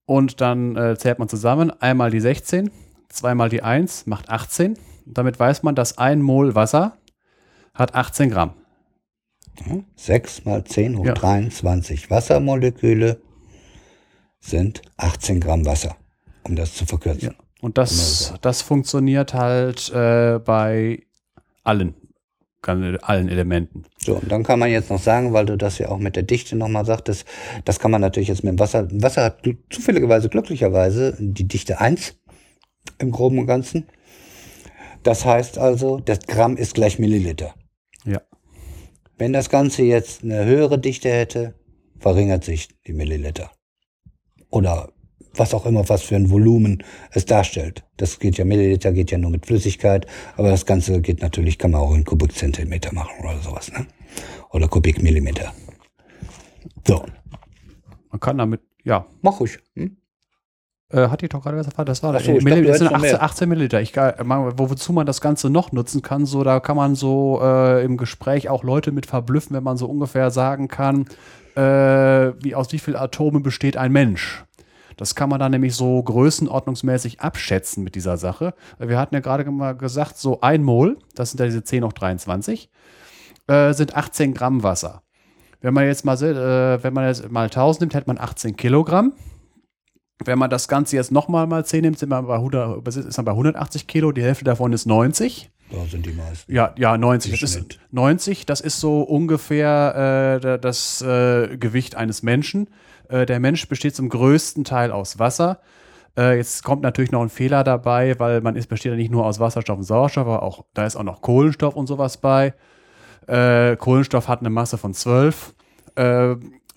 Und dann äh, zählt man zusammen einmal die 16, zweimal die 1 macht 18. Und damit weiß man, dass ein Mol Wasser hat 18 Gramm. 6 mal 10 hoch Ja. 23 Wassermoleküle sind 18 Gramm Wasser, um das zu verkürzen. Und das, das funktioniert halt äh, bei allen, allen Elementen. So, und dann kann man jetzt noch sagen, weil du das ja auch mit der Dichte nochmal sagtest, das kann man natürlich jetzt mit dem Wasser, Wasser hat zufälligerweise, glücklicherweise die Dichte 1 im Groben und Ganzen. Das heißt also, das Gramm ist gleich Milliliter. Ja. Wenn das Ganze jetzt eine höhere Dichte hätte, verringert sich die Milliliter. Oder was auch immer, was für ein Volumen es darstellt. Das geht ja, Milliliter geht ja nur mit Flüssigkeit, aber das Ganze geht natürlich, kann man auch in Kubikzentimeter machen oder sowas, ne? Oder Kubikmillimeter. So, Man kann damit, ja, mach ruhig. Hm? Äh, hatte ich doch gerade gesagt, das war Ach so, äh, ich dachte, Milli- du das sind hättest noch 18, mehr. 18 Milliliter. Ich, gar- man, wo, wozu man das Ganze noch nutzen kann, so da kann man so äh, im Gespräch auch Leute mit verblüffen, wenn man so ungefähr sagen kann, äh, wie aus wie viel Atomen besteht ein Mensch. Das kann man dann nämlich so größenordnungsmäßig abschätzen mit dieser Sache. Wir hatten ja gerade mal gesagt, so ein Mol, das sind ja diese 10 hoch 23, äh, sind 18 Gramm Wasser. Wenn man jetzt mal, äh, wenn man jetzt mal 1000 nimmt, hätte man 18 Kilogramm. Wenn man das Ganze jetzt nochmal mal 10 nimmt, sind wir bei 100, ist man bei 180 Kilo. Die Hälfte davon ist 90. Da sind die meisten. Ja, ja, 90. Das ist, Schnitt. 90, das ist so ungefähr äh, da- das äh, Gewicht eines Menschen. Äh, der Mensch besteht zum größten Teil aus Wasser. Äh, jetzt kommt natürlich noch ein Fehler dabei, weil man ist, besteht ja nicht nur aus Wasserstoff und Sauerstoff, aber auch, da ist auch noch Kohlenstoff und sowas bei. Äh, Kohlenstoff hat eine Masse von 12.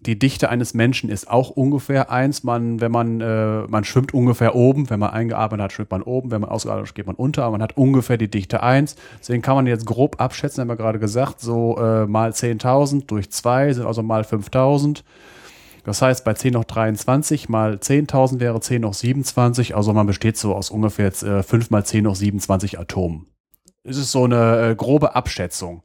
Die Dichte eines Menschen ist auch ungefähr eins. Man, wenn man, äh, man schwimmt ungefähr oben. Wenn man eingeatmet hat, schwimmt man oben. Wenn man ausgeatmet hat, geht man unter. Aber man hat ungefähr die Dichte eins. Deswegen kann man jetzt grob abschätzen, haben wir gerade gesagt, so äh, mal 10.000 durch 2 sind also mal 5.000. Das heißt, bei 10 hoch 23 mal 10.000 wäre 10 hoch 27. Also man besteht so aus ungefähr jetzt, äh, 5 mal 10 hoch 27 Atomen. Es ist so eine äh, grobe Abschätzung.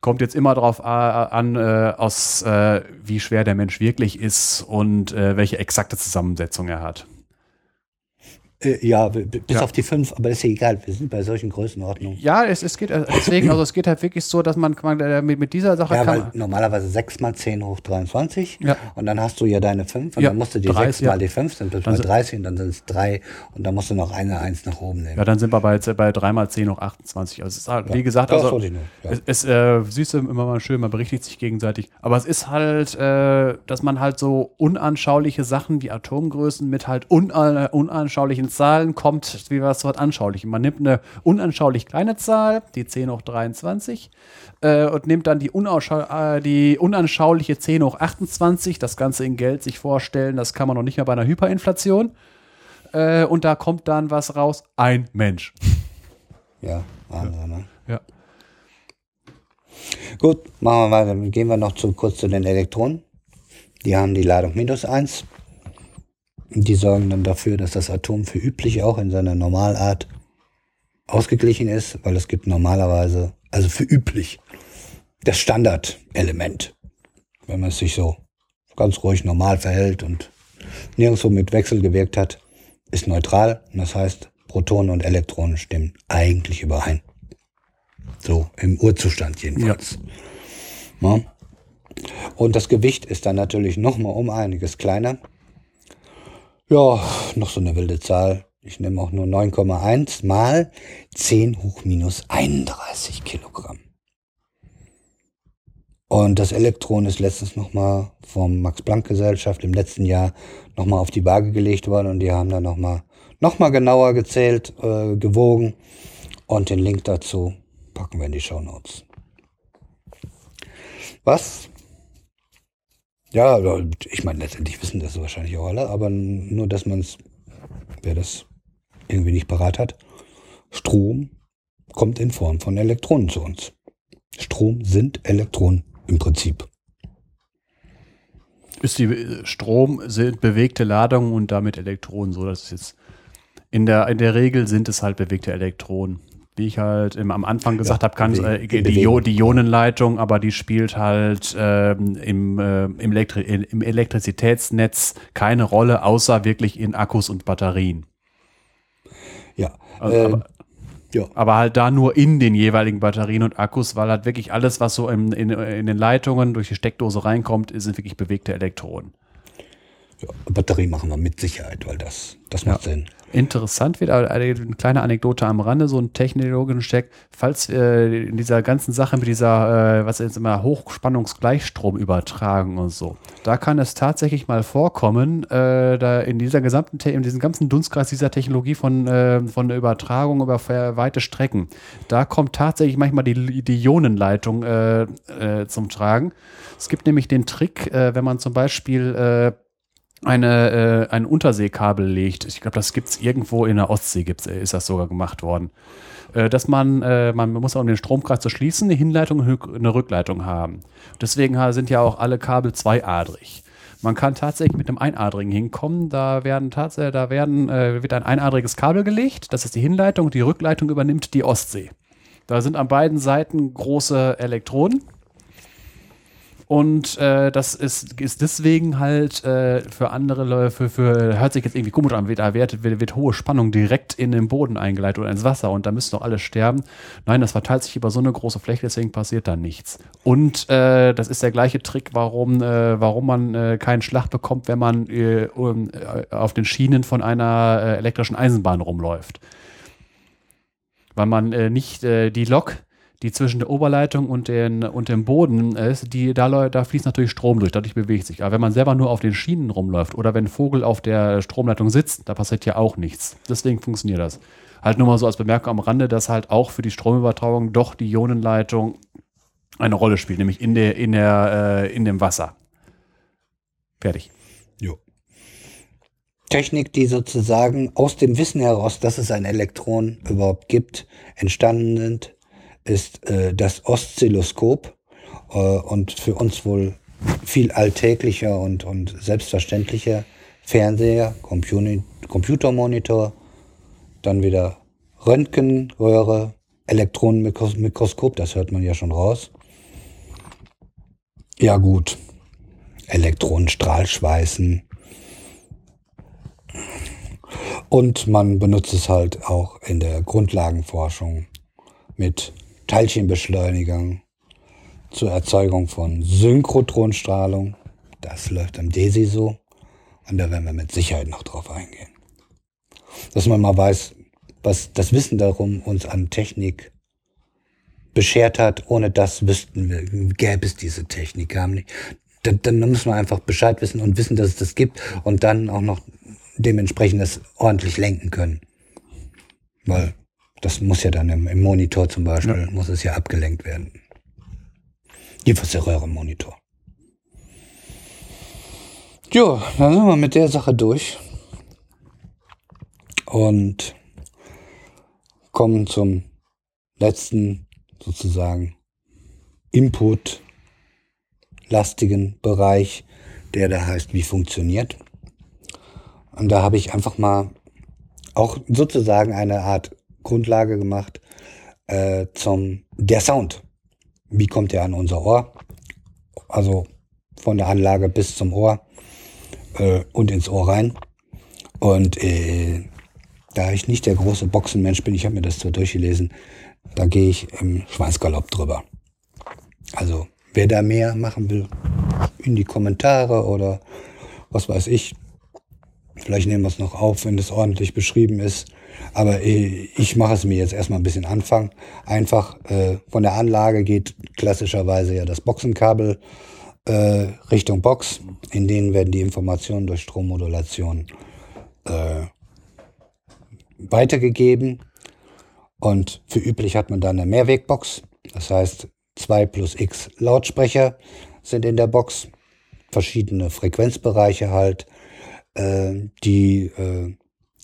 Kommt jetzt immer darauf an, äh, aus äh, wie schwer der Mensch wirklich ist und äh, welche exakte Zusammensetzung er hat. Äh, ja, bis Ja. auf die fünf, aber ist ja egal, wir sind bei solchen Größenordnungen. Ja, es, es geht äh, deswegen, also es geht halt wirklich so, dass man, man äh, mit, mit dieser Sache Ja, kann weil normalerweise 6 mal 10 hoch 23 Ja. und dann hast du ja deine 5 und Ja, dann musst du die 30, 6 mal ja. die 5, dann bist du Dann bei sind- 30 und dann sind es 3 und dann musst du noch eine 1 nach oben nehmen. ja, dann sind wir bei, bei 3 mal 10 hoch 28. Also es ist halt, wie gesagt, also es, es äh, siehst du immer mal schön, man berichtigt sich gegenseitig. Aber es ist halt, äh, dass man halt so unanschauliche Sachen wie Atomgrößen mit halt una unanschaulichen Zahlen kommt, wie was dort anschaulich. Man nimmt eine unanschaulich kleine Zahl, die 10 hoch 23, äh, und nimmt dann die, äh, die unanschauliche 10 hoch 28, das Ganze in Geld sich vorstellen, das kann man noch nicht mehr bei einer Hyperinflation. Äh, und da kommt dann was raus, ein Mensch. Ja, Wahnsinn, ne? Ja. Gut, machen wir weiter. Dann gehen wir noch zu, kurz zu den Elektronen. Die haben die Ladung minus 1. Die sorgen dann dafür, dass das Atom für üblich auch in seiner Normalart ausgeglichen ist, weil es gibt normalerweise, also für üblich, das Standardelement. Wenn man es sich so ganz ruhig normal verhält und nirgendwo mit Wechsel gewirkt hat, ist neutral. Das heißt, Protonen und Elektronen stimmen eigentlich überein. So im Urzustand jedenfalls. Ja. Ja. Und das Gewicht ist dann natürlich nochmal um einiges kleiner. Ja, noch so eine wilde Zahl. Ich nehme auch nur 9,1 mal 10 hoch minus 31 Kilogramm. Und das Elektron ist letztens nochmal vom Max-Planck-Gesellschaft im letzten Jahr nochmal auf die Waage gelegt worden und die haben dann nochmal noch mal genauer gezählt, äh, gewogen. Und den Link dazu packen wir in die Show Notes. Was? Ja, ich meine, letztendlich wissen das wahrscheinlich auch alle, aber nur, dass man es, wer das irgendwie nicht parat hat, Strom kommt in Form von Elektronen zu uns. Strom sind Elektronen im Prinzip. Ist die Strom sind bewegte Ladungen und damit Elektronen so, dass es jetzt in der, in der Regel sind es halt bewegte Elektronen. Wie ich halt im, am Anfang gesagt ja, habe, kann äh, die, die, Ionenleitung, aber die spielt halt ähm, im, äh, im, Elektri im Elektrizitätsnetz keine Rolle, außer wirklich in Akkus und Batterien. Ja. Also, äh, aber, ja. Aber halt da nur in den jeweiligen Batterien und Akkus, weil halt wirklich alles, was so in, in, in den Leitungen durch die Steckdose reinkommt, sind wirklich bewegte Elektronen. Ja, Batterie machen wir mit Sicherheit, weil das, das macht ja. Sinn interessant wird, aber eine kleine Anekdote am Rande, so ein technologischen Steck, falls äh, in dieser ganzen Sache mit dieser, äh, was jetzt immer Hochspannungsgleichstrom übertragen und so, da kann es tatsächlich mal vorkommen, äh, da in dieser gesamten, in diesem ganzen Dunstkreis dieser Technologie von, äh, von der Übertragung über weite Strecken, da kommt tatsächlich manchmal die, die Ionenleitung zum Tragen. Es gibt nämlich den Trick, wenn man zum Beispiel eine, äh, ein Unterseekabel legt. Ich glaube, das gibt es irgendwo in der Ostsee, gibt's, äh, ist das sogar gemacht worden. Äh, dass man, äh, man muss, um den Stromkreis zu schließen, eine Hinleitung eine Rückleitung haben. Deswegen sind ja auch alle Kabel zweiadrig. Man kann tatsächlich mit einem einadrigen hinkommen. Da werden tatsächlich, da werden, äh, wird ein einadriges Kabel gelegt. Das ist die Hinleitung die Rückleitung übernimmt die Ostsee. Da sind an beiden Seiten große Elektroden und äh, das ist, ist deswegen halt äh, für andere Leute, für, für, hört sich jetzt irgendwie komisch an, da wird, wird, wird, hohe Spannung direkt in den Boden eingeleitet oder ins Wasser und da müssen doch alle sterben. Nein, das verteilt sich über so eine große Fläche, deswegen passiert da nichts. Und äh, das ist der gleiche Trick, warum, äh, warum man äh, keinen Schlag bekommt, wenn man äh, äh, auf den Schienen von einer äh, elektrischen Eisenbahn rumläuft. Weil man äh, nicht äh, die Lok die zwischen der Oberleitung und, den, und dem Boden ist, die, da, da fließt natürlich Strom durch, dadurch bewegt sich. Aber wenn man selber nur auf den Schienen rumläuft oder wenn ein Vogel auf der Stromleitung sitzt, da passiert ja auch nichts. Deswegen funktioniert das. Halt nur mal so als Bemerkung am Rande, dass halt auch für die Stromübertragung doch die Ionenleitung eine Rolle spielt, nämlich in, der, in, der, äh, in dem Wasser. Fertig. Jo. Technik, die sozusagen aus dem Wissen heraus, dass es ein Elektron überhaupt gibt, entstanden sind, ist äh, das Oszilloskop äh, und für uns wohl viel alltäglicher und, und selbstverständlicher Fernseher, Computer, Computermonitor, dann wieder Röntgenröhre, Elektronenmikroskop, das hört man ja schon raus. Ja gut, Elektronenstrahlschweißen. Und man benutzt es halt auch in der Grundlagenforschung mit Teilchenbeschleunigung zur Erzeugung von Synchrotronstrahlung. Das läuft am DESI so. Und da werden wir mit Sicherheit noch drauf eingehen. Dass man mal weiß, was das Wissen darum uns an Technik beschert hat. Ohne das wüssten wir, gäbe es diese Technik gar nicht. Dann, dann muss man einfach Bescheid wissen und wissen, dass es das gibt und dann auch noch dementsprechend das ordentlich lenken können. Weil das muss ja dann im, im Monitor zum Beispiel, ja. muss es ja abgelenkt werden. Jedenfalls der Röhrenmonitor. Jo, dann sind wir mit der Sache durch. Und kommen zum letzten sozusagen Input-lastigen Bereich, der da heißt, wie funktioniert. Und da habe ich einfach mal auch sozusagen eine Art Grundlage gemacht äh, zum der Sound. Wie kommt der an unser Ohr? Also von der Anlage bis zum Ohr. äh, und ins Ohr rein. Und äh, da ich nicht der große Boxenmensch bin, ich habe mir das zwar durchgelesen, da gehe ich im Schweinsgalopp drüber. Also wer da mehr machen will, in die Kommentare oder was weiß ich. Vielleicht nehmen wir es noch auf, wenn das ordentlich beschrieben ist. Aber äh, ich mache es mir jetzt erstmal ein bisschen Anfang. Einfach äh, von der Anlage geht klassischerweise ja das Boxenkabel äh, Richtung Box. In denen werden die Informationen durch Strommodulation äh, weitergegeben. Und für üblich hat man dann eine Mehrwegbox. Das heißt, 2 plus X Lautsprecher sind in der Box. Verschiedene Frequenzbereiche halt. Äh, die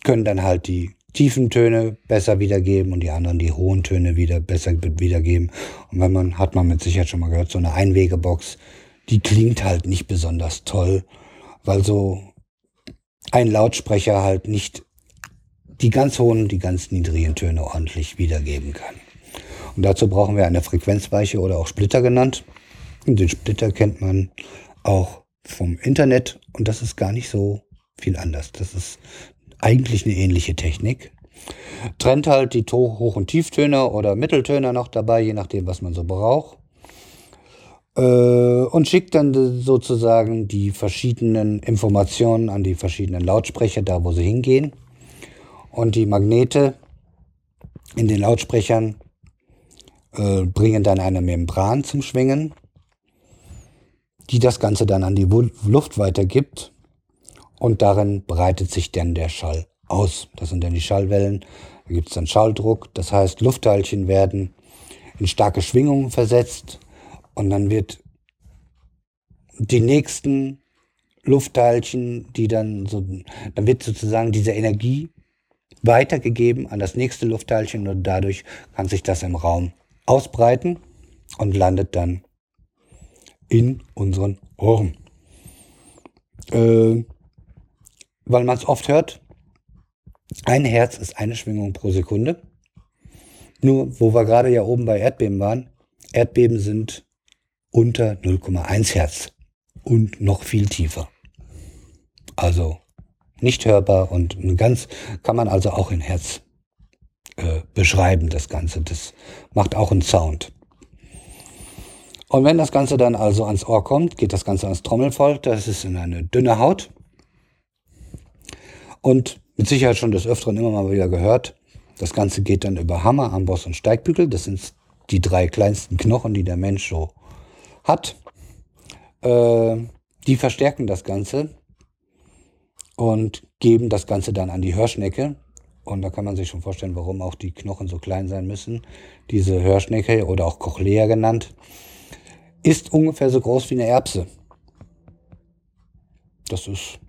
können dann halt die tiefen Töne besser wiedergeben und die anderen die hohen Töne wieder besser wiedergeben. Und wenn man, hat man mit Sicherheit schon mal gehört, so eine Einwegebox, die klingt halt nicht besonders toll, weil so ein Lautsprecher halt nicht die ganz hohen, die ganz niedrigen Töne ordentlich wiedergeben kann. Und dazu brauchen wir eine Frequenzweiche oder auch Splitter genannt. Und den Splitter kennt man auch vom Internet und das ist gar nicht so viel anders. Das ist eigentlich eine ähnliche Technik. Trennt halt die Hoch- und Tieftöne oder Mitteltöne noch dabei, je nachdem, was man so braucht. Äh, und schickt dann sozusagen die verschiedenen Informationen an die verschiedenen Lautsprecher, da wo sie hingehen. Und die Magnete in den Lautsprechern äh, bringen dann eine Membran zum Schwingen, die das Ganze dann an die Luft weitergibt und darin breitet sich dann der Schall aus. Das sind dann die Schallwellen. Da gibt es dann Schalldruck. Das heißt, Luftteilchen werden in starke Schwingungen versetzt und dann wird die nächsten Luftteilchen, die dann so, dann wird sozusagen diese Energie weitergegeben an das nächste Luftteilchen und dadurch kann sich das im Raum ausbreiten und landet dann in unseren Ohren. Äh, weil man es oft hört, ein Herz ist eine Schwingung pro Sekunde. Nur, wo wir gerade ja oben bei Erdbeben waren, Erdbeben sind unter 0,1 Hertz und noch viel tiefer. Also nicht hörbar und ganz kann man also auch in Herz äh, beschreiben, das Ganze. Das macht auch einen Sound. Und wenn das Ganze dann also ans Ohr kommt, geht das Ganze ans Trommelfell. Das ist in eine dünne Haut. Und mit Sicherheit schon des Öfteren immer mal wieder gehört. Das Ganze geht dann über Hammer, Amboss und Steigbügel. Das sind die drei kleinsten Knochen, die der Mensch so hat. Äh, die verstärken das Ganze und geben das Ganze dann an die Hörschnecke. Und da kann man sich schon vorstellen, warum auch die Knochen so klein sein müssen. Diese Hörschnecke oder auch Cochlea genannt, ist ungefähr so groß wie eine Erbse. Das ist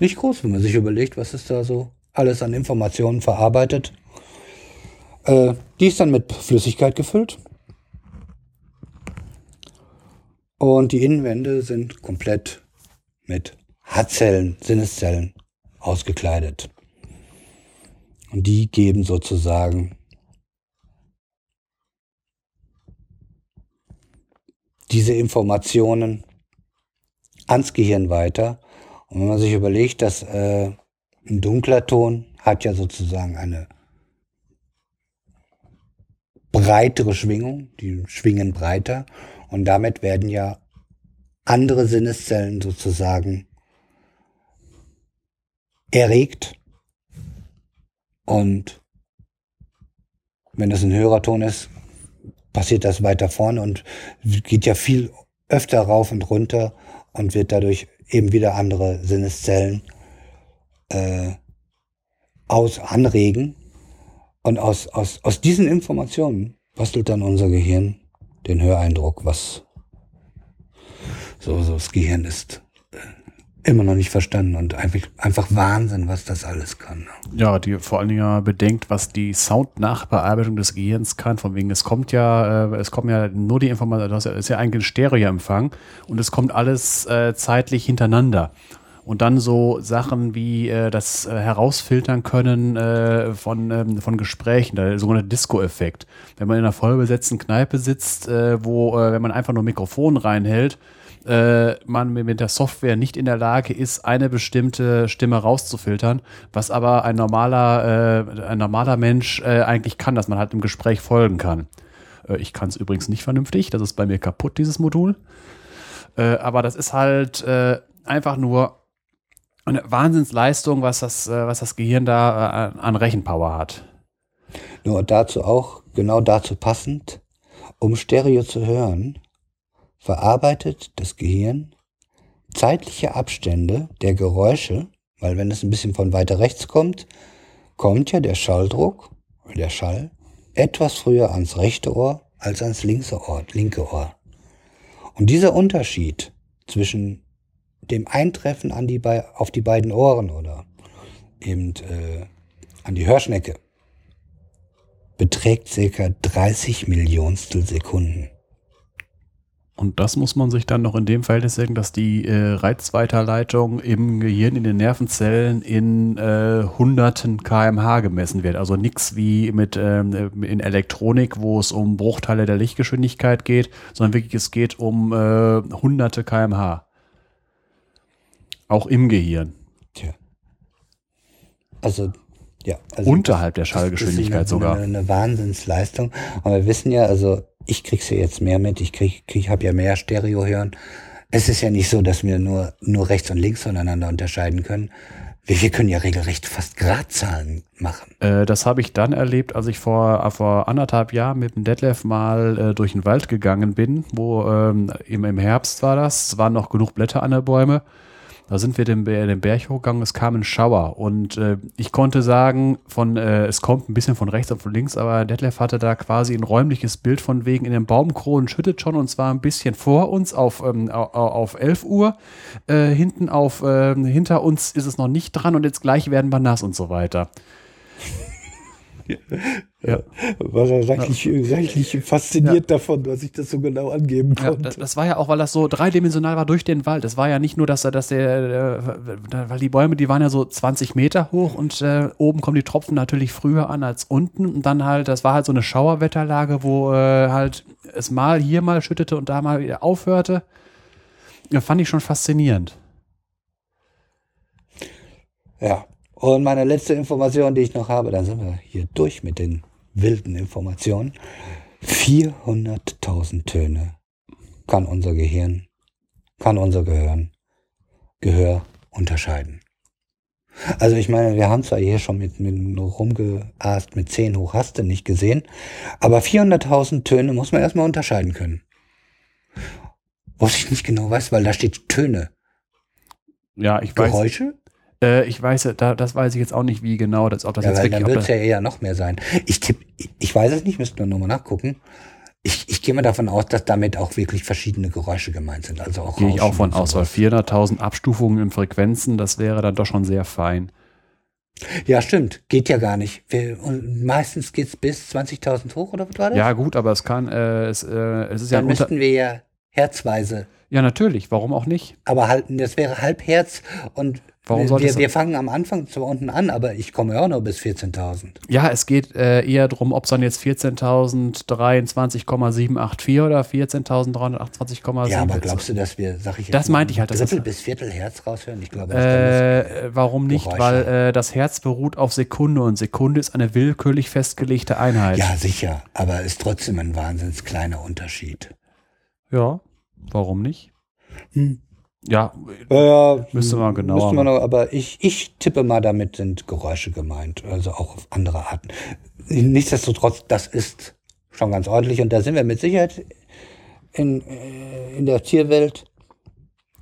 nicht groß, wenn man sich überlegt, was ist da so alles an Informationen verarbeitet. Äh, die ist dann mit Flüssigkeit gefüllt. Und die Innenwände sind komplett mit Haarzellen, Sinneszellen ausgekleidet. Und die geben sozusagen diese Informationen ans Gehirn weiter. Und wenn man sich überlegt, dass äh, ein dunkler Ton hat ja sozusagen eine breitere Schwingung, die schwingen breiter und damit werden ja andere Sinneszellen sozusagen erregt und wenn das ein höherer Ton ist, passiert das weiter vorne und geht ja viel öfter rauf und runter und wird dadurch eben wieder andere Sinneszellen äh, aus anregen. Und aus, aus, aus diesen Informationen bastelt dann unser Gehirn den Höreindruck, was so, so das Gehirn ist immer noch nicht verstanden und einfach, einfach Wahnsinn, was das alles kann. Ja, die vor allen Dingen bedenkt, was die Soundnachbearbeitung des Gehirns kann. Von wegen, es kommt ja, äh, es kommen ja nur die Informationen, das ist ja eigentlich ein Stereoempfang und es kommt alles äh, zeitlich hintereinander. Und dann so Sachen wie äh, das äh, Herausfiltern können äh, von, ähm, von Gesprächen, der sogenannte Disco-Effekt. Wenn man in einer vollbesetzten Kneipe sitzt, äh, wo, äh, wenn man einfach nur Mikrofon reinhält, äh, man mit der Software nicht in der Lage ist, eine bestimmte Stimme rauszufiltern, was aber ein normaler, äh, ein normaler Mensch äh, eigentlich kann, dass man halt im Gespräch folgen kann. Äh, ich kann es übrigens nicht vernünftig, das ist bei mir kaputt, dieses Modul. Äh, aber das ist halt äh, einfach nur eine Wahnsinnsleistung, was das, was das Gehirn da an Rechenpower hat. Nur dazu auch, genau dazu passend, um Stereo zu hören, verarbeitet das Gehirn zeitliche Abstände der Geräusche, weil wenn es ein bisschen von weiter rechts kommt, kommt ja der Schalldruck, der Schall, etwas früher ans rechte Ohr als ans linke Ohr. Linke Ohr. Und dieser Unterschied zwischen dem Eintreffen an die auf die beiden Ohren oder eben äh, an die Hörschnecke beträgt circa 30 Millionstel Sekunden. Und das muss man sich dann noch in dem Verhältnis sagen, dass die äh, Reizweiterleitung im Gehirn, in den Nervenzellen in äh, hunderten kmh gemessen wird. Also nichts wie mit ähm, in Elektronik, wo es um Bruchteile der Lichtgeschwindigkeit geht, sondern wirklich es geht um äh, hunderte kmh. Auch im Gehirn. Tja. Also ja, also Unterhalb der Schallgeschwindigkeit das ist eine, sogar. Eine, eine Wahnsinnsleistung. Aber wir wissen ja, also ich krieg's ja jetzt mehr mit, ich krieg, krieg habe ja mehr Stereo hören. Es ist ja nicht so, dass wir nur, nur rechts und links voneinander unterscheiden können. Wir, wir können ja regelrecht fast Gradzahlen machen. Äh, das habe ich dann erlebt, als ich vor, vor anderthalb Jahren mit dem Detlef mal äh, durch den Wald gegangen bin, wo ähm, im, im Herbst war das, es waren noch genug Blätter an der Bäume. Da sind wir den, den Berg hochgegangen, es kam ein Schauer und äh, ich konnte sagen, von äh, es kommt ein bisschen von rechts und von links, aber Detlef hatte da quasi ein räumliches Bild von wegen in den Baumkronen schüttet schon und zwar ein bisschen vor uns auf, ähm, auf 11 Uhr, äh, hinten auf, äh, hinter uns ist es noch nicht dran und jetzt gleich werden wir nass und so weiter. Ja. War er reichlich, ja. reichlich fasziniert ja. davon, dass ich das so genau angeben konnte. Ja, das, das, war ja auch, weil das so dreidimensional war durch den Wald. Das war ja nicht nur, dass er, dass der, äh, weil die Bäume, die waren ja so 20 Meter hoch und äh, oben kommen die Tropfen natürlich früher an als unten. Und dann halt, das war halt so eine Schauerwetterlage, wo äh, halt es mal hier mal schüttete und da mal wieder aufhörte. Ja, fand ich schon faszinierend. Ja, und meine letzte Information, die ich noch habe, dann sind wir hier durch mit den wilden Informationen. 400.000 Töne kann unser Gehirn, kann unser Gehirn, Gehör unterscheiden. Also ich meine, wir haben zwar hier schon mit, mit rumgeast mit 10 hoch hast du nicht gesehen, aber 400.000 Töne muss man erstmal unterscheiden können. Was ich nicht genau weiß, weil da steht Töne. Ja, ich Geräusche? weiß. Äh, ich weiß, da, das weiß ich jetzt auch nicht, wie genau das, ob das ja, jetzt wirklich. Dann wird es ja eher noch mehr sein. Ich tippe, ich weiß es nicht, müssten wir nochmal nachgucken. Ich, ich gehe mal davon aus, dass damit auch wirklich verschiedene Geräusche gemeint sind. Also auch Gehe ich auch von aus, weil 400.000 Abstufungen in Frequenzen, das wäre dann doch schon sehr fein. Ja, stimmt. Geht ja gar nicht. Wir, und meistens geht's bis 20.000 hoch, oder was war das? Ja, gut, aber es kann, äh, es, äh, es ist dann ja. Dann müssten wir ja herzweise. Ja, natürlich. Warum auch nicht? Aber halt, das wäre Halbherz und Warum wir, wir, wir fangen am Anfang zwar unten an, aber ich komme ja auch noch bis 14.000. Ja, es geht äh, eher darum, ob es dann jetzt 14.023,784 oder 14.328,7. Ja, aber glaubst du, dass wir, sag ich jetzt, das meinte ich halt, Drittel bis Viertel Herz raushören? Ich glaube, äh, warum nicht? Geräusche. Weil äh, das Herz beruht auf Sekunde und Sekunde ist eine willkürlich festgelegte Einheit. Ja, sicher, aber ist trotzdem ein wahnsinns kleiner Unterschied. Ja, warum nicht? Hm. Ja, äh, müsste man genau. Müsste man noch, aber ich, ich tippe mal, damit sind Geräusche gemeint, also auch auf andere Arten. Nichtsdestotrotz, das ist schon ganz ordentlich und da sind wir mit Sicherheit in, äh, in der Tierwelt.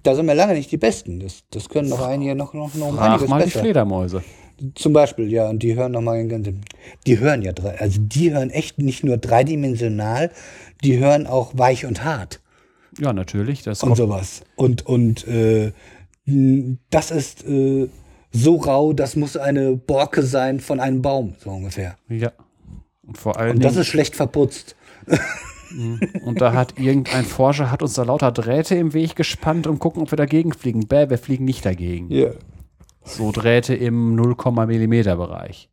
Da sind wir lange nicht die Besten. Das, das können noch einige noch, noch, noch Frag einiges mal besser. die Fledermäuse. Zum Beispiel, ja, und die hören nochmal die hören ja, also die hören echt nicht nur dreidimensional, die hören auch weich und hart. Ja, natürlich. Das und sowas. Und, und äh, das ist äh, so rau, das muss eine Borke sein von einem Baum, so ungefähr. Ja. Und vor allem. Und das ist schlecht verputzt. Mhm. Und da hat irgendein Forscher hat uns da lauter Drähte im Weg gespannt und gucken, ob wir dagegen fliegen. Bäh, wir fliegen nicht dagegen. Ja. So Drähte im 0, Millimeter Bereich.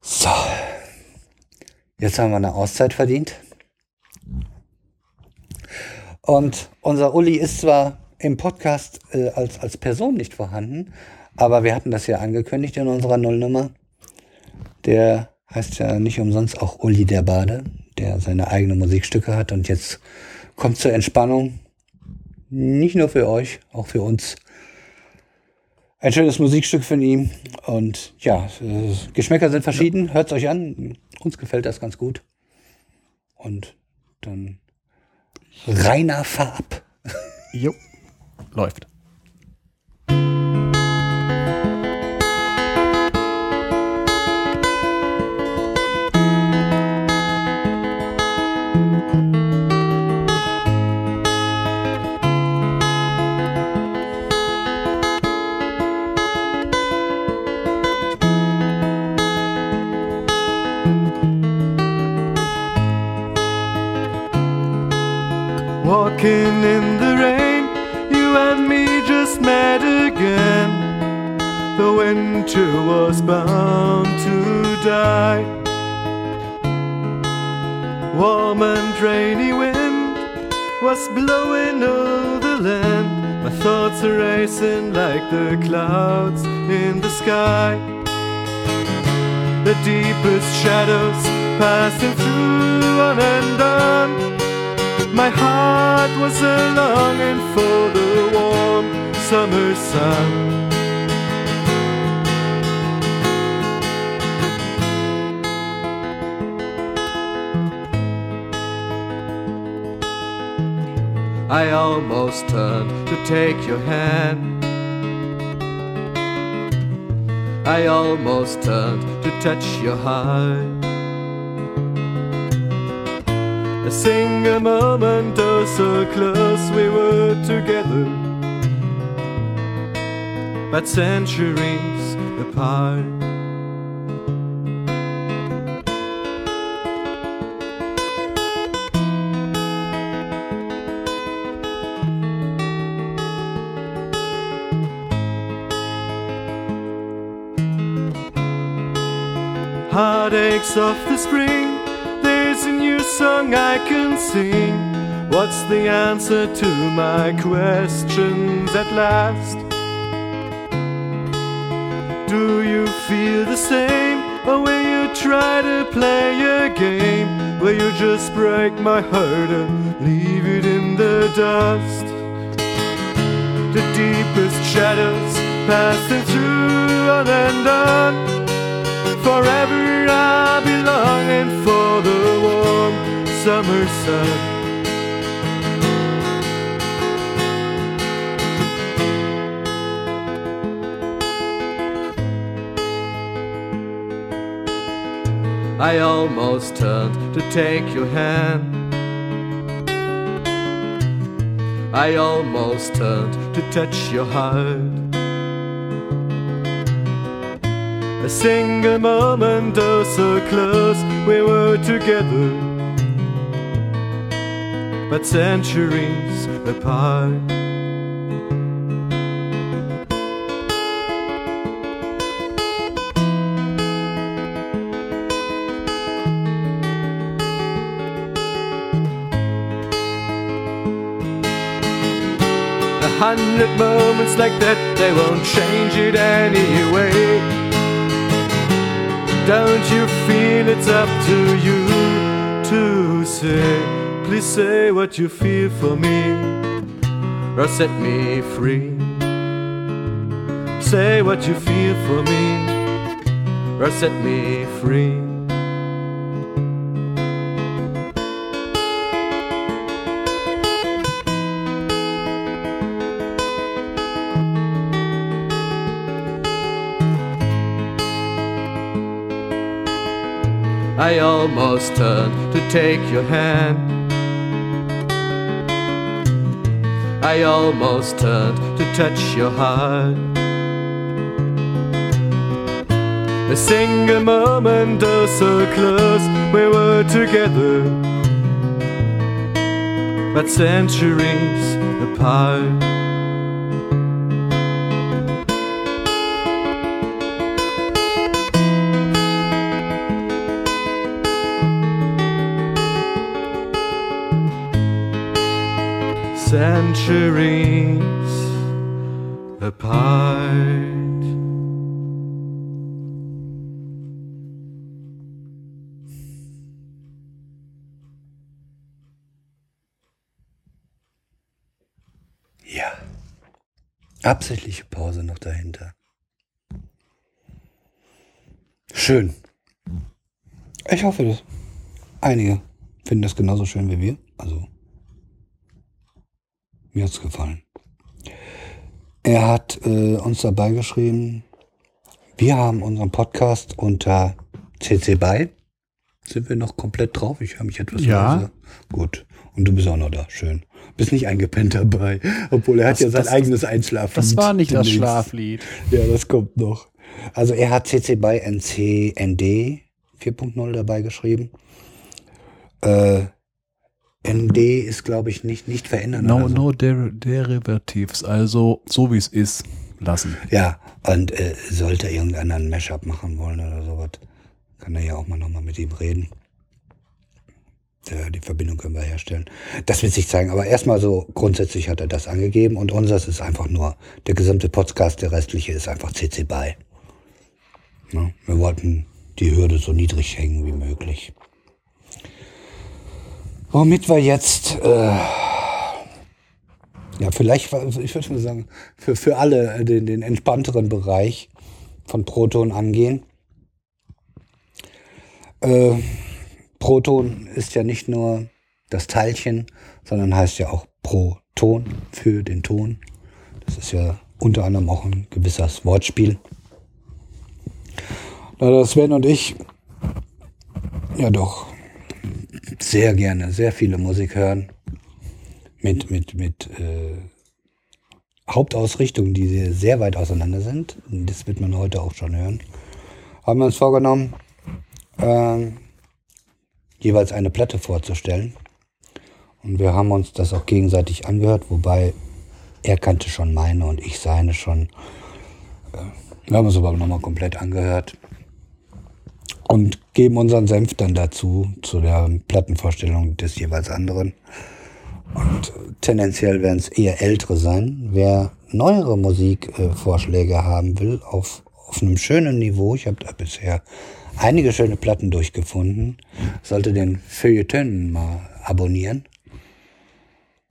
So. Jetzt haben wir eine Auszeit verdient. Und unser Uli ist zwar im Podcast äh, als, als Person nicht vorhanden, aber wir hatten das ja angekündigt in unserer Nullnummer. Der heißt ja nicht umsonst auch Uli der Bade, der seine eigenen Musikstücke hat und jetzt kommt zur Entspannung. Nicht nur für euch, auch für uns. Ein schönes Musikstück von ihm. Und ja, Geschmäcker sind verschieden. Hört's euch an. Uns gefällt das ganz gut. Und dann reiner Farb. Jo, läuft. Walking in the rain, you and me just met again. The winter was bound to die. Warm and rainy wind was blowing over the land. My thoughts are racing like the clouds in the sky. The deepest shadows passing through on and on. My heart was a longing for the warm summer sun. I almost turned to take your hand. I almost turned to touch your heart. A single moment, oh so close we were together, but centuries apart. Heartaches of the spring song I can sing. What's the answer to my questions at last? Do you feel the same? Or will you try to play a game? Will you just break my heart and leave it in the dust? The deepest shadows passing through on and on. Forever I'll be longing for the warm summer sun. I almost turned to take your hand. I almost turned to touch your heart. A single moment, oh so close we were together, but centuries apart. A hundred moments like that, they won't change it anyway. Don't you feel it's up to you to say? Please say what you feel for me, or set me free. Say what you feel for me, or set me free. I almost turned to take your hand. I almost turned to touch your heart. A single moment, oh so close, we were together, but centuries apart. Centuries apart. Ja. Absichtliche Pause noch dahinter. Schön. Ich hoffe, dass einige finden das genauso schön wie wir. Also, mir hat's gefallen. Er hat äh, uns dabei geschrieben, wir haben unseren Podcast unter CC BY. Sind wir noch komplett drauf? Ich höre mich etwas Ja. leise. Gut. Und du bist auch noch da. Schön. Bist nicht eingepennt dabei. Obwohl er hat Das- ja sein das- eigenes Einschlafen. Das war nicht das Schlaflied. Ja, das kommt noch. Also er hat CC BY NC ND 4.0 dabei geschrieben. Äh, ND ist, glaube ich, nicht, nicht verändern. No, so. no der Derivatives, also so wie es ist, lassen. Ja, und äh, sollte irgendeiner ein Mashup machen wollen oder sowas, kann er ja auch mal nochmal mit ihm reden. Ja, die Verbindung können wir herstellen. Das wird sich zeigen. Aber erstmal so grundsätzlich hat er das angegeben und unseres ist einfach nur der gesamte Podcast, der restliche ist einfach CC BY. Ja, wir wollten die Hürde so niedrig hängen wie möglich. Womit wir jetzt, äh, ja, vielleicht, ich würde mal sagen, für, für alle äh, den, den entspannteren Bereich von Proton angehen. Äh, Proton ist ja nicht nur das Teilchen, sondern heißt ja auch Proton für den Ton. Das ist ja unter anderem auch ein gewisses Wortspiel. Da Sven und ich ja doch sehr gerne sehr viele Musik hören mit mit mit äh, Hauptausrichtungen, die sehr weit auseinander sind. Das wird man heute auch schon hören. Haben wir uns vorgenommen, ähm, jeweils eine Platte vorzustellen. Und wir haben uns das auch gegenseitig angehört, wobei er kannte schon meine und ich seine schon. Äh, Wir haben uns aber nochmal komplett angehört und geben unseren Senf dann dazu, zu der Plattenvorstellung des jeweils anderen. Und äh, tendenziell werden es eher ältere sein. Wer neuere Musikvorschläge äh, haben will, auf, auf einem schönen Niveau, ich habe da bisher einige schöne Platten durchgefunden, sollte den Feuilleton mal abonnieren.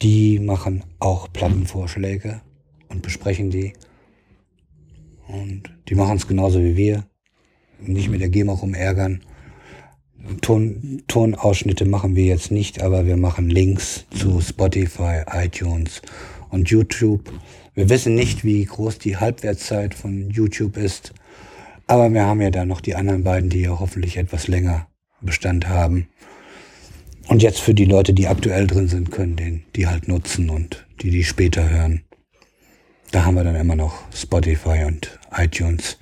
Die machen auch Plattenvorschläge und besprechen die. Und die machen es genauso wie wir. Nicht mit der GEMA rumärgern. Ton, Tonausschnitte machen wir jetzt nicht, aber wir machen Links zu Spotify, iTunes und YouTube. Wir wissen nicht, wie groß die Halbwertszeit von YouTube ist, aber wir haben ja da noch die anderen beiden, die ja hoffentlich etwas länger Bestand haben. Und jetzt für die Leute, die aktuell drin sind, können den die halt nutzen und die, die später hören. Da haben wir dann immer noch Spotify und iTunes,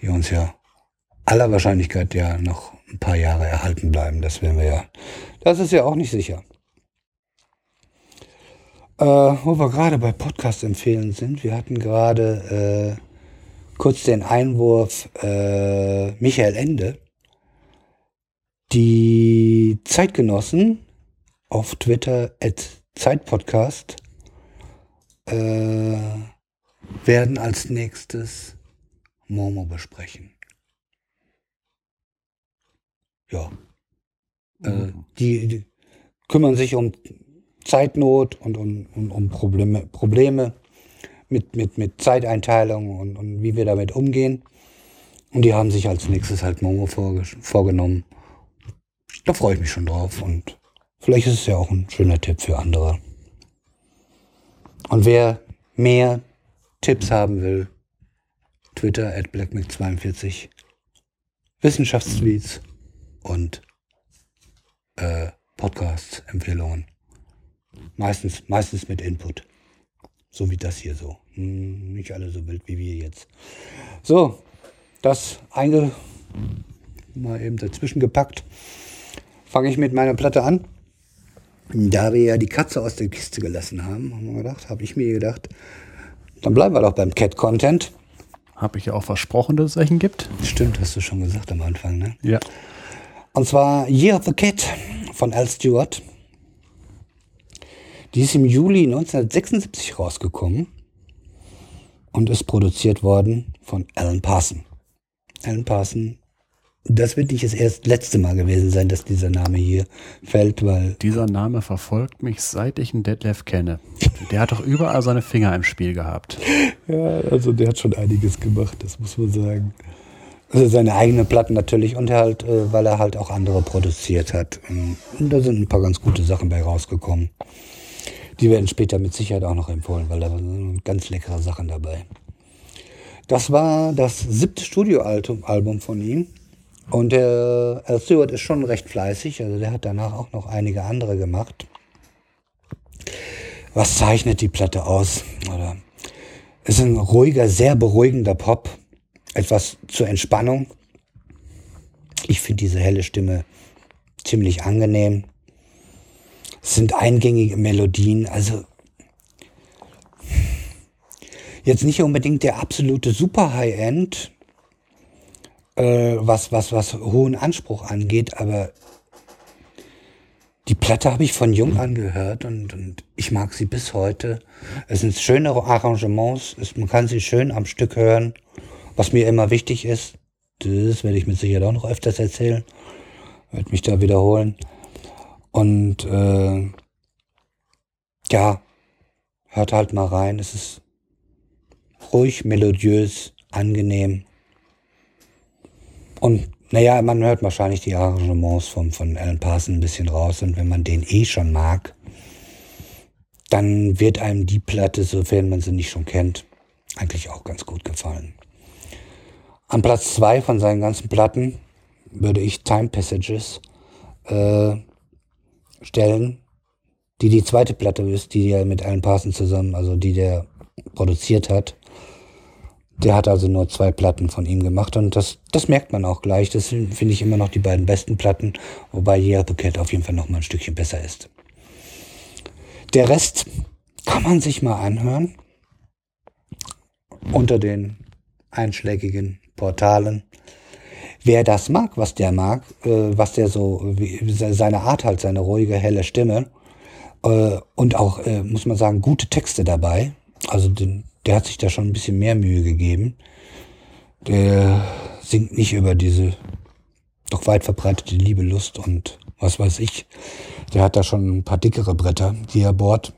die uns ja aller Wahrscheinlichkeit ja noch ein paar Jahre erhalten bleiben. Das werden wir ja. Das ist ja auch nicht sicher. Äh, wo wir gerade bei Podcast empfehlen sind, wir hatten gerade äh, kurz den Einwurf äh, Michael Ende. Die Zeitgenossen auf Twitter at Zeitpodcast äh, werden als nächstes Momo besprechen. Ja. Äh, die, die kümmern sich um Zeitnot und um, um, um Probleme, Probleme mit, mit, mit Zeiteinteilung und, und wie wir damit umgehen. Und die haben sich als nächstes halt Momo vorge vorgenommen. Da freue ich mich schon drauf und vielleicht ist es ja auch ein schöner Tipp für andere. Und wer mehr Tipps haben will, Twitter at blackmac42, Wissenschaftstweets und äh, Podcast-Empfehlungen. Meistens, meistens mit Input. So wie das hier so. Hm, nicht alle so wild wie wir jetzt. So, das einge mal eben dazwischen gepackt. Fange ich mit meiner Platte an. Da wir ja die Katze aus der Kiste gelassen haben, haben wir gedacht, habe ich mir gedacht, dann bleiben wir doch beim Cat-Content. Habe ich ja auch versprochen, dass es welchen gibt. Stimmt, hast du schon gesagt am Anfang, ne? Ja. Und zwar Year of the Cat von Al Stewart. Die ist im Juli 1976 rausgekommen und ist produziert worden von Alan Parson. Alan Parson, das wird nicht das erst letzte Mal gewesen sein, dass dieser Name hier fällt, weil Dieser Name verfolgt mich, seit ich einen Detlef kenne. Der hat doch überall seine Finger im Spiel gehabt. Ja, also der hat schon einiges gemacht, das muss man sagen. Also seine eigenen Platten natürlich und halt, äh, weil er halt auch andere produziert hat. Und da sind ein paar ganz gute Sachen bei rausgekommen. Die werden später mit Sicherheit auch noch empfohlen, weil da sind ganz leckere Sachen dabei. Das war das siebte Studioalbum Album von ihm. Und der Al Stewart ist schon recht fleißig, also der hat danach auch noch einige andere gemacht. Was zeichnet die Platte aus? Oder es ist ein ruhiger, sehr beruhigender Pop. Etwas zur Entspannung. Ich finde diese helle Stimme ziemlich angenehm. Es sind eingängige Melodien, also jetzt nicht unbedingt der absolute Super High-End, äh, was, was, was hohen Anspruch angeht, aber die Platte habe ich von jung an gehört und, und ich mag sie bis heute. Es sind schöne Arrangements, es, man kann sie schön am Stück hören. Was mir immer wichtig ist, das werde ich mit Sicherheit auch noch öfters erzählen, werde mich da wiederholen. Und äh, ja, hört halt mal rein. Es ist ruhig, melodiös, angenehm. Und naja, man hört wahrscheinlich die Arrangements von, von Alan Parson ein bisschen raus. Und wenn man den eh schon mag, dann wird einem die Platte, sofern man sie nicht schon kennt, eigentlich auch ganz gut gefallen. An Platz zwei von seinen ganzen Platten würde ich Time Passages äh, stellen, die die zweite Platte ist, die er mit Alan Parsons zusammen, also die der produziert hat. Der hat also nur zwei Platten von ihm gemacht und das, das merkt man auch gleich. Das sind, finde ich immer noch die beiden besten Platten, wobei Yeah the Cat auf jeden Fall noch mal ein Stückchen besser ist. Der Rest kann man sich mal anhören unter den einschlägigen Portalen. Wer das mag, was der mag, äh, was der so, wie, seine Art halt, seine ruhige, helle Stimme äh, und auch, äh, muss man sagen, gute Texte dabei. Also den, der hat sich da schon ein bisschen mehr Mühe gegeben. Der singt nicht über diese doch weit verbreitete Liebe, Lust und was weiß ich. Der hat da schon ein paar dickere Bretter, die er bohrt.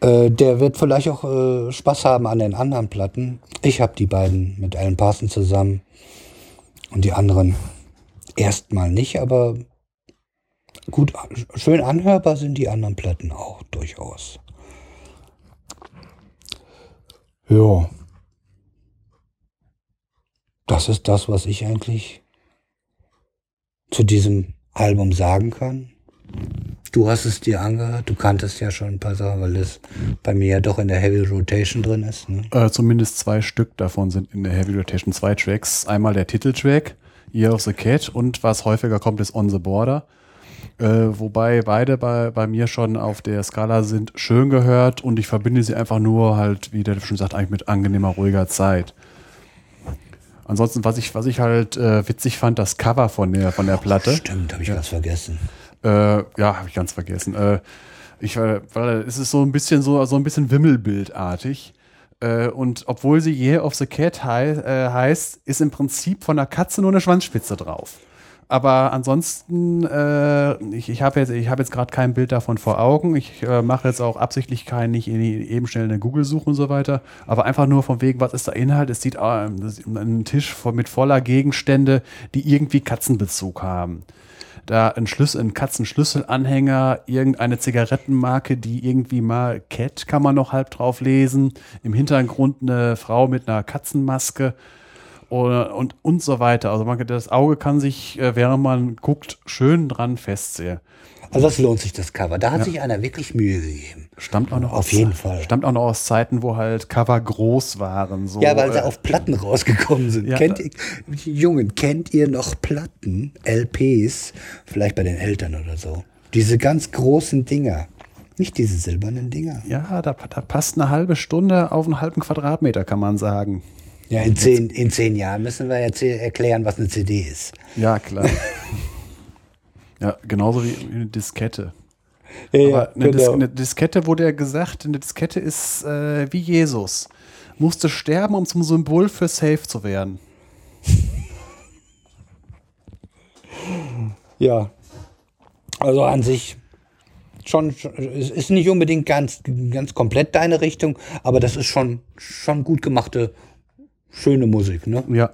Äh, der wird vielleicht auch äh, Spaß haben an den anderen Platten. Ich habe die beiden mit Alan Parsons zusammen und die anderen erstmal nicht, aber gut, schön anhörbar sind die anderen Platten auch durchaus. Ja. Das ist das, was ich eigentlich zu diesem Album sagen kann. Du hast es dir angehört, du kanntest ja schon ein paar Sachen, weil es bei mir ja doch in der Heavy Rotation drin ist. Ne? Äh, zumindest zwei Stück davon sind in der Heavy Rotation. Zwei Tracks. Einmal der Titeltrack, Year of the Cat und was häufiger kommt, ist On the Border. Äh, wobei beide bei, bei mir schon auf der Skala sind schön gehört und ich verbinde sie einfach nur halt, wie der schon sagt, eigentlich mit angenehmer, ruhiger Zeit. Ansonsten, was ich, was ich halt äh, witzig fand, das Cover von der, von der Platte. Stimmt, habe ich ganz vergessen. Äh, ja, habe ich ganz vergessen. Äh, ich, weil es ist so ein bisschen so, so ein bisschen Wimmelbildartig. Äh, und obwohl sie Year of the Cat hei äh, heißt, ist im Prinzip von der Katze nur eine Schwanzspitze drauf. Aber ansonsten, äh, ich, ich habe jetzt, hab jetzt gerade kein Bild davon vor Augen. Ich äh, mache jetzt auch absichtlich kein, nicht eben schnell eine Google-Suche und so weiter. Aber einfach nur von wegen, was ist der Inhalt? Es sieht äh, ein Tisch mit voller Gegenstände, die irgendwie Katzenbezug haben. Da ein Schlüssel, ein Katzenschlüsselanhänger, irgendeine Zigarettenmarke, die irgendwie mal Cat kann man noch halb drauf lesen. Im Hintergrund eine Frau mit einer Katzenmaske und, und, und so weiter. Also man, das Auge kann sich, äh, während man guckt, schön dran festsehen. Also das lohnt sich, das Cover. Da hat sich einer wirklich Mühe gegeben. Stammt auch noch Auf aus, jeden Fall. Stammt auch noch aus Zeiten, wo halt Cover groß waren. So, Ja, weil sie äh, auf Platten rausgekommen sind. Ja. kennt ihr, Jungen, kennt ihr noch Platten, LPs, vielleicht bei den Eltern oder so? Diese ganz großen Dinger. Nicht diese silbernen Dinger. ja, da, da passt eine halbe Stunde auf einen halben Quadratmeter, kann man sagen. Ja, in zehn, in zehn Jahren müssen wir jetzt erklären, was eine CD ist. Ja, klar. ja, genauso wie eine Diskette. Ja, Aber eine, Dis genau. eine Diskette wurde ja gesagt, eine Diskette ist äh, wie Jesus. Musste sterben, um zum Symbol für Safe zu werden. Ja. Also an sich schon- es ist nicht unbedingt ganz, ganz komplett deine Richtung, aber das ist schon, schon gut gemachte, schöne Musik, ne? Ja.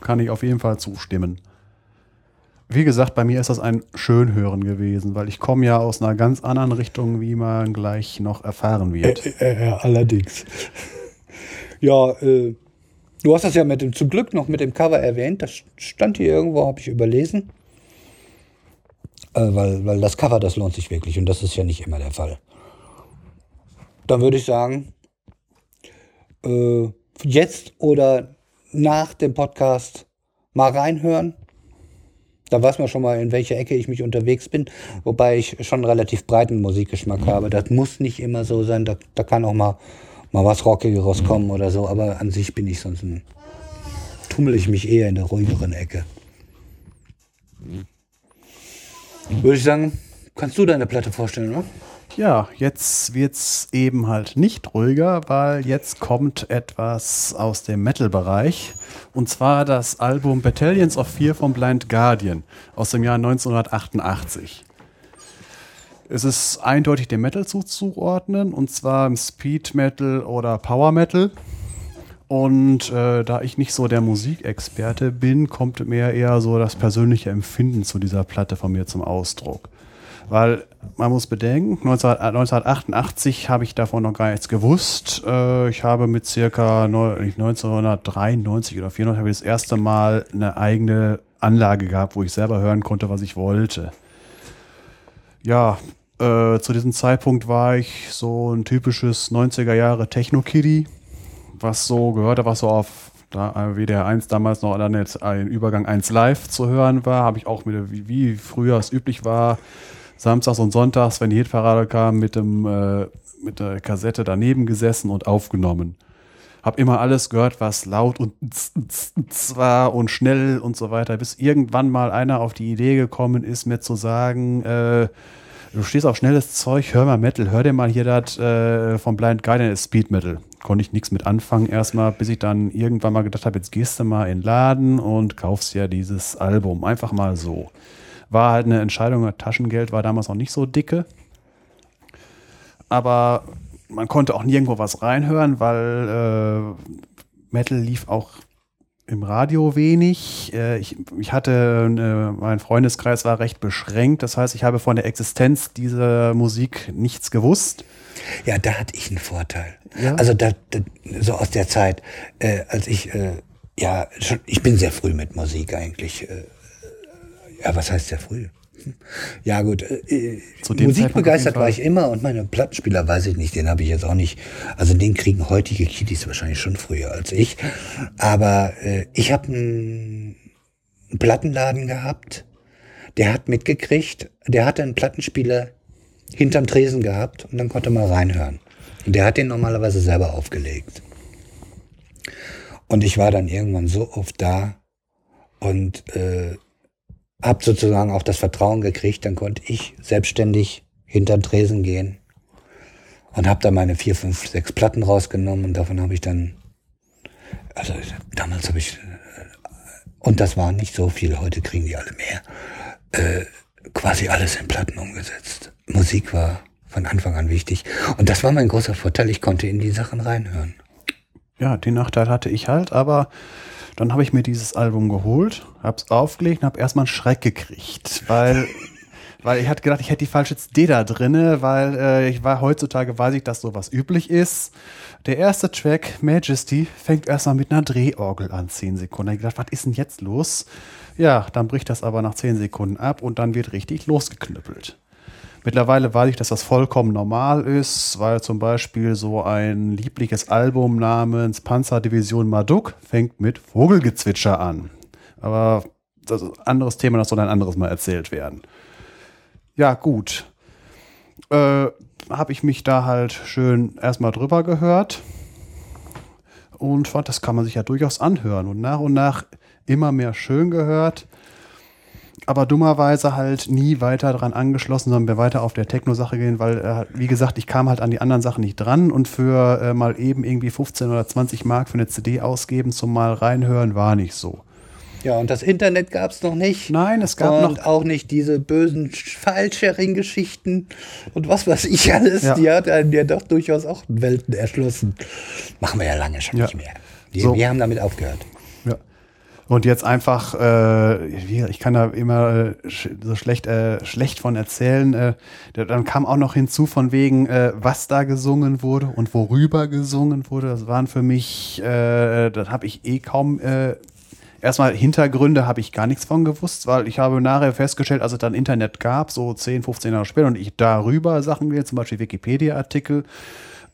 Kann ich auf jeden Fall zustimmen. Wie gesagt, bei mir ist das ein Schönhören gewesen, weil ich komme ja aus einer ganz anderen Richtung, wie man gleich noch erfahren wird. Äh, äh, allerdings. Ja, äh, du hast das ja mit dem, zum Glück noch mit dem Cover erwähnt. Das stand hier irgendwo, habe ich überlesen. Äh, weil, weil das Cover, das lohnt sich wirklich und das ist ja nicht immer der Fall. Dann würde ich sagen, äh, jetzt oder nach dem Podcast mal reinhören. Da weiß man schon mal, in welcher Ecke ich mich unterwegs bin. Wobei ich schon einen relativ breiten Musikgeschmack habe. Das muss nicht immer so sein. Da, da kann auch mal, mal was Rockigeres kommen oder so. Aber an sich bin ich sonst ein, tummel ich mich eher in der ruhigeren Ecke. Würde ich sagen, kannst du deine Platte vorstellen, ne? Ja, jetzt wird's eben halt nicht ruhiger, weil jetzt kommt etwas aus dem Metal-Bereich. Und zwar das Album Battalions of Fear von Blind Guardian aus dem Jahr 1988. Es ist eindeutig dem Metal zuzuordnen, und zwar im Speed Metal oder Power Metal. Und äh, da ich nicht so der Musikexperte bin, kommt mir eher so das persönliche Empfinden zu dieser Platte von mir zum Ausdruck. Weil man muss bedenken, 19, äh, 1988 habe ich davon noch gar nichts gewusst. Äh, ich habe mit circa neu- 1993 oder 94 habe ich das erste Mal eine eigene Anlage gehabt, wo ich selber hören konnte, was ich wollte. Ja, äh, zu diesem Zeitpunkt war ich so ein typisches 90er Jahre Techno-Kiddie, was so gehörte, was so auf da, äh, WDR 1 damals noch dann jetzt ein Übergang 1 live zu hören war, habe ich auch mit, wie, wie früher es üblich war, samstags und sonntags, wenn die Hitparade kam, mit, dem, äh, mit der Kassette daneben gesessen und aufgenommen. Hab immer alles gehört, was laut und z- z- z- war und schnell und so weiter, bis irgendwann mal einer auf die Idee gekommen ist, mir zu sagen, äh, du stehst auf schnelles Zeug, hör mal Metal, hör dir mal hier das äh, von Blind Guardian, ist Speed Metal. Konnte ich nichts mit anfangen erstmal, bis ich dann irgendwann mal gedacht habe, jetzt gehst du mal in den Laden und kaufst ja dieses Album. Einfach mal so. War halt eine Entscheidung, Taschengeld war damals noch nicht so dicke. Aber man konnte auch nirgendwo was reinhören, weil äh, Metal lief auch im Radio wenig. Äh, ich, ich hatte, äh, mein Freundeskreis war recht beschränkt. Das heißt, ich habe von der Existenz dieser Musik nichts gewusst. Ja, da hatte ich einen Vorteil. Ja? Also da, da, so aus der Zeit, äh, als ich, äh, ja, schon, ich bin sehr früh mit Musik eigentlich. Äh, ja, was heißt sehr früh? Hm. Ja gut, äh, dem musikbegeistert war ich immer und meine Plattenspieler weiß ich nicht, den habe ich jetzt auch nicht. Also den kriegen heutige Kiddies wahrscheinlich schon früher als ich. Aber äh, ich habe einen einen Plattenladen gehabt, der hat mitgekriegt, der hatte einen Plattenspieler hinterm Tresen gehabt und dann konnte man reinhören. Und der hat den normalerweise selber aufgelegt. Und ich war dann irgendwann so oft da und äh, habe sozusagen auch das Vertrauen gekriegt, dann konnte ich selbstständig hinterm Tresen gehen und habe da meine vier, fünf, sechs Platten rausgenommen und davon habe ich dann, also damals habe ich, und das war nicht so viel, heute kriegen die alle mehr, äh, quasi alles in Platten umgesetzt. Musik war von Anfang an wichtig und das war mein großer Vorteil, ich konnte in die Sachen reinhören. Ja, den Nachteil hatte ich halt, aber dann habe ich mir dieses Album geholt, hab's aufgelegt und habe erstmal einen Schreck gekriegt, weil, weil ich hatte gedacht, ich hätte die falsche CD da drinne, weil äh, ich war heutzutage weiß ich, dass sowas üblich ist. Der erste Track, Majesty, fängt erstmal mit einer Drehorgel an, 10 Sekunden. Da hab ich gedacht, was ist denn jetzt los? Ja, dann bricht das aber nach 10 Sekunden ab und dann wird richtig losgeknüppelt. Mittlerweile weiß ich, dass das vollkommen normal ist, weil zum Beispiel so ein liebliches Album namens Panzerdivision Marduk fängt mit Vogelgezwitscher an. Aber das ist ein anderes Thema, das soll ein anderes Mal erzählt werden. Ja, gut. Äh, Habe ich mich da halt schön erstmal drüber gehört und das kann man sich ja durchaus anhören und nach und nach immer mehr schön gehört. Aber dummerweise halt nie weiter dran angeschlossen, sondern bin weiter auf der Techno-Sache gehen, weil, äh, wie gesagt, ich kam halt an die anderen Sachen nicht dran und für äh, mal eben irgendwie 15 oder 20 Mark für eine CD ausgeben zum mal reinhören war nicht so. Ja, und das Internet gab es noch nicht. Nein, es gab und noch auch nicht diese bösen File-Sharing-Geschichten und was weiß ich alles. Ja. Die hat einem ja doch durchaus auch Welten erschlossen. Machen wir ja lange schon Ja. nicht mehr. Wir, So. wir haben damit aufgehört. Und jetzt einfach, äh, wie- ich kann da immer äh, so schlecht, äh, schlecht von erzählen. Äh, da- dann kam auch noch hinzu von wegen, äh, was da gesungen wurde und worüber gesungen wurde. Das waren für mich, äh, das habe ich eh kaum. Äh, Erstmal Hintergründe habe ich gar nichts von gewusst, weil ich habe nachher festgestellt, als es dann Internet gab, so 10, 15 Jahre später, und ich darüber Sachen gelesen, zum Beispiel Wikipedia-Artikel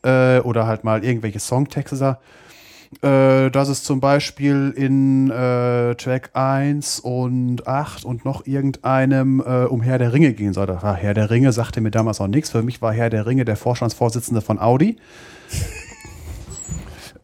äh, oder halt mal irgendwelche Songtexte sah, äh, dass es zum Beispiel in äh, Track 1 und 8 und noch irgendeinem äh, um Herr der Ringe gehen soll. Das war Herr der Ringe, sagte mir damals auch nichts. Für mich war Herr der Ringe der Vorstandsvorsitzende von Audi.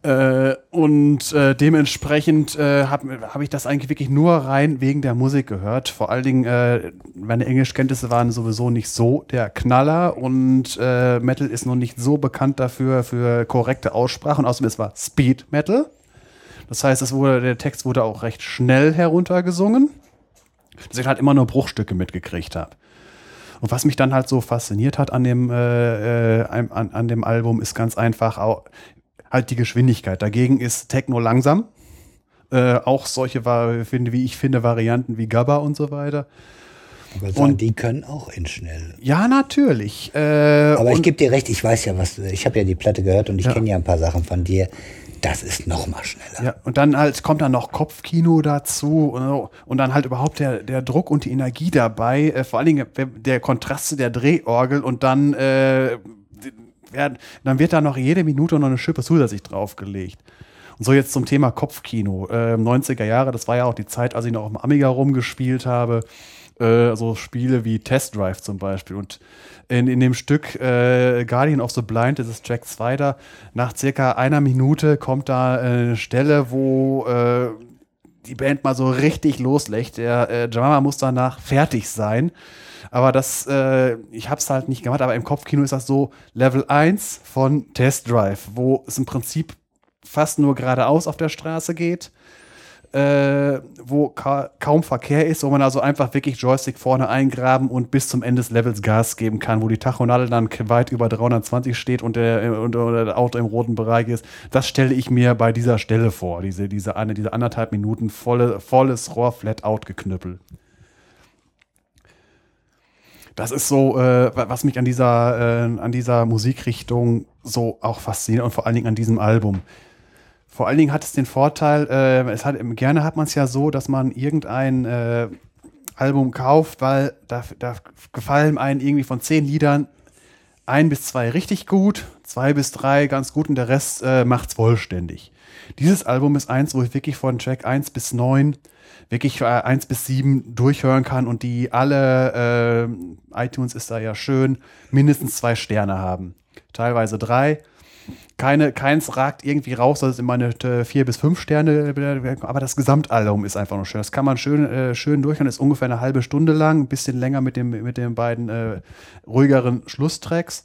Äh, und äh, dementsprechend äh, habe hab ich das eigentlich wirklich nur rein wegen der Musik gehört. Vor allen Dingen, äh, meine Englischkenntnisse waren sowieso nicht so der Knaller und äh, Metal ist noch nicht so bekannt dafür für korrekte Aussprache und außerdem es war Speed Metal. Das heißt, es wurde, der Text wurde auch recht schnell heruntergesungen, dass ich halt immer nur Bruchstücke mitgekriegt habe. Und was mich dann halt so fasziniert hat an dem, äh, äh, an, an dem Album, ist ganz einfach auch halt die Geschwindigkeit. Dagegen ist Techno langsam. Äh, auch solche, finde, wie ich finde, Varianten wie Gabba und so weiter. Aber sagen, die können auch in schnell. Ja, natürlich. Äh, Aber ich und- gebe dir recht, ich weiß ja was, ich habe ja die Platte gehört und ich Ja. kenne ja ein paar Sachen von dir. Das ist noch mal schneller. Ja, und dann halt kommt dann noch Kopfkino dazu und, so. und dann halt überhaupt der, der Druck und die Energie dabei. Äh, vor allen Dingen der Kontrast zu der Drehorgel und dann, äh, werden, dann wird da noch jede Minute noch eine Schippe zusätzlich draufgelegt. Und so jetzt zum Thema Kopfkino. Äh, 90er Jahre, das war ja auch die Zeit, als ich noch auf dem Amiga rumgespielt habe. Äh, so Spiele wie Test Drive zum Beispiel. Und in, in dem Stück äh, Guardian of the Blind, das ist 2 da, nach circa einer Minute kommt da äh, eine Stelle, wo äh, die Band mal so richtig loslegt. Der äh, Jamama muss danach fertig sein. Aber das, äh, ich hab's halt nicht gemacht, aber im Kopfkino ist das so Level 1 von Test Drive, wo es im Prinzip fast nur geradeaus auf der Straße geht, äh, wo ka kaum Verkehr ist, wo man also einfach wirklich Joystick vorne eingraben und bis zum Ende des Levels Gas geben kann, wo die Tachonadel dann weit über 320 steht und der, und, oder der Auto im roten Bereich ist. Das stelle ich mir bei dieser Stelle vor, diese, diese, eine, diese anderthalb Minuten volle, volles Rohr flat out geknüppelt. Das ist so, äh, wa- was mich an dieser, äh, an dieser Musikrichtung so auch fasziniert und vor allen Dingen an diesem Album. Vor allen Dingen hat es den Vorteil, äh, es hat, gerne hat man es ja so, dass man irgendein äh, Album kauft, weil da, da gefallen einem irgendwie von zehn Liedern ein bis zwei richtig gut, zwei bis drei ganz gut und der Rest äh, macht's vollständig. Dieses Album ist eins, wo ich wirklich von Track 1 bis 9 wirklich äh, 1 bis 7 durchhören kann und die alle, äh, iTunes ist da ja schön, mindestens zwei Sterne haben. Teilweise drei. Keine, keins ragt irgendwie raus, das ist immer eine äh, vier bis fünf Sterne, äh, aber das Gesamtalbum ist einfach nur schön. Das kann man schön, äh, schön durchhören, ist ungefähr eine halbe Stunde lang, ein bisschen länger mit, dem, mit den beiden äh, ruhigeren Schlusstracks.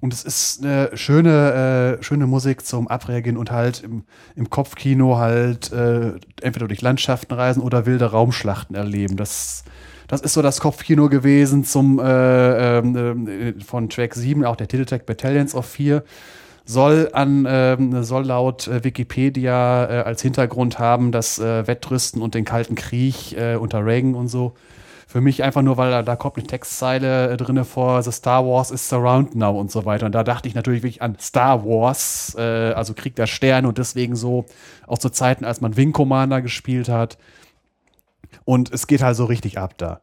Und es ist eine schöne, äh, schöne Musik zum Abreagieren und halt im, im Kopfkino halt äh, entweder durch Landschaften reisen oder wilde Raumschlachten erleben. Das, das ist so das Kopfkino gewesen zum äh, ähm, äh, von Track 7, auch der Titeltrack Battalions of 4 soll an ähm, soll laut äh, Wikipedia äh, als Hintergrund haben das äh, Wettrüsten und den Kalten Krieg äh, unter Reagan und so. Für mich einfach nur, weil da, da kommt eine Textzeile äh, drinne vor, The Star Wars is surround now und so weiter. Und da dachte ich natürlich wirklich an Star Wars, äh, also Krieg der Sterne und deswegen so auch zu Zeiten, als man Wing Commander gespielt hat. Und es geht halt so richtig ab da.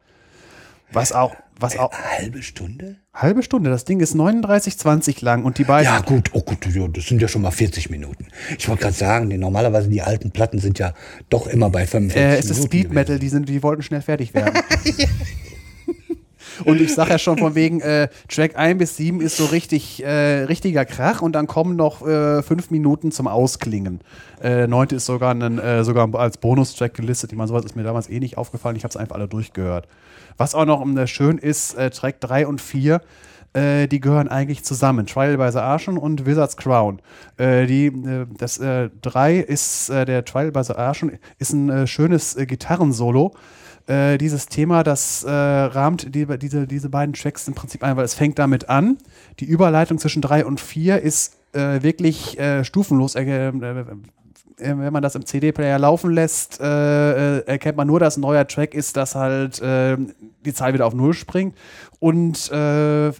Was auch, was auch, Halbe Stunde? Halbe Stunde, das Ding ist 39,20 lang und die beiden. Ja, gut, oh gut, das sind ja schon mal 40 Minuten. Ich wollte gerade sagen, die, normalerweise die alten Platten sind ja doch immer bei 45 Äh, Minuten. es ist Speed. Metal, die, sind, die wollten schnell fertig werden. Und ich sage ja schon von wegen, äh, Track 1 bis 7 ist so richtig, äh, richtiger Krach und dann kommen noch äh, fünf Minuten zum Ausklingen. Äh, neunte ist sogar, ein, äh, sogar als Bonustrack gelistet. Ich meine, sowas ist mir damals eh nicht aufgefallen. Ich habe es einfach alle durchgehört. Was auch noch äh, schön ist, äh, Track 3 und 4 äh, die gehören eigentlich zusammen. Trial by the Archon und Wizard's Crown. Die, das 3 ist, der Trial by the Archon ist ein schönes Gitarrensolo. Dieses Thema, das rahmt die, diese, diese beiden Tracks im Prinzip ein, weil es fängt damit an. Die Überleitung zwischen 3 und 4 ist wirklich stufenlos wenn man das im CD-Player laufen lässt, äh, erkennt man nur, dass ein neuer Track ist, dass halt äh, die Zahl wieder auf Null springt. Und äh,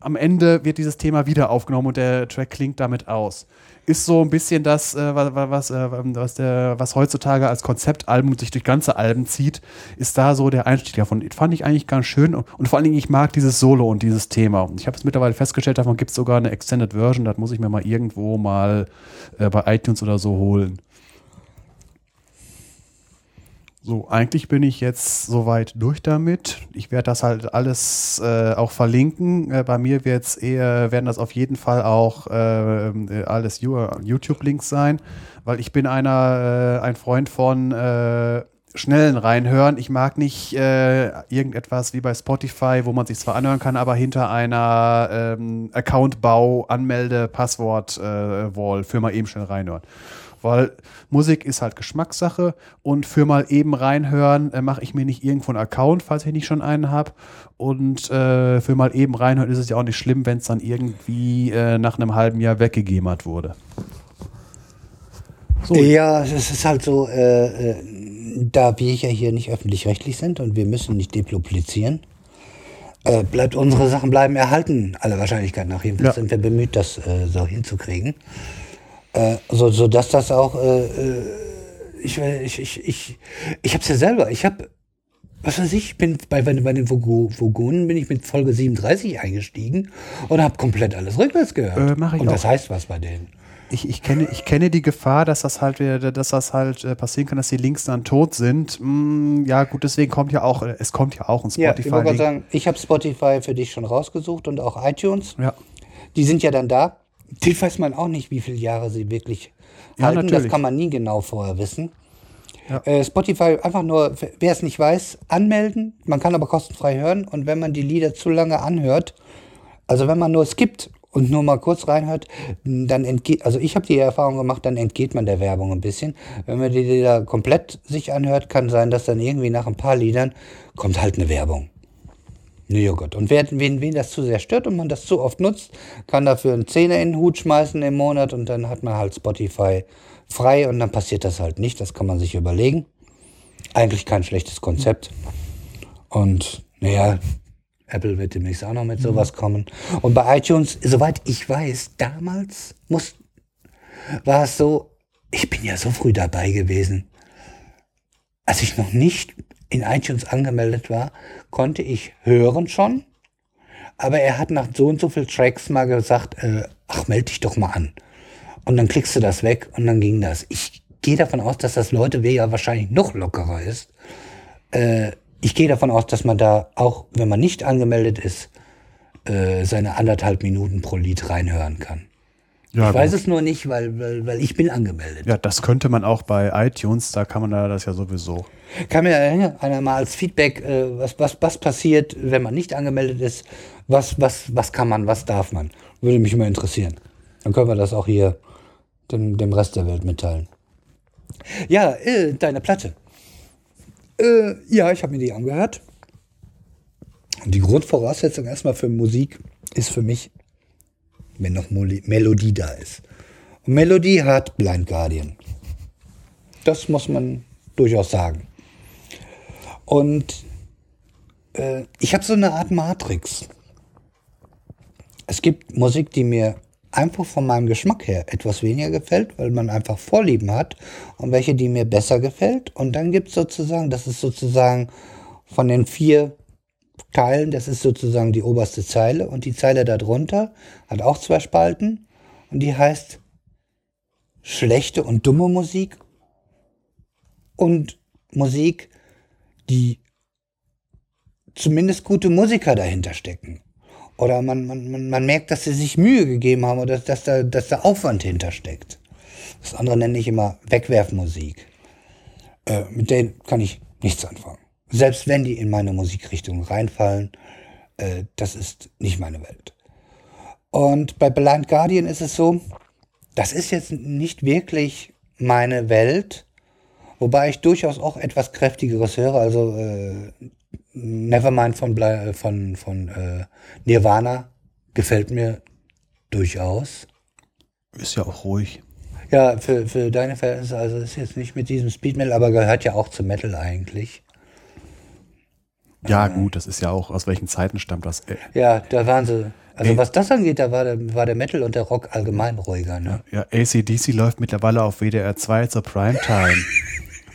am Ende wird dieses Thema wieder aufgenommen und der Track klingt damit aus. Ist so ein bisschen das, äh, was, was, äh, was, der, was heutzutage als Konzeptalbum sich durch ganze Alben zieht, ist da so der Einstieg davon. Fand ich eigentlich ganz schön und, und vor allen Dingen, ich mag dieses Solo und dieses Thema. Ich habe es mittlerweile festgestellt, davon gibt es sogar eine Extended Version, das muss ich mir mal irgendwo mal äh, bei iTunes oder so holen. So, eigentlich bin ich jetzt soweit durch damit. Ich werde das halt alles äh, auch verlinken. Äh, bei mir wird's eher, werden das auf jeden Fall auch äh, äh alles YouTube-Links sein, weil ich bin einer, äh, ein Freund von äh, schnellen reinhören. Ich mag nicht irgendetwas wie bei Spotify, wo man sich zwar anhören kann, aber hinter einer ähm, Account-Bau, Anmelde, Passwort-Wall für mal eben schnell reinhören. Weil Musik ist halt Geschmackssache und für mal eben reinhören äh, mache ich mir nicht irgendwo einen Account, falls ich nicht schon einen habe. Und äh, für mal eben reinhören ist es ja auch nicht schlimm, wenn es dann irgendwie äh, nach einem halben Jahr weggegemert wurde. So. Ja, es ist halt so, äh, äh, da wir ja hier nicht öffentlich-rechtlich sind und wir müssen nicht depublizieren, äh, bleibt unsere Sachen bleiben erhalten, aller Wahrscheinlichkeit nach. Jedenfalls ja. sind wir bemüht, das so hinzukriegen. Äh, so, so dass das auch, äh, äh ich, ich, ich, ich, ich hab's ja selber, ich hab, was weiß ich, bin bei, bei, bei den Vogonen bin ich mit Folge 37 eingestiegen und habe komplett alles rückwärts gehört. Äh, mach ich und auch. das heißt was bei denen. Ich, ich, kenne, ich kenne die Gefahr, dass das halt, dass das halt äh, passieren kann, dass die Links dann tot sind. Mm, ja, gut, deswegen kommt ja auch, es kommt ja auch ein Spotify. Ja, ich wollte sagen, ich habe Spotify für dich schon rausgesucht und auch iTunes. Ja. Die sind ja dann da. Die weiß man auch nicht, wie viele Jahre sie wirklich ja, halten. Natürlich. Das kann man nie genau vorher wissen. Ja. Äh, Spotify einfach nur, wer es nicht weiß, anmelden. Man kann aber kostenfrei hören. Und wenn man die Lieder zu lange anhört, also wenn man nur skippt und nur mal kurz reinhört, dann entgeht, also ich habe die Erfahrung gemacht, dann entgeht man der Werbung ein bisschen. Wenn man die Lieder komplett sich anhört, kann sein, dass dann irgendwie nach ein paar Liedern kommt halt eine Werbung. Nee, oh Gott. Und wer, wen, wen das zu sehr stört und man das zu oft nutzt, kann dafür einen Zehner in den Hut schmeißen im Monat und dann hat man halt Spotify frei und dann passiert das halt nicht. Das kann man sich überlegen. Eigentlich kein schlechtes Konzept. Und naja, Apple wird demnächst auch noch mit sowas mhm. kommen. Und bei iTunes, soweit ich weiß, damals muss, war es so, ich bin ja so früh dabei gewesen, als ich noch nicht in iTunes angemeldet war, konnte ich hören schon. Aber er hat nach so und so viel Tracks mal gesagt, äh, ach, melde dich doch mal an. Und dann klickst du das weg und dann ging das. Ich gehe davon aus, dass das Leute wie ja wahrscheinlich noch lockerer ist. Äh, ich gehe davon aus, dass man da auch, wenn man nicht angemeldet ist, äh, seine anderthalb Minuten pro Lied reinhören kann. Ja, ich weiß gut. es nur nicht, weil, weil, weil ich bin angemeldet. Ja, das könnte man auch bei iTunes, da kann man da das ja sowieso. Kann mir einer mal als Feedback, äh, was, was, was passiert, wenn man nicht angemeldet ist, was, was, was kann man, was darf man? Würde mich immer interessieren. Dann können wir das auch hier dem, dem Rest der Welt mitteilen. Ja, äh, deine Platte. Äh, ja, ich habe mir die angehört. Die Grundvoraussetzung erstmal für Musik ist für mich wenn noch Melodie da ist. Und Melodie hat Blind Guardian. Das muss man durchaus sagen. Und äh, ich habe so eine Art Matrix. Es gibt Musik, die mir einfach von meinem Geschmack her etwas weniger gefällt, weil man einfach Vorlieben hat und welche, die mir besser gefällt. Und dann gibt es sozusagen, das ist sozusagen von den vier teilen. Das ist sozusagen die oberste Zeile. Und die Zeile darunter hat auch zwei Spalten. Und die heißt schlechte und dumme Musik und Musik, die zumindest gute Musiker dahinter stecken. Oder man, man, man, merkt, dass sie sich Mühe gegeben haben oder dass, dass, da, dass da Aufwand hintersteckt. Das andere nenne ich immer Wegwerfmusik. Äh, mit denen kann ich nichts anfangen. Selbst wenn die in meine Musikrichtung reinfallen, äh, das ist nicht meine Welt. Und bei Blind Guardian ist es so, das ist jetzt nicht wirklich meine Welt, wobei ich durchaus auch etwas kräftigeres höre. Also äh, Nevermind von, Bla von, von äh, Nirvana gefällt mir durchaus. Ist ja auch ruhig. Ja, für, für deine Verhältnisse, also ist jetzt nicht mit diesem Speed Metal, aber gehört ja auch zu Metal eigentlich. Ja, gut, das ist ja auch, aus welchen Zeiten stammt das? Äh, Ja, da waren sie. Also Ey. was das angeht, da war der, war der Metal und der Rock allgemein ruhiger, ne? Ja, ACDC läuft mittlerweile auf WDR 2 zur Primetime.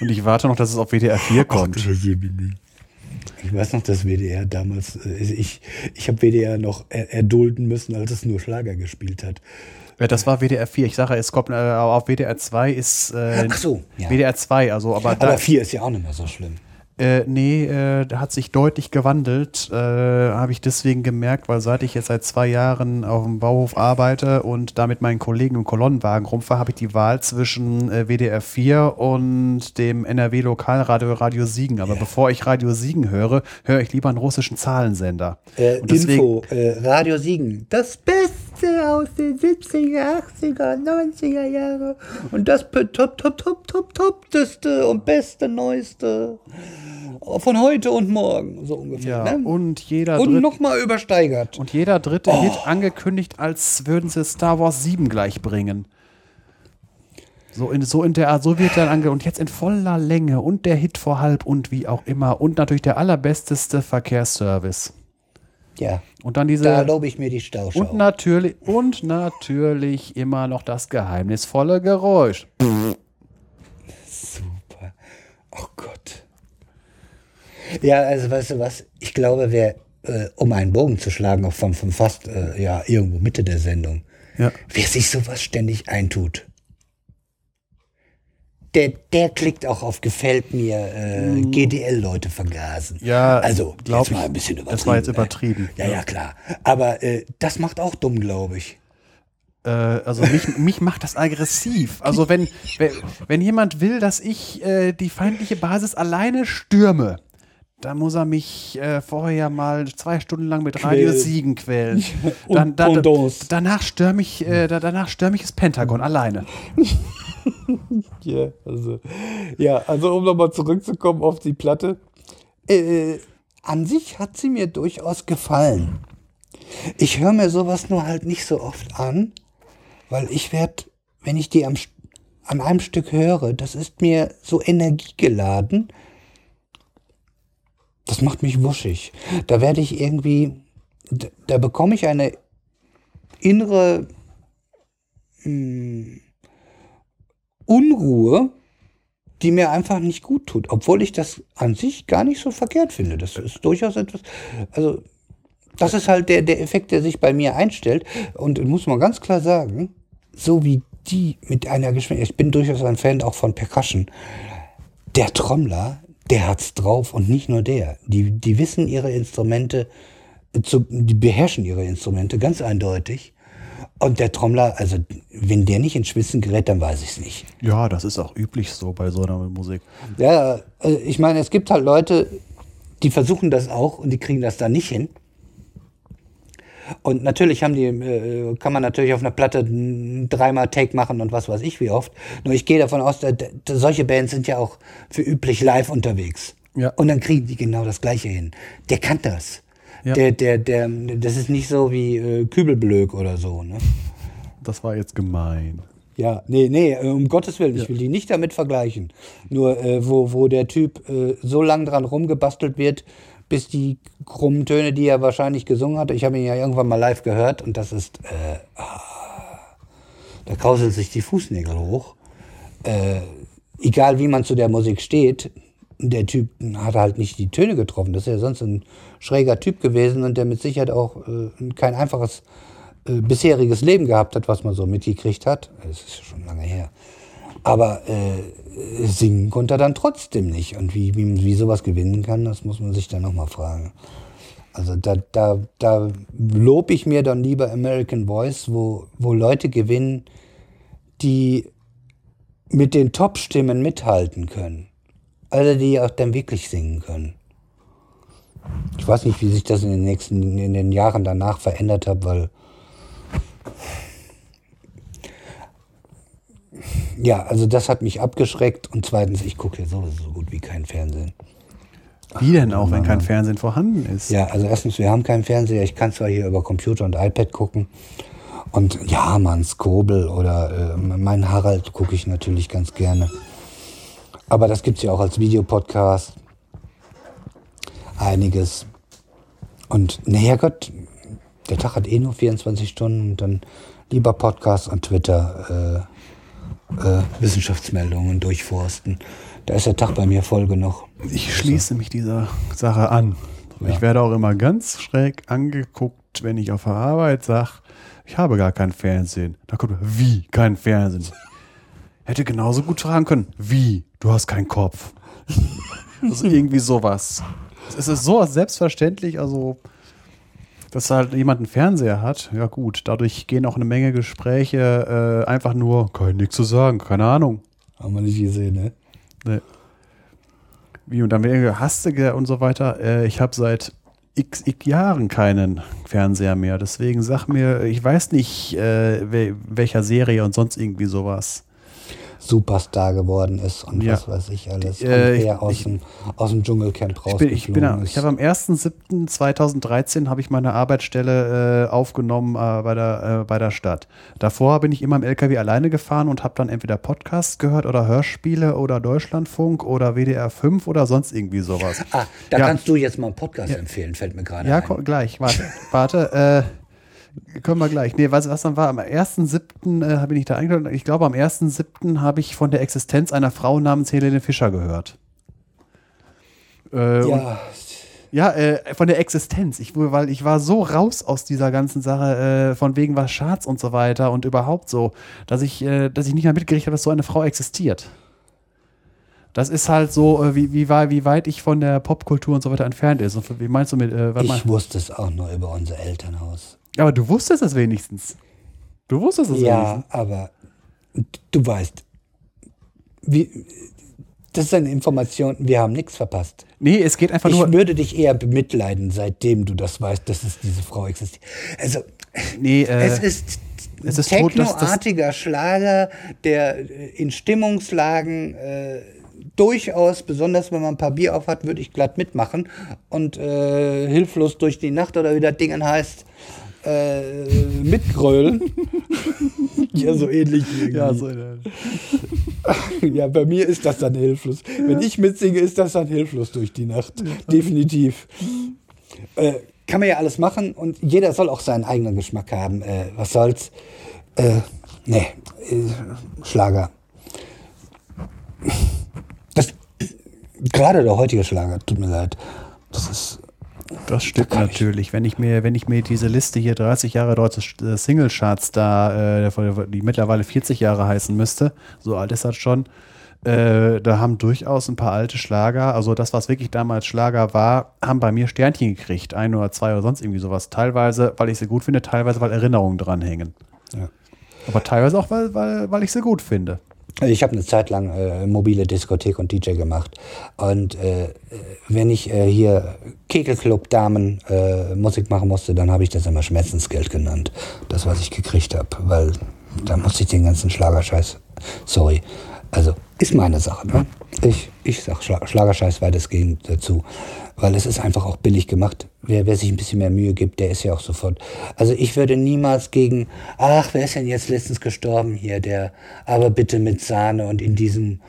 Und ich warte noch, dass es auf WDR 4 kommt. Ich weiß noch, dass WDR damals, äh, ich, ich habe WDR noch er, erdulden müssen, als es nur Schlager gespielt hat. Ja, das war WDR 4. Ich sage, es kommt äh, auf WDR 2 ist äh, Ach so, ja. WDR 2, also aber, da, Aber vier ist ja auch nicht mehr so schlimm. Äh, nee, äh, da hat sich deutlich gewandelt, äh, habe ich deswegen gemerkt, weil seit ich jetzt seit zwei Jahren auf dem Bauhof arbeite und da mit meinen Kollegen im Kolonnenwagen rumfahre, habe ich die Wahl zwischen äh, WDR 4 und dem NRW Lokalradio Radio Siegen. Aber bevor ich Radio Siegen höre, höre ich lieber einen russischen Zahlensender. Äh, deswegen- Info, äh, Radio Siegen. Das Beste aus den 70er, 80er, 90er Jahre. Und das top, top, top, top, topteste und beste, neueste. Von heute und morgen, so ungefähr. Ja, ne? und jeder und nochmal übersteigert. Und jeder dritte Hit angekündigt, als würden sie Star Wars 7 gleich bringen. So in, so in der Art, so wird dann ange und jetzt in voller Länge und der Hit vor halb und wie auch immer und natürlich der allerbesteste Verkehrsservice. Ja, Und dann diese da lobe ich mir die Stauschau. und natürlich und natürlich immer noch das geheimnisvolle Geräusch. Super. Oh Gott. Ja, also weißt du was? Ich glaube, wer, äh, um einen Bogen zu schlagen, auch von, von fast äh, ja, irgendwo Mitte der Sendung, Ja. wer sich sowas ständig eintut, der, der klickt auch auf Gefällt mir, äh, GDL-Leute vergasen. Mm. Ja, also, glaub jetzt mal ein bisschen übertrieben. das war jetzt übertrieben, Ja, ja. ja, klar. Aber äh, das macht auch dumm, glaube ich. Äh, also mich, mich macht das aggressiv. Also wenn, wenn, wenn jemand will, dass ich äh, die feindliche Basis alleine stürme, dann muss er mich äh, vorher mal zwei Stunden lang mit Radio. Siegen quälen. Und Dann, Pendants. danach stürme ich, äh, da- danach stürme ich das Pentagon alleine. Ja, also, ja, also um nochmal zurückzukommen auf die Platte. Äh, an sich hat sie mir durchaus gefallen. Ich höre mir sowas nur halt nicht so oft an, weil ich werde, wenn ich die am, an einem Stück höre, das ist mir so energiegeladen. Das macht mich wuschig. Da werde ich irgendwie, da, bekomme ich eine innere Unruhe, die mir einfach nicht gut tut, obwohl ich das an sich gar nicht so verkehrt finde. Das ist durchaus etwas, also das ist halt der, der Effekt, der sich bei mir einstellt. Und muss man ganz klar sagen, so wie die mit einer Geschwindigkeit, ich bin durchaus ein Fan auch von Percussion, der Trommler, der hat's drauf und nicht nur der. Die, die wissen ihre Instrumente, zu, die beherrschen ihre Instrumente ganz eindeutig. Und der Trommler, also wenn der nicht ins Schwitzen gerät, dann weiß ich es nicht. Ja, das ist auch üblich so bei so einer Musik. Ja, äh, ich meine, es gibt halt Leute, die versuchen das auch und die kriegen das da nicht hin. Und natürlich haben die, äh, kann man natürlich auf einer Platte dreimal Take machen und was weiß ich wie oft. Nur ich gehe davon aus, da, da, solche Bands sind ja auch für üblich live unterwegs. Ja. Und dann kriegen die genau das Gleiche hin. Der kann das. Ja. Der, der, der, das ist nicht so wie äh, Kübelblöck oder so, ne? Das war jetzt gemein. Ja, nee, nee, äh, um Gottes Willen, ich will die nicht damit vergleichen. Nur äh, wo, wo der Typ äh, so lang dran rumgebastelt wird, bis die krummen Töne, die er wahrscheinlich gesungen hat, ich habe ihn ja irgendwann mal live gehört und das ist, äh, ah, da krauseln sich die Fußnägel hoch. Äh, egal wie man zu der Musik steht, der Typ hat halt nicht die Töne getroffen. Das ist ja sonst ein schräger Typ gewesen und der mit Sicherheit auch äh, kein einfaches äh, bisheriges Leben gehabt hat, was man so mitgekriegt hat. Das ist schon lange her. Aber äh, singen konnte er dann trotzdem nicht. Und wie, wie, wie sowas gewinnen kann, das muss man sich dann nochmal fragen. Also da, da, da lobe ich mir dann lieber American Voice, wo, wo Leute gewinnen, die mit den Top-Stimmen mithalten können. Also die auch dann wirklich singen können. Ich weiß nicht, wie sich das in den nächsten, in den Jahren danach verändert hat, weil ja, also das hat mich abgeschreckt und zweitens, ich gucke ja sowieso so gut wie kein Fernsehen. Wie denn auch, wenn kein Fernsehen vorhanden ist? Ja, also erstens, wir haben keinen Fernseher. Ich kann zwar hier über Computer und iPad gucken. Und ja, man, Skobel oder äh, mein Harald gucke ich natürlich ganz gerne. Aber das gibt's ja auch als Videopodcast. Einiges. Und naja Gott, der Tag hat eh nur 24 Stunden und dann lieber Podcast und Twitter äh, äh, Wissenschaftsmeldungen durchforsten. Da ist der Tag bei mir voll genug. Ich schließe mich dieser Sache an. Ich werde auch immer ganz schräg angeguckt, wenn ich auf der Arbeit sage, ich habe gar kein Fernsehen. Da kommt, wie, kein Fernsehen? Hätte genauso gut fragen können, wie, du hast keinen Kopf. also irgendwie sowas. Es ist so selbstverständlich, also, dass halt jemand einen Fernseher hat. Ja gut, dadurch gehen auch eine Menge Gespräche äh, einfach nur, kann ich nichts zu sagen, keine Ahnung. Haben wir nicht gesehen, ne? Ne. Wie und dann wäre hastige und so weiter. Äh, ich habe seit x, x Jahren keinen Fernseher mehr. Deswegen sag mir, ich weiß nicht, äh, wel, welcher Serie und sonst irgendwie sowas. Superstar geworden ist und Ja. was weiß ich alles. Äh, und ich- aus, ich- dem, aus dem Dschungelcamp Ich bin, ich bin, ich ist. habe am 1.7.2013 habe ich meine Arbeitsstelle äh, aufgenommen äh, bei, der, äh, bei der Stadt. Davor bin ich immer im LKW alleine gefahren und habe dann entweder Podcasts gehört oder Hörspiele oder Deutschlandfunk oder WDR 5 oder sonst irgendwie sowas. ah, da Ja. kannst du jetzt mal einen Podcast empfehlen, fällt mir gerade Ja, ein. komm, gleich, warte, warte, äh, können wir gleich. Nee, was, was dann war, am 1.7. Äh, bin ich da eingeladen. Ich glaube, am 1.7. habe ich von der Existenz einer Frau namens Helene Fischer gehört. Äh, und Ja, ja, äh, von der Existenz. Ich, weil ich war so raus aus dieser ganzen Sache, äh, von wegen was Charts und so weiter und überhaupt so, dass ich, äh, dass ich nicht mehr mitgekriegt habe, dass so eine Frau existiert. Das ist halt so, äh, wie, wie, wie weit ich von der Popkultur und so weiter entfernt ist. Und wie meinst du mit, äh, warte mal. ich wusste es auch nur über unser Elternhaus. Aber du wusstest es wenigstens. Du wusstest es Ja, wenigstens. aber du weißt, wie, das ist eine Information, wir haben nichts verpasst. Nee, es geht einfach Ich nur. würde dich eher bemitleiden, seitdem du das weißt, dass es diese Frau existiert. Also, Nee, äh, es ist, es ist das- technoartiger Schlager, der in Stimmungslagen äh, durchaus, besonders wenn man ein paar Bier auf hat, würde ich glatt mitmachen und äh, hilflos durch die Nacht oder wie das Ding heißt, äh, mitgrölen. ja, so ähnlich. Irgendwie. ja, so, Ja, bei mir ist das dann hilflos. Wenn ich mitsinge, ist das dann hilflos durch die Nacht. Definitiv. Äh, kann man ja alles machen und jeder soll auch seinen eigenen Geschmack haben. Äh, was soll's? Äh, nee, äh, Schlager. Das, gerade der heutige Schlager, tut mir leid. Das ist. Das stimmt ich- natürlich. Wenn ich mir, wenn ich mir diese Liste hier 30 Jahre deutsche äh, Singlecharts da, äh, die mittlerweile 40 Jahre heißen müsste, so alt ist das schon, äh, da haben durchaus ein paar alte Schlager, also das, was wirklich damals Schlager war, haben bei mir Sternchen gekriegt, ein oder zwei oder sonst irgendwie sowas. Teilweise, weil ich sie gut finde, teilweise, weil Erinnerungen dranhängen. Ja. Aber teilweise auch, weil, weil, weil ich sie gut finde. Ich habe eine Zeit lang äh, mobile Diskothek und DJ gemacht. Und äh, wenn ich äh, hier Kegelclub-Damen äh, Musik machen musste, dann habe ich das immer Schmerzensgeld genannt. Das, was ich gekriegt habe. Weil da musste ich den ganzen Schlagerscheiß. Sorry. Also, ist meine Sache. Ne? Ich, ich sag Schla Schlagerscheiß weitestgehend dazu. Weil es ist einfach auch billig gemacht. Wer, wer sich ein bisschen mehr Mühe gibt, der ist ja auch sofort. Also ich würde niemals gegen, ach, wer ist denn jetzt letztens gestorben hier, der, aber bitte mit Sahne und in diesem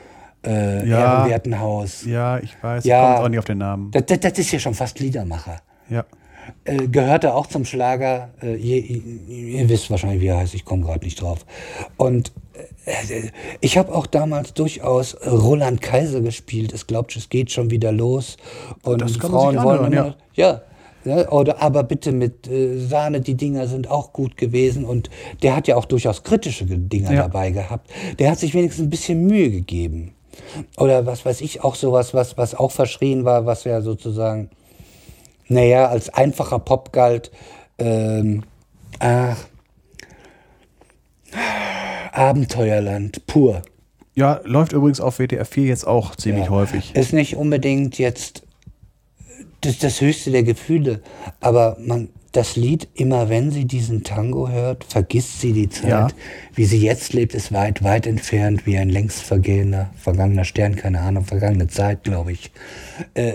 äh, Ja. ehrenwerten Haus. Ja, ich weiß, Ja. ich komme jetzt auch nicht auf den Namen. Das, das, das ist ja schon fast Liedermacher. Ja. Äh, gehörte auch zum Schlager. Äh, ihr, ihr, ihr wisst wahrscheinlich, wie er heißt. Ich komme gerade nicht drauf. Und ich habe auch damals durchaus Roland Kaiser gespielt. Es glaubt, es geht schon wieder los. Und Das kann man Frauen sich wollen anhören, immer, ja. Ja, oder aber bitte mit äh, Sahne, die Dinger sind auch gut gewesen. Und der hat ja auch durchaus kritische Ge- Dinger Ja. dabei gehabt. Der hat sich wenigstens ein bisschen Mühe gegeben. Oder was weiß ich, auch sowas, was, was auch verschrien war, was ja sozusagen, naja, als einfacher Pop galt. Ähm, ach, Abenteuerland pur. Ja, läuft übrigens auf WDR 4 jetzt auch ziemlich Ja. häufig. Ist nicht unbedingt jetzt das, das höchste der Gefühle, aber man, das Lied, immer wenn sie diesen Tango hört, vergisst sie die Zeit. Ja. Wie sie jetzt lebt, ist weit, weit entfernt, wie ein längst vergehender, vergangener Stern, keine Ahnung, vergangene Zeit, glaube ich. Äh,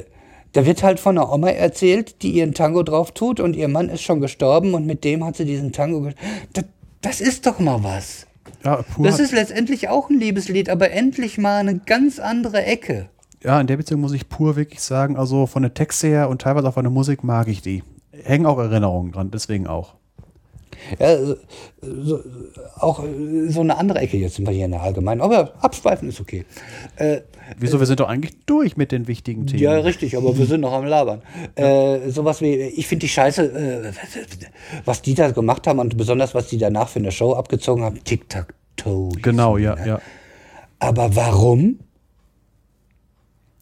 da wird halt von einer Oma erzählt, die ihren Tango drauf tut und ihr Mann ist schon gestorben und mit dem hat sie diesen Tango. Das, das ist doch mal was. Ja, pur. Das ist letztendlich auch ein Liebeslied, aber endlich mal eine ganz andere Ecke. ja, in der Beziehung muss ich pur wirklich sagen, also von der Texte her und teilweise auch von der Musik mag ich die. Hängen auch Erinnerungen dran, deswegen auch. Ja, so, auch so eine andere Ecke, jetzt sind wir hier in der Allgemeinen, aber abschweifen ist okay. Äh, Wieso, wir sind doch eigentlich durch mit den wichtigen Themen. ja, richtig, aber wir sind noch am Labern. Äh, sowas wie, ich finde die Scheiße, äh, was die da gemacht haben und besonders was die danach für eine Show abgezogen haben, Tic-Tac-Toe. Genau, ja, ne? ja. Aber warum?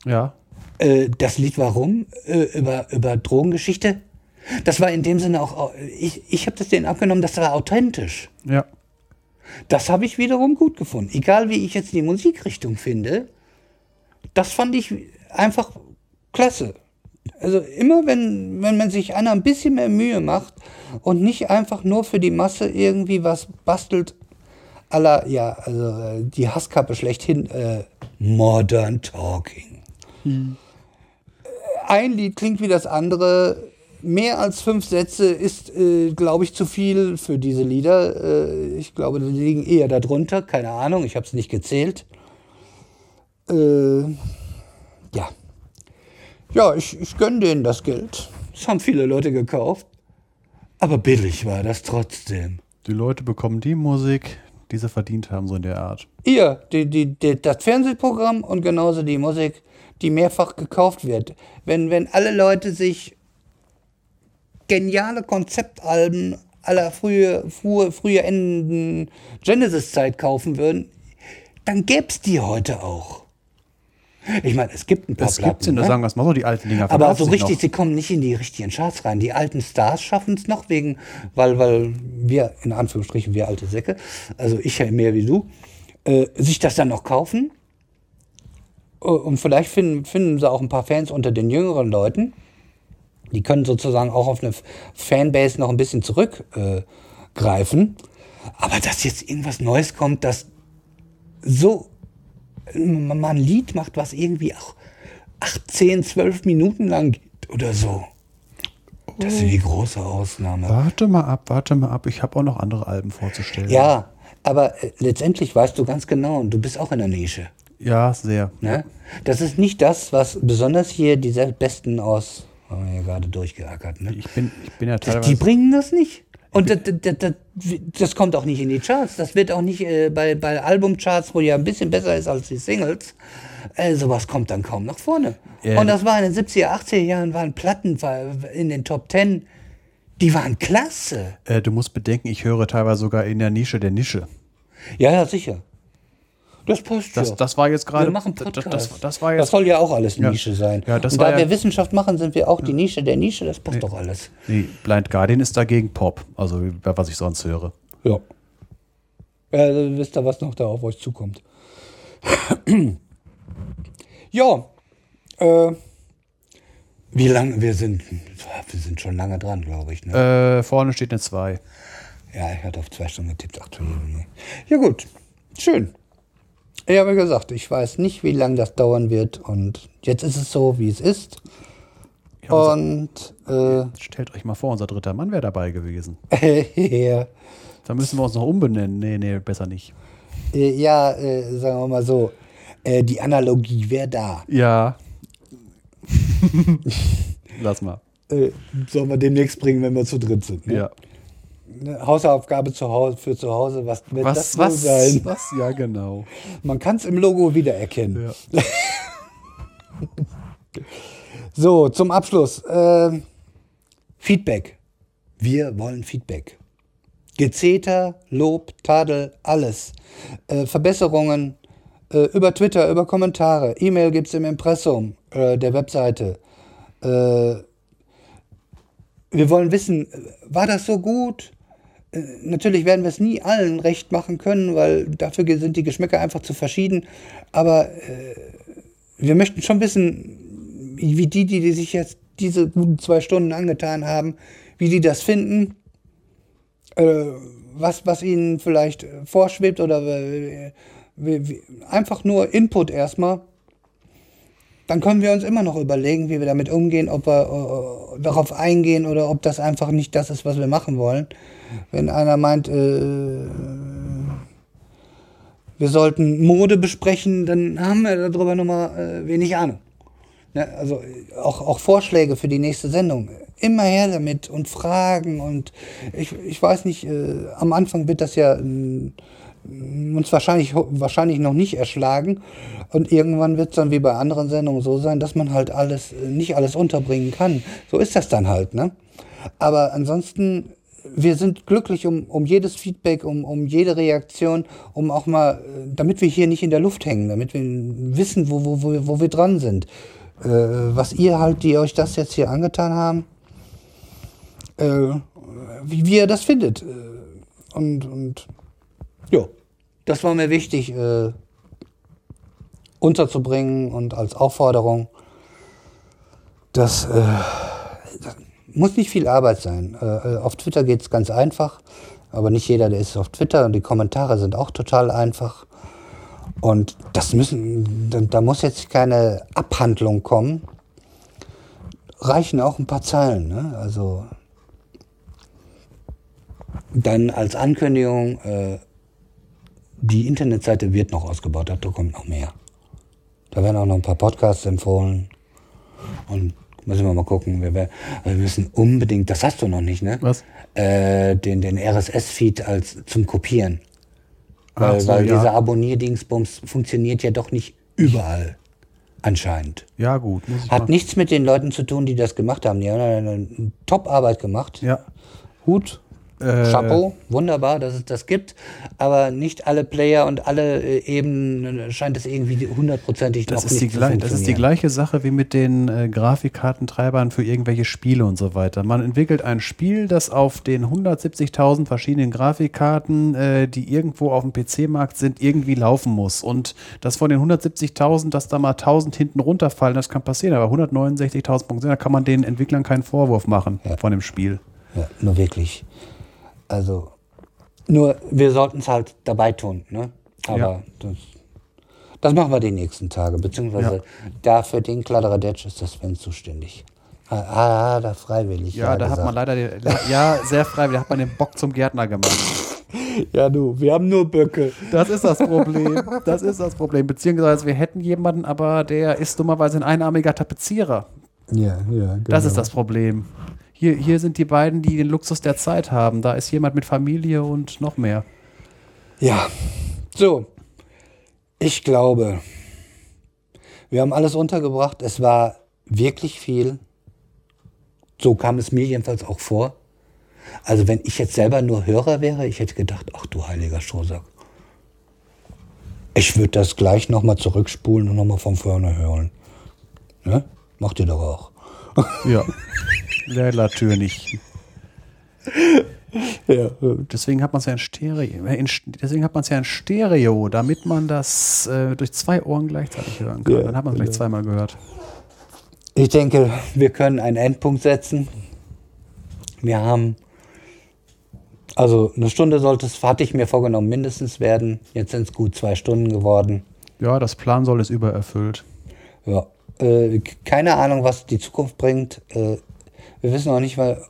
Ja, Äh, das Lied Warum äh, über, über Drogengeschichte, das war in dem Sinne auch, au- ich, ich habe das denen abgenommen, das war authentisch. ja. Das habe ich wiederum gut gefunden. Egal wie ich jetzt die Musikrichtung finde, das fand ich einfach klasse. Also immer wenn, wenn man sich einer ein bisschen mehr Mühe macht und nicht einfach nur für die Masse irgendwie was bastelt, aller, ja, also äh, die Hasskappe schlechthin, äh, Modern Talking. Ein Lied klingt wie das andere. Mehr als fünf Sätze ist, äh, glaube ich, zu viel für diese Lieder. Äh, ich glaube, die liegen eher darunter. Keine Ahnung, ich habe es nicht gezählt. Äh, ja. Ja, ich, ich gönne denen das Geld. Das haben viele Leute gekauft. Aber billig war das trotzdem. Die Leute bekommen die Musik, die sie verdient haben, so in der Art. Ihr, die, die, die, das Fernsehprogramm und genauso die Musik, die mehrfach gekauft wird. Wenn, wenn alle Leute sich geniale Konzeptalben aller frühe, frühe, frühe endenden Genesis-Zeit kaufen würden, dann gäb's die heute auch. Ich meine, es gibt ein paar Das gibt's in, ne? sagen wir es mal so, die alten Dinger Aber so richtig, noch. sie kommen nicht in die richtigen Charts rein. Die alten Stars schaffen es noch wegen, weil, weil wir, in Anführungsstrichen, wir alte Säcke, also ich ja mehr wie du, äh, sich das dann noch kaufen. Äh, Und vielleicht finden, finden sie auch ein paar Fans unter den jüngeren Leuten. Die können sozusagen auch auf eine Fanbase noch ein bisschen zurückgreifen. Äh. Aber dass jetzt irgendwas Neues kommt, das so man mal ein Lied macht, was irgendwie auch 8, 10, 12 Minuten lang geht oder so. Das ist die große Ausnahme. Warte mal ab, warte mal ab. Ich habe auch noch andere Alben vorzustellen. Ja, aber äh, letztendlich weißt du ganz genau, und du bist auch in der Nische. Ja, sehr. Ne? Das ist nicht das, was besonders hier die sehr Besten aus, haben wir hier gerade durchgeackert. Ne? Ich bin, ich bin ja Die teilweise. bringen das nicht. Und das, das, das, das kommt auch nicht in die Charts. Das wird auch nicht äh, bei, bei Albumcharts, wo ja ein bisschen besser ist als die Singles. Äh, sowas kommt dann kaum nach vorne. Ja. Und das war in den 70er, 80er Jahren, waren Platten in den Top 10. Die waren klasse. Äh, du musst bedenken, ich höre teilweise sogar in der Nische der Nische. Ja, ja, sicher. Das passt Das, ja. das war jetzt gerade. wir machen das, Podcast. das, das war Das jetzt. soll ja auch alles Ja. Nische sein. Ja, das Und war da ja- wir Wissenschaft machen, sind wir auch die Nische der Nische. Das passt doch alles. Nee, Blind Guardian ist dagegen Pop. Also, was ich sonst höre. Ja. Ja, dann wisst ihr, was noch da auf euch zukommt. ja. Äh, wie lange? Wir sind, wir sind schon lange dran, glaube ich. Ne? Äh, vorne steht eine 2. Ja, ich hatte auf zwei Stunden getippt. Ach, Junge. Ja, gut. Schön. Ich habe gesagt, ich weiß nicht, wie lange das dauern wird. Und jetzt ist es so, wie es ist. Und äh, Stellt euch mal vor, unser dritter Mann wäre dabei gewesen. ja, Da müssen wir uns noch umbenennen. Nee, nee, besser nicht. äh, ja äh, sagen wir mal so, äh, die Analogie wäre da. Ja. Lass mal. Äh, sollen wir demnächst bringen, wenn wir zu dritt sind. Ne? Ja. Eine Hausaufgabe zu Hause, für zu Hause, was wird Was, das wohl was, sein? was? Ja, genau. Man kann es im Logo wiedererkennen. Feedback. Wir wollen Feedback. Gezeter, Lob, Tadel, alles. Äh, Verbesserungen äh, über Twitter, über Kommentare. E-Mail gibt es im Impressum äh, der Webseite. Äh, wir wollen wissen, war das so gut? Natürlich werden wir es nie allen recht machen können, weil dafür sind die Geschmäcker einfach zu verschieden. Aber äh, wir möchten schon wissen, wie die, die, die sich jetzt diese guten zwei Stunden angetan haben, wie die das finden, äh, was, was ihnen vielleicht vorschwebt oder äh, einfach nur Input erstmal. Dann können wir uns immer noch überlegen, wie wir damit umgehen, ob wir äh, darauf eingehen oder ob das einfach nicht das ist, was wir machen wollen. Wenn einer meint, äh, wir sollten Mode besprechen, dann haben wir darüber nochmal äh, wenig Ahnung. Ne? Also auch, auch Vorschläge für die nächste Sendung. Immer her damit und Fragen und ich, ich weiß nicht, äh, am Anfang wird das ja äh, uns wahrscheinlich, wahrscheinlich noch nicht erschlagen und irgendwann wird es dann wie bei anderen Sendungen so sein, dass man halt alles, äh, nicht alles unterbringen kann. So ist das dann halt, ne? Aber ansonsten wir sind glücklich um, um jedes Feedback, um, um jede Reaktion, um auch mal, äh, damit wir hier nicht in der Luft hängen, damit wir wissen, wo, wo, wo, wo wir dran sind. Äh, was ihr halt, die euch das jetzt hier angetan haben, äh, wie, wie ihr das findet. Äh, Und, und ja, das war mir wichtig äh, unterzubringen und als Aufforderung, dass äh, das muss nicht viel Arbeit sein. Äh, auf Twitter geht es ganz einfach, aber nicht jeder, der ist auf Twitter und die Kommentare sind auch total einfach. Und das müssen, da, da muss jetzt keine Abhandlung kommen. Reichen auch ein paar Zeilen. Ne? Also dann als Ankündigung, äh, die Internetseite wird noch ausgebaut, da kommt noch mehr. Da werden auch noch ein paar Podcasts empfohlen. Und müssen wir mal gucken. Wir, wir müssen unbedingt, das hast du noch nicht, ne? Was? Äh, den, den RSS-Feed als zum Kopieren. Weil, so, weil ja. dieser Abonnierdingsbums funktioniert ja doch nicht überall. Anscheinend. Ja, gut. Hat mal. nichts mit den Leuten zu tun, die das gemacht haben. Die haben eine, eine Top-Arbeit gemacht. Ja. Hut, Äh, Chapeau, wunderbar, dass es das gibt. Aber nicht alle Player und alle äh, Ebenen scheint es irgendwie hundertprozentig Das noch ist, die zu das ist die gleiche Sache wie mit den äh, Grafikkartentreibern für irgendwelche Spiele und so weiter. Man entwickelt ein Spiel, das auf den 170.000 verschiedenen Grafikkarten, äh, die irgendwo auf dem PC-Markt sind, irgendwie laufen muss. Und das von den 170.000, dass da mal 1000 hinten runterfallen, das kann passieren. Aber 169.000 Punkte, da kann man den Entwicklern keinen Vorwurf machen von dem Spiel. Ja, nur wirklich. Also, nur wir sollten es halt dabei tun, ne? Aber Ja. das, das machen wir die nächsten Tage, beziehungsweise Ja. da für den Kladderadatsch ist das Sven zuständig. Ah, Ah, da freiwillig. Ja, da hat man leider, den, ja, sehr freiwillig, da hat man den Bock zum Gärtner gemacht. Ja, du, wir haben nur Böcke. Das ist das Problem. Das ist das Problem. Beziehungsweise wir hätten jemanden, aber der ist dummerweise ein einarmiger Tapezierer. Ja, ja, genau. Das ist das Problem. Hier, hier sind die beiden, die den Luxus der Zeit haben. Da ist jemand mit Familie und noch mehr. Ja, so. Ich glaube, wir haben alles untergebracht. Es war wirklich viel. So kam es mir jedenfalls auch vor. Also wenn ich jetzt selber nur Hörer wäre, ich hätte gedacht, ach du heiliger Strohsack. Ich würde das gleich nochmal zurückspulen und nochmal von vorne hören. Ne? Macht ihr doch auch. Ja. Ja, natürlich. Ja, Deswegen hat man es ja in Stereo. äh, In, deswegen hat man es ja in Stereo, damit man das äh, durch zwei Ohren gleichzeitig hören kann. Ja, Dann hat man es gleich genau. zweimal gehört. Ich denke, wir können einen Endpunkt setzen. Wir haben, also eine Stunde sollte es, hatte ich mir vorgenommen, mindestens werden. Jetzt sind es gut zwei Stunden geworden. Ja, das Plan soll ist übererfüllt. Ja, äh, keine Ahnung, was die Zukunft bringt. Äh, wir wissen auch nicht, weil,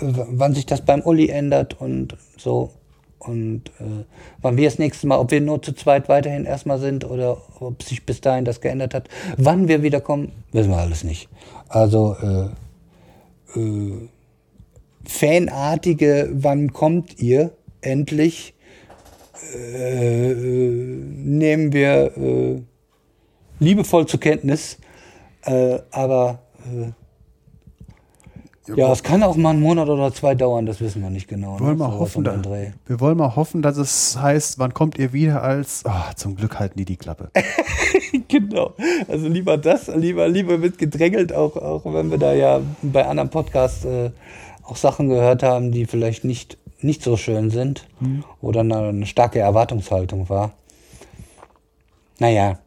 wann sich das beim Uli ändert und so. Und äh, wann wir das nächste Mal, ob wir nur zu zweit weiterhin erstmal sind oder ob sich bis dahin das geändert hat. Wann wir wiederkommen, wissen wir alles nicht. Also äh, äh, Fanartige, wann kommt ihr endlich? Äh, äh, nehmen wir äh, liebevoll zur Kenntnis. Aber Ja, es kann auch mal einen Monat oder zwei dauern, das wissen wir nicht genau. Wir wollen, ne? mal Sowas hoffen, da, wir wollen mal hoffen, dass es heißt, wann kommt ihr wieder als, ah, zum Glück halten die die Klappe. genau. Also lieber das, lieber, lieber wird gedrängelt, auch, auch wenn wir da ja bei anderen Podcasts äh, auch Sachen gehört haben, die vielleicht nicht, nicht so schön sind oder eine, eine starke Erwartungshaltung war. Naja,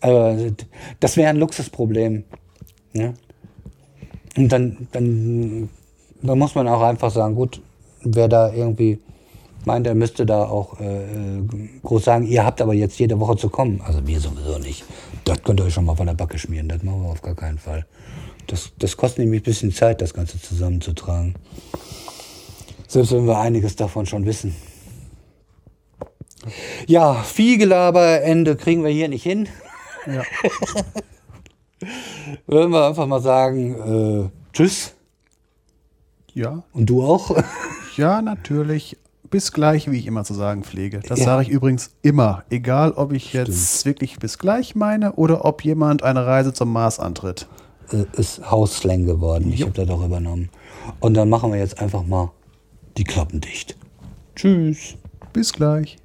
also, das wäre ein Luxusproblem. Ne? Und dann, dann, dann muss man auch einfach sagen, gut, wer da irgendwie meint, er müsste da auch äh, groß sagen, ihr habt aber jetzt jede Woche zu kommen. Also wir sowieso nicht. Das könnt ihr euch schon mal von der Backe schmieren. Das machen wir auf gar keinen Fall. Das, das kostet nämlich ein bisschen Zeit, das Ganze zusammenzutragen. Selbst wenn wir einiges davon schon wissen. Ja, viel Gelaber, Ende kriegen wir hier nicht hin. Ja. Würden wir einfach mal sagen, äh, tschüss. ja, Und du auch. ja, natürlich. Bis gleich, wie ich immer zu sagen pflege. Das Ja. sage ich übrigens immer. Egal, ob ich jetzt wirklich bis gleich meine oder ob jemand eine Reise zum Mars antritt. äh, ist Hausslang geworden. Ich habe das auch übernommen. Und dann machen wir jetzt einfach mal die Klappen dicht. Tschüss. Bis gleich.